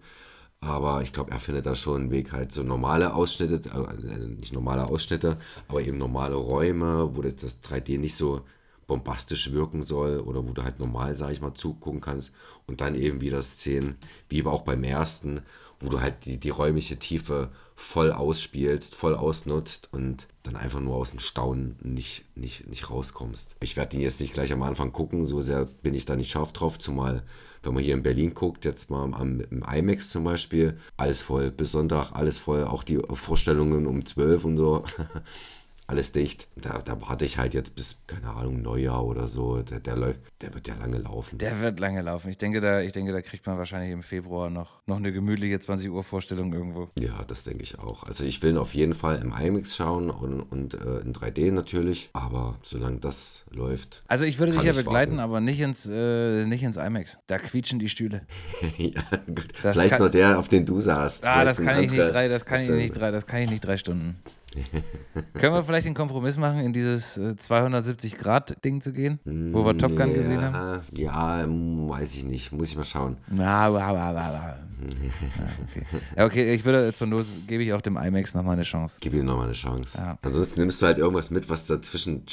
Speaker 2: Aber ich glaube, er findet da schon einen Weg, halt so normale Ausschnitte, äh, nicht normale Ausschnitte, aber eben normale Räume, wo das, das 3D nicht so bombastisch wirken soll oder wo du halt normal, sag ich mal, zugucken kannst und dann eben wieder Szenen, wie eben auch beim ersten, wo du halt die, die räumliche Tiefe voll ausspielst, voll ausnutzt und dann einfach nur aus dem Staunen nicht, nicht, nicht rauskommst. Ich werde ihn jetzt nicht gleich am Anfang gucken, so sehr bin ich da nicht scharf drauf, zumal wenn man hier in Berlin guckt, jetzt mal am, im IMAX zum Beispiel, alles voll, bis Sonntag alles voll, auch die Vorstellungen um 12 und so. alles dicht. Da, da warte ich halt jetzt bis, keine Ahnung, Neujahr oder so. Der, der, läuft, der wird ja lange laufen.
Speaker 3: Der wird lange laufen. Ich denke, da, ich denke, da kriegt man wahrscheinlich im Februar noch, noch eine gemütliche 20 Uhr Vorstellung irgendwo.
Speaker 2: Ja, das denke ich auch. Also ich will ihn auf jeden Fall im IMAX schauen und, und äh, in 3D natürlich. Aber solange das läuft.
Speaker 3: Also ich würde dich ja begleiten, warten. aber nicht ins, äh, nicht ins IMAX. Da quietschen die Stühle.
Speaker 2: ja, gut. Das Vielleicht kann, nur der, auf den du saßt.
Speaker 3: Ah, das kann, ich nicht drei, das kann ich nicht drei, das kann ich nicht drei Stunden. Können wir vielleicht den Kompromiss machen, in dieses 270-Grad-Ding zu gehen, wo wir Top Gun ja, gesehen haben?
Speaker 2: Ja, weiß ich nicht. Muss ich mal schauen.
Speaker 3: Na, aber. okay. Ja, okay, ich würde zur Not gebe ich auch dem IMAX nochmal eine Chance.
Speaker 2: Gib ihm nochmal eine Chance. Ja. Ansonsten nimmst du halt irgendwas mit, was dazwischen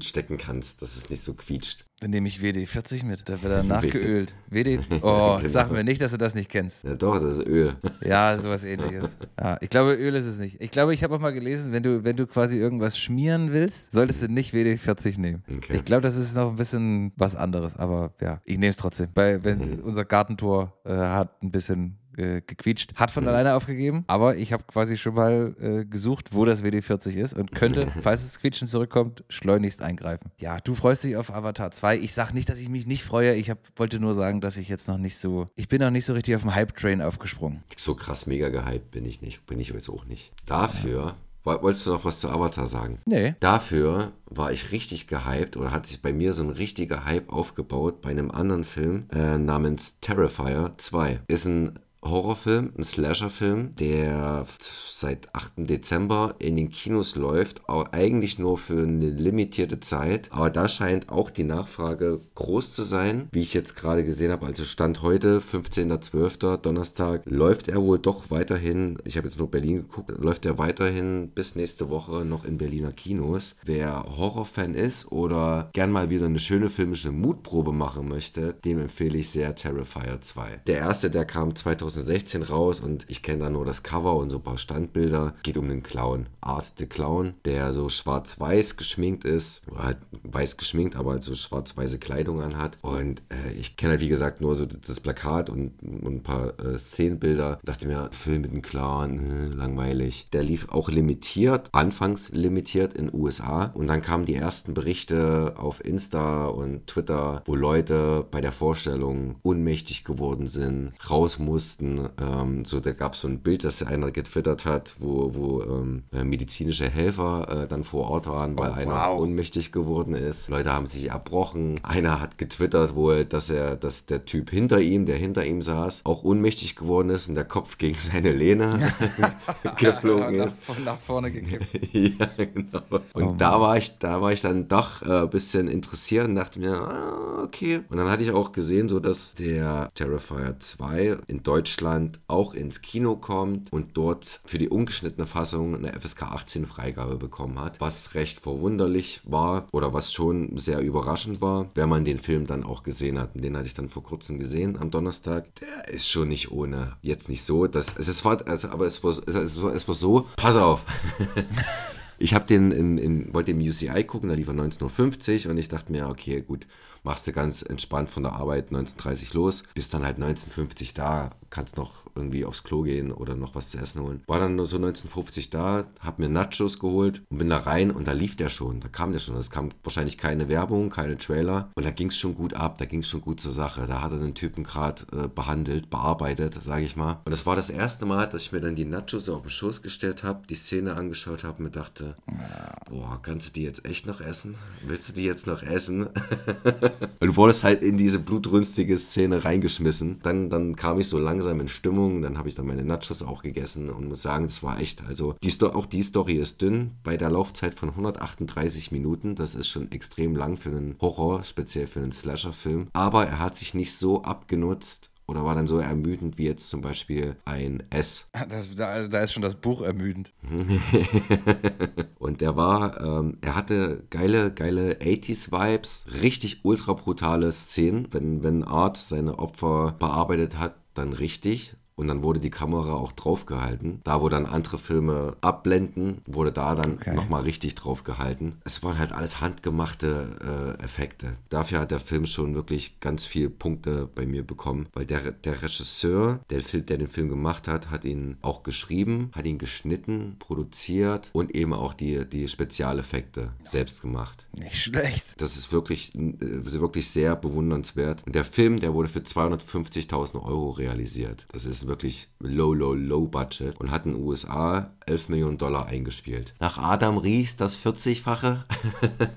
Speaker 2: stecken kannst, dass es nicht so quietscht.
Speaker 3: Dann nehme ich WD40 mit, da wird er nachgeölt. WD, oh, genau. sag mir nicht, dass du das nicht kennst.
Speaker 2: Ja doch, das ist Öl.
Speaker 3: Ja, sowas ähnliches. Ja, ich glaube, Öl ist es nicht. Ich glaube, ich habe auch mal gelesen, wenn du, wenn du quasi irgendwas schmieren willst, solltest du nicht WD40 nehmen. Okay. Ich glaube, das ist noch ein bisschen was anderes, aber ja, ich nehme es trotzdem. Weil wenn mhm. unser Gartentor äh, hat ein bisschen äh, gequietscht. Hat von mhm. alleine aufgegeben, aber ich habe quasi schon mal äh, gesucht, wo das WD40 ist und könnte, falls das Quietschen zurückkommt, schleunigst eingreifen. Ja, du freust dich auf Avatar 2. Ich sag nicht, dass ich mich nicht freue. Ich hab, wollte nur sagen, dass ich jetzt noch nicht so, ich bin noch nicht so richtig auf dem Hype-Train aufgesprungen.
Speaker 2: So krass mega gehypt bin ich nicht. Bin ich jetzt auch nicht. Dafür Wolltest du noch was zu Avatar sagen?
Speaker 3: Nee.
Speaker 2: Dafür war ich richtig gehypt oder hat sich bei mir so ein richtiger Hype aufgebaut bei einem anderen Film äh, namens Terrifier 2. Ist ein Horrorfilm, ein Slasherfilm, der seit 8. Dezember in den Kinos läuft, auch eigentlich nur für eine limitierte Zeit. Aber da scheint auch die Nachfrage groß zu sein. Wie ich jetzt gerade gesehen habe, also Stand heute, 15.12. Donnerstag, läuft er wohl doch weiterhin, ich habe jetzt nur Berlin geguckt, läuft er weiterhin bis nächste Woche noch in Berliner Kinos. Wer Horrorfan ist oder gern mal wieder eine schöne filmische Mutprobe machen möchte, dem empfehle ich sehr Terrifier 2. Der erste, der kam 2016 raus und ich kenne da nur das Cover und so ein paar Stand Standbilder. Geht um den Clown. Art the Clown, der so schwarz-weiß geschminkt ist. Oder halt weiß geschminkt, aber halt so schwarz-weiße Kleidung anhat. Und äh, ich kenne halt, wie gesagt, nur so das Plakat und, und ein paar äh, Szenenbilder. Dachte mir, Film mit dem Clown, äh, langweilig. Der lief auch limitiert, anfangs limitiert in USA. Und dann kamen die ersten Berichte auf Insta und Twitter, wo Leute bei der Vorstellung ohnmächtig geworden sind, raus mussten. Ähm, so, da gab es so ein Bild, das einer getwittert hat wo, wo ähm, äh, medizinische Helfer äh, dann vor Ort waren, weil oh, einer wow. ohnmächtig geworden ist. Leute haben sich erbrochen. Einer hat getwittert wohl, dass er, dass der Typ hinter ihm, der hinter ihm saß, auch ohnmächtig geworden ist und der Kopf gegen seine Lehne geflogen
Speaker 3: ist. Nach, nach vorne gekippt.
Speaker 2: ja, genau. Und oh, da war ich, da war ich dann doch ein äh, bisschen interessiert und dachte mir, ah, okay. Und dann hatte ich auch gesehen, so dass der Terrifier 2 in Deutschland auch ins Kino kommt und dort für die die ungeschnittene Fassung eine FSK 18 Freigabe bekommen hat, was recht verwunderlich war oder was schon sehr überraschend war, wenn man den Film dann auch gesehen hat. Und den hatte ich dann vor kurzem gesehen am Donnerstag. Der ist schon nicht ohne. Jetzt nicht so, dass es war, also, aber es war, es war, es war so. Pass auf. Ich habe den in, in, wollte im UCI gucken, da lief er 19.50 Uhr und ich dachte mir, okay, gut, machst du ganz entspannt von der Arbeit 19.30 Uhr los, bist dann halt 19.50 Uhr da, kannst noch irgendwie aufs Klo gehen oder noch was zu essen holen. War dann nur so 1950 da, hab mir Nachos geholt und bin da rein und da lief der schon, da kam der schon. Es kam wahrscheinlich keine Werbung, keine Trailer und da ging es schon gut ab, da ging es schon gut zur Sache. Da hat er den Typen gerade äh, behandelt, bearbeitet, sage ich mal. Und das war das erste Mal, dass ich mir dann die Nachos auf den Schoß gestellt habe, die Szene angeschaut habe und mir dachte, boah, kannst du die jetzt echt noch essen? Willst du die jetzt noch essen? und du wurdest halt in diese blutrünstige Szene reingeschmissen. Dann, dann kam ich so langsam in Stimmung, dann habe ich dann meine Nachos auch gegessen und muss sagen, es war echt, also die Sto auch die Story ist dünn, bei der Laufzeit von 138 Minuten, das ist schon extrem lang für einen Horror, speziell für einen Slasher-Film, aber er hat sich nicht so abgenutzt, oder war dann so ermüdend wie jetzt zum Beispiel ein S.
Speaker 3: Das, da, da, ist schon das Buch ermüdend.
Speaker 2: und der war, ähm, er hatte geile, geile 80s-Vibes, richtig ultra brutale Szenen. Wenn, wenn Art seine Opfer bearbeitet hat, dann richtig. Und dann wurde die Kamera auch draufgehalten. Da, wo dann andere Filme abblenden, wurde da dann okay. nochmal richtig draufgehalten. Es waren halt alles handgemachte äh, Effekte. Dafür hat der Film schon wirklich ganz viele Punkte bei mir bekommen, weil der, der Regisseur, der, der den Film gemacht hat, hat ihn auch geschrieben, hat ihn geschnitten, produziert und eben auch die, die Spezialeffekte selbst gemacht.
Speaker 3: Nicht schlecht.
Speaker 2: Das ist wirklich, äh, wirklich sehr bewundernswert. Und der Film, der wurde für 250.000 Euro realisiert. Das ist wirklich low, low, low budget und hat in den USA 11 Millionen Dollar eingespielt. Nach Adam Ries das 40-fache.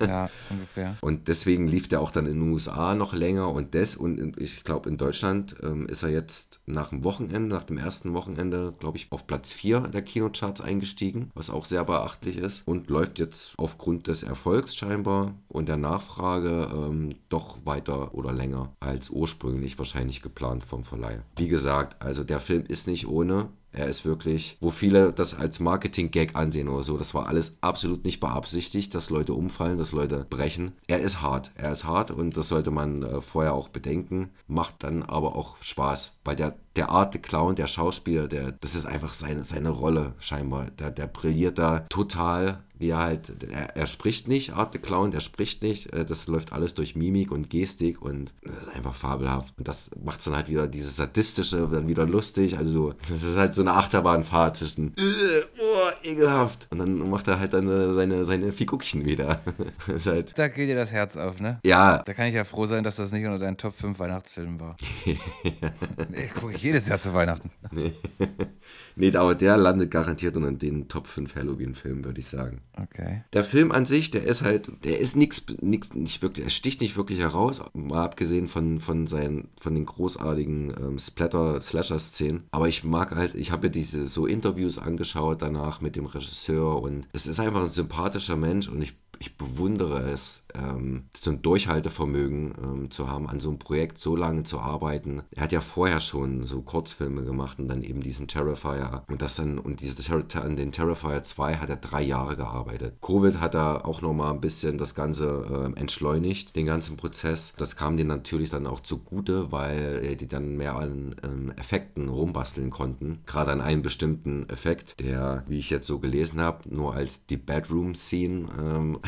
Speaker 3: ja, ungefähr.
Speaker 2: Und deswegen lief der auch dann in den USA noch länger und das und ich glaube in Deutschland ähm, ist er jetzt nach dem Wochenende, nach dem ersten Wochenende, glaube ich, auf Platz 4 der Kinocharts eingestiegen, was auch sehr beachtlich ist und läuft jetzt aufgrund des Erfolgs scheinbar und der Nachfrage ähm, doch weiter oder länger als ursprünglich wahrscheinlich geplant vom Verleih. Wie gesagt, also der Film ist nicht ohne. Er ist wirklich, wo viele das als Marketing-Gag ansehen oder so. Das war alles absolut nicht beabsichtigt, dass Leute umfallen, dass Leute brechen. Er ist hart. Er ist hart und das sollte man äh, vorher auch bedenken. Macht dann aber auch Spaß, weil der, der Art, der Clown, der Schauspieler, der, das ist einfach seine, seine Rolle scheinbar. Der, der brilliert da total wie er halt, er, er, spricht nicht, Art the Clown, der spricht nicht, äh, das läuft alles durch Mimik und Gestik und das ist einfach fabelhaft. Und das macht es dann halt wieder, dieses Sadistische, dann wieder lustig, also so, das ist halt so eine Achterbahnfahrt zwischen, äh, oh, ekelhaft. Und dann macht er halt dann seine, seine Figuckchen wieder.
Speaker 3: halt da geht dir das Herz auf, ne?
Speaker 2: Ja.
Speaker 3: Da kann ich ja froh sein, dass das nicht unter deinen Top 5 Weihnachtsfilmen war. nee, gucke ich jedes Jahr zu Weihnachten.
Speaker 2: Nee. nee, aber der landet garantiert unter den Top 5 Halloween-Filmen, würde ich sagen.
Speaker 3: Okay.
Speaker 2: Der Film an sich, der ist halt, der ist nichts, nix, nicht wirklich, er sticht nicht wirklich heraus, mal abgesehen von, von, seinen, von den großartigen ähm, Splatter-Slasher-Szenen. Aber ich mag halt, ich habe diese so Interviews angeschaut danach mit dem Regisseur und es ist einfach ein sympathischer Mensch und ich ich bewundere es, ähm, so ein Durchhaltevermögen ähm, zu haben, an so einem Projekt so lange zu arbeiten. Er hat ja vorher schon so Kurzfilme gemacht und dann eben diesen Terrifier. Und das dann, und diese an den Terrifier 2 hat er drei Jahre gearbeitet. Covid hat er auch nochmal ein bisschen das Ganze äh, entschleunigt, den ganzen Prozess. Das kam denen natürlich dann auch zugute, weil die dann mehr an ähm, Effekten rumbasteln konnten. Gerade an einem bestimmten Effekt, der, wie ich jetzt so gelesen habe, nur als die Bedroom-Scene ähm,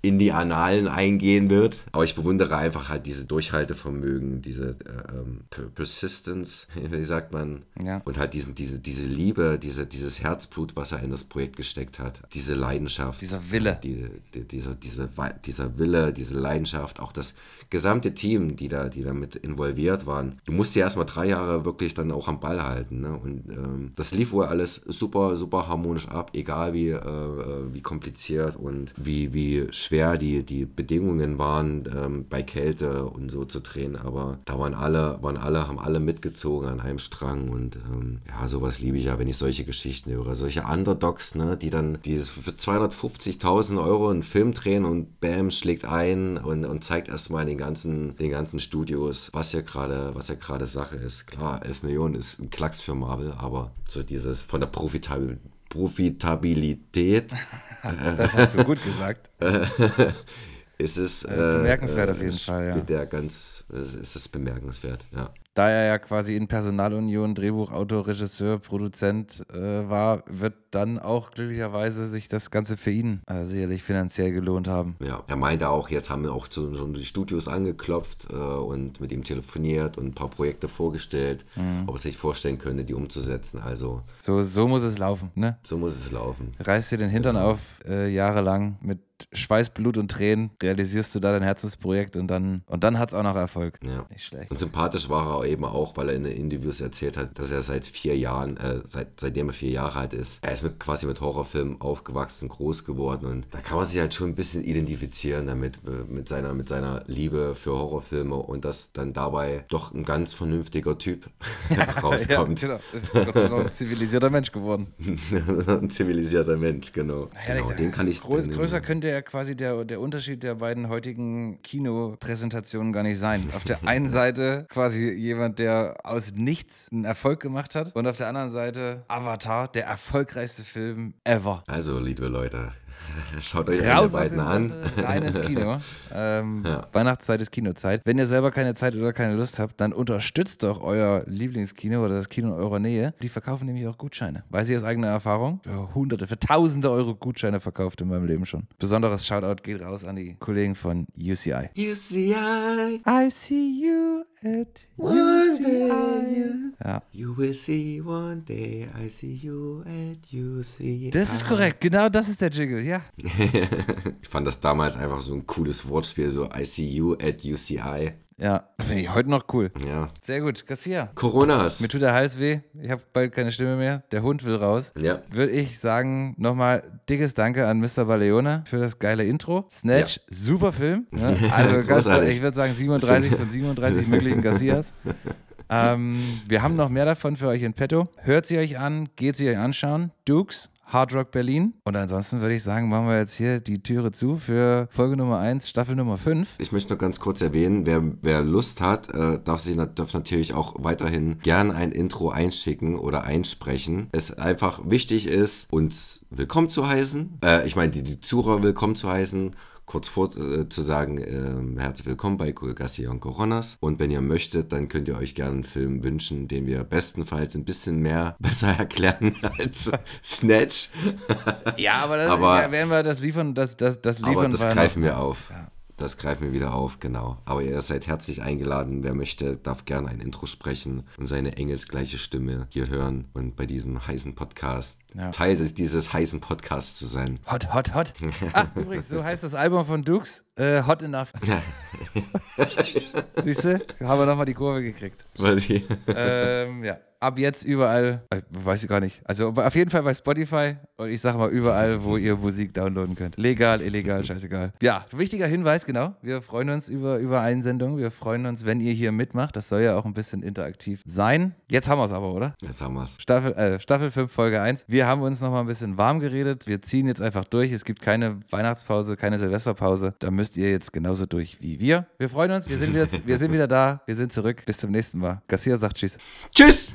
Speaker 2: in die Annalen eingehen wird. Aber ich bewundere einfach halt diese Durchhaltevermögen, diese äh, ähm, Persistence, wie sagt man,
Speaker 3: ja.
Speaker 2: und halt diesen, diese, diese Liebe, diese, dieses Herzblut, was er in das Projekt gesteckt hat, diese Leidenschaft.
Speaker 3: Dieser Wille.
Speaker 2: Die, die, dieser, diese, dieser Wille, diese Leidenschaft, auch das gesamte Team, die da, die damit involviert waren. Du musst ja erstmal drei Jahre wirklich dann auch am Ball halten. Ne? Und ähm, das lief wohl alles super, super harmonisch ab, egal wie, äh, äh wie kompliziert und wie, wie schwer schwer die, die Bedingungen waren, ähm, bei Kälte und so zu drehen, aber da waren alle, waren alle, haben alle mitgezogen an einem Strang und ähm, ja, sowas liebe ich ja, wenn ich solche Geschichten höre. Solche Underdogs, ne, die dann die für 250.000 Euro einen Film drehen und bam, schlägt ein und, und zeigt erstmal den ganzen, den ganzen Studios, was ja gerade, was ja gerade Sache ist. Klar, 11 Millionen ist ein Klacks für Marvel, aber so dieses von der Profitabilität Profitabilität.
Speaker 3: das hast du gut gesagt.
Speaker 2: ist es.
Speaker 3: Äh, bemerkenswert äh, auf jeden Fall, ja.
Speaker 2: Der ganz, ist es bemerkenswert, ja.
Speaker 3: da er ja quasi in Personalunion Drehbuchautor, Regisseur, Produzent äh, war, wird dann auch glücklicherweise sich das Ganze für ihn äh, sicherlich finanziell gelohnt haben.
Speaker 2: Ja, er meinte auch, jetzt haben wir auch so, schon die Studios angeklopft äh, und mit ihm telefoniert und ein paar Projekte vorgestellt,
Speaker 3: Mhm.
Speaker 2: ob er sich vorstellen könnte, die umzusetzen. Also
Speaker 3: So, so muss es laufen, ne?
Speaker 2: so muss es laufen.
Speaker 3: Reißt dir den Hintern auf, äh, jahrelang mit Schweiß, Blut und Tränen, realisierst du da dein Herzensprojekt und dann, und dann hat es auch noch Erfolg.
Speaker 2: Ja.
Speaker 3: Nicht schlecht.
Speaker 2: Und sympathisch war er eben auch, weil er in den Interviews erzählt hat, dass er seit vier Jahren, äh, seit, seitdem er vier Jahre alt ist, er ist mit, quasi mit Horrorfilmen aufgewachsen, groß geworden und da kann man sich halt schon ein bisschen identifizieren damit, äh, mit seiner, mit seiner Liebe für Horrorfilme und dass dann dabei doch ein ganz vernünftiger Typ rauskommt.
Speaker 3: Ja, genau. Ist Dank ein zivilisierter Mensch geworden.
Speaker 2: ein zivilisierter Mensch, genau. Genau den kann ich
Speaker 3: Groß, größer könnte ja quasi der, der Unterschied der beiden heutigen Kinopräsentationen gar nicht sein. Auf der einen Seite quasi jemand, der aus nichts einen Erfolg gemacht hat und auf der anderen Seite Avatar, der erfolgreichste Film ever.
Speaker 2: Also, liebe Leute, schaut euch
Speaker 3: Raus aus
Speaker 2: beiden
Speaker 3: dem
Speaker 2: an.
Speaker 3: Rein ins Kino. Ähm,
Speaker 2: Ja.
Speaker 3: Weihnachtszeit ist Kinozeit. Wenn ihr selber keine Zeit oder keine Lust habt, dann unterstützt doch euer Lieblingskino oder das Kino in eurer Nähe. Die verkaufen nämlich auch Gutscheine. Weiß ich aus eigener Erfahrung? Für hunderte, für tausende Euro Gutscheine verkauft in meinem Leben schon. Besonderes Shoutout geht raus an die Kollegen von UCI.
Speaker 2: UCI.
Speaker 3: I see you at
Speaker 2: One
Speaker 3: UCI.
Speaker 2: day.
Speaker 3: Ja.
Speaker 2: You will see one day, I see you at UCI.
Speaker 3: Das ist korrekt, genau das ist der Jiggle, ja.
Speaker 2: ich fand das damals einfach so ein cooles Wortspiel, so I see you at UCI.
Speaker 3: Ja, finde ich heute noch cool.
Speaker 2: Ja.
Speaker 3: Sehr gut, Garcia.
Speaker 2: Coronas.
Speaker 3: Mir tut der Hals weh. Ich habe bald keine Stimme mehr. Der Hund will raus.
Speaker 2: Ja.
Speaker 3: Würde ich sagen, nochmal dickes Danke an Mr. Baleone für das geile Intro. Snatch, super Film. Ne? Also
Speaker 2: Großartig.
Speaker 3: ich würde sagen 37 von 37 möglichen Garcias. Ähm, wir haben noch mehr davon für euch in petto. Hört sie euch an, geht sie euch anschauen. Dukes, Hard Rock Berlin. Und ansonsten würde ich sagen, machen wir jetzt hier die Türe zu für Folge Nummer 1, Staffel Nummer 5.
Speaker 2: Ich möchte noch ganz kurz erwähnen, wer, wer Lust hat, äh, darf, sich, darf natürlich auch weiterhin gern ein Intro einschicken oder einsprechen. Es einfach wichtig ist, uns willkommen zu heißen. Äh, ich meine, die, die Zuhörer willkommen zu heißen. Kurz vor äh, zu sagen, äh, herzlich willkommen bei Garcia und Coronas. Und wenn ihr möchtet, dann könnt ihr euch gerne einen Film wünschen, den wir bestenfalls ein bisschen mehr besser erklären als Snatch.
Speaker 3: Ja, aber, das,
Speaker 2: Aber-
Speaker 3: ja, werden wir das liefern, das, das, das liefern
Speaker 2: Aber das greifen
Speaker 3: noch.
Speaker 2: wir auf. Das greifen wir wieder auf, genau. Aber ihr seid herzlich eingeladen. Wer möchte, darf gerne ein Intro sprechen und seine engelsgleiche Stimme hier hören und bei diesem heißen Podcast
Speaker 3: Ja.
Speaker 2: Teil des, dieses heißen Podcasts zu sein.
Speaker 3: Hot, hot, hot. Ah, übrigens, so heißt das Album von Dukes. Äh, hot enough. Siehst du? Haben wir nochmal die Kurve gekriegt.
Speaker 2: Weil die-
Speaker 3: ähm, ja. Ab jetzt überall, äh, weiß ich gar nicht. Also auf jeden Fall bei Spotify und ich sag mal überall, wo ihr Musik downloaden könnt. Legal, illegal, scheißegal. Ja, wichtiger Hinweis, genau. Wir freuen uns über, über Einsendungen. Wir freuen uns, wenn ihr hier mitmacht. Das soll ja auch ein bisschen interaktiv sein. Jetzt haben wir es aber, oder?
Speaker 2: Jetzt haben wir's.
Speaker 3: Staffel, äh, Staffel 5, Folge 1. Wir haben uns noch mal ein bisschen warm geredet. Wir ziehen jetzt einfach durch. Es gibt keine Weihnachtspause, keine Silvesterpause. Da müsst ihr jetzt genauso durch wie wir. Wir freuen uns. Wir sind wieder, wir sind wieder da. Wir sind zurück. Bis zum nächsten Mal. Garcia sagt Tschüss.
Speaker 2: Tschüss!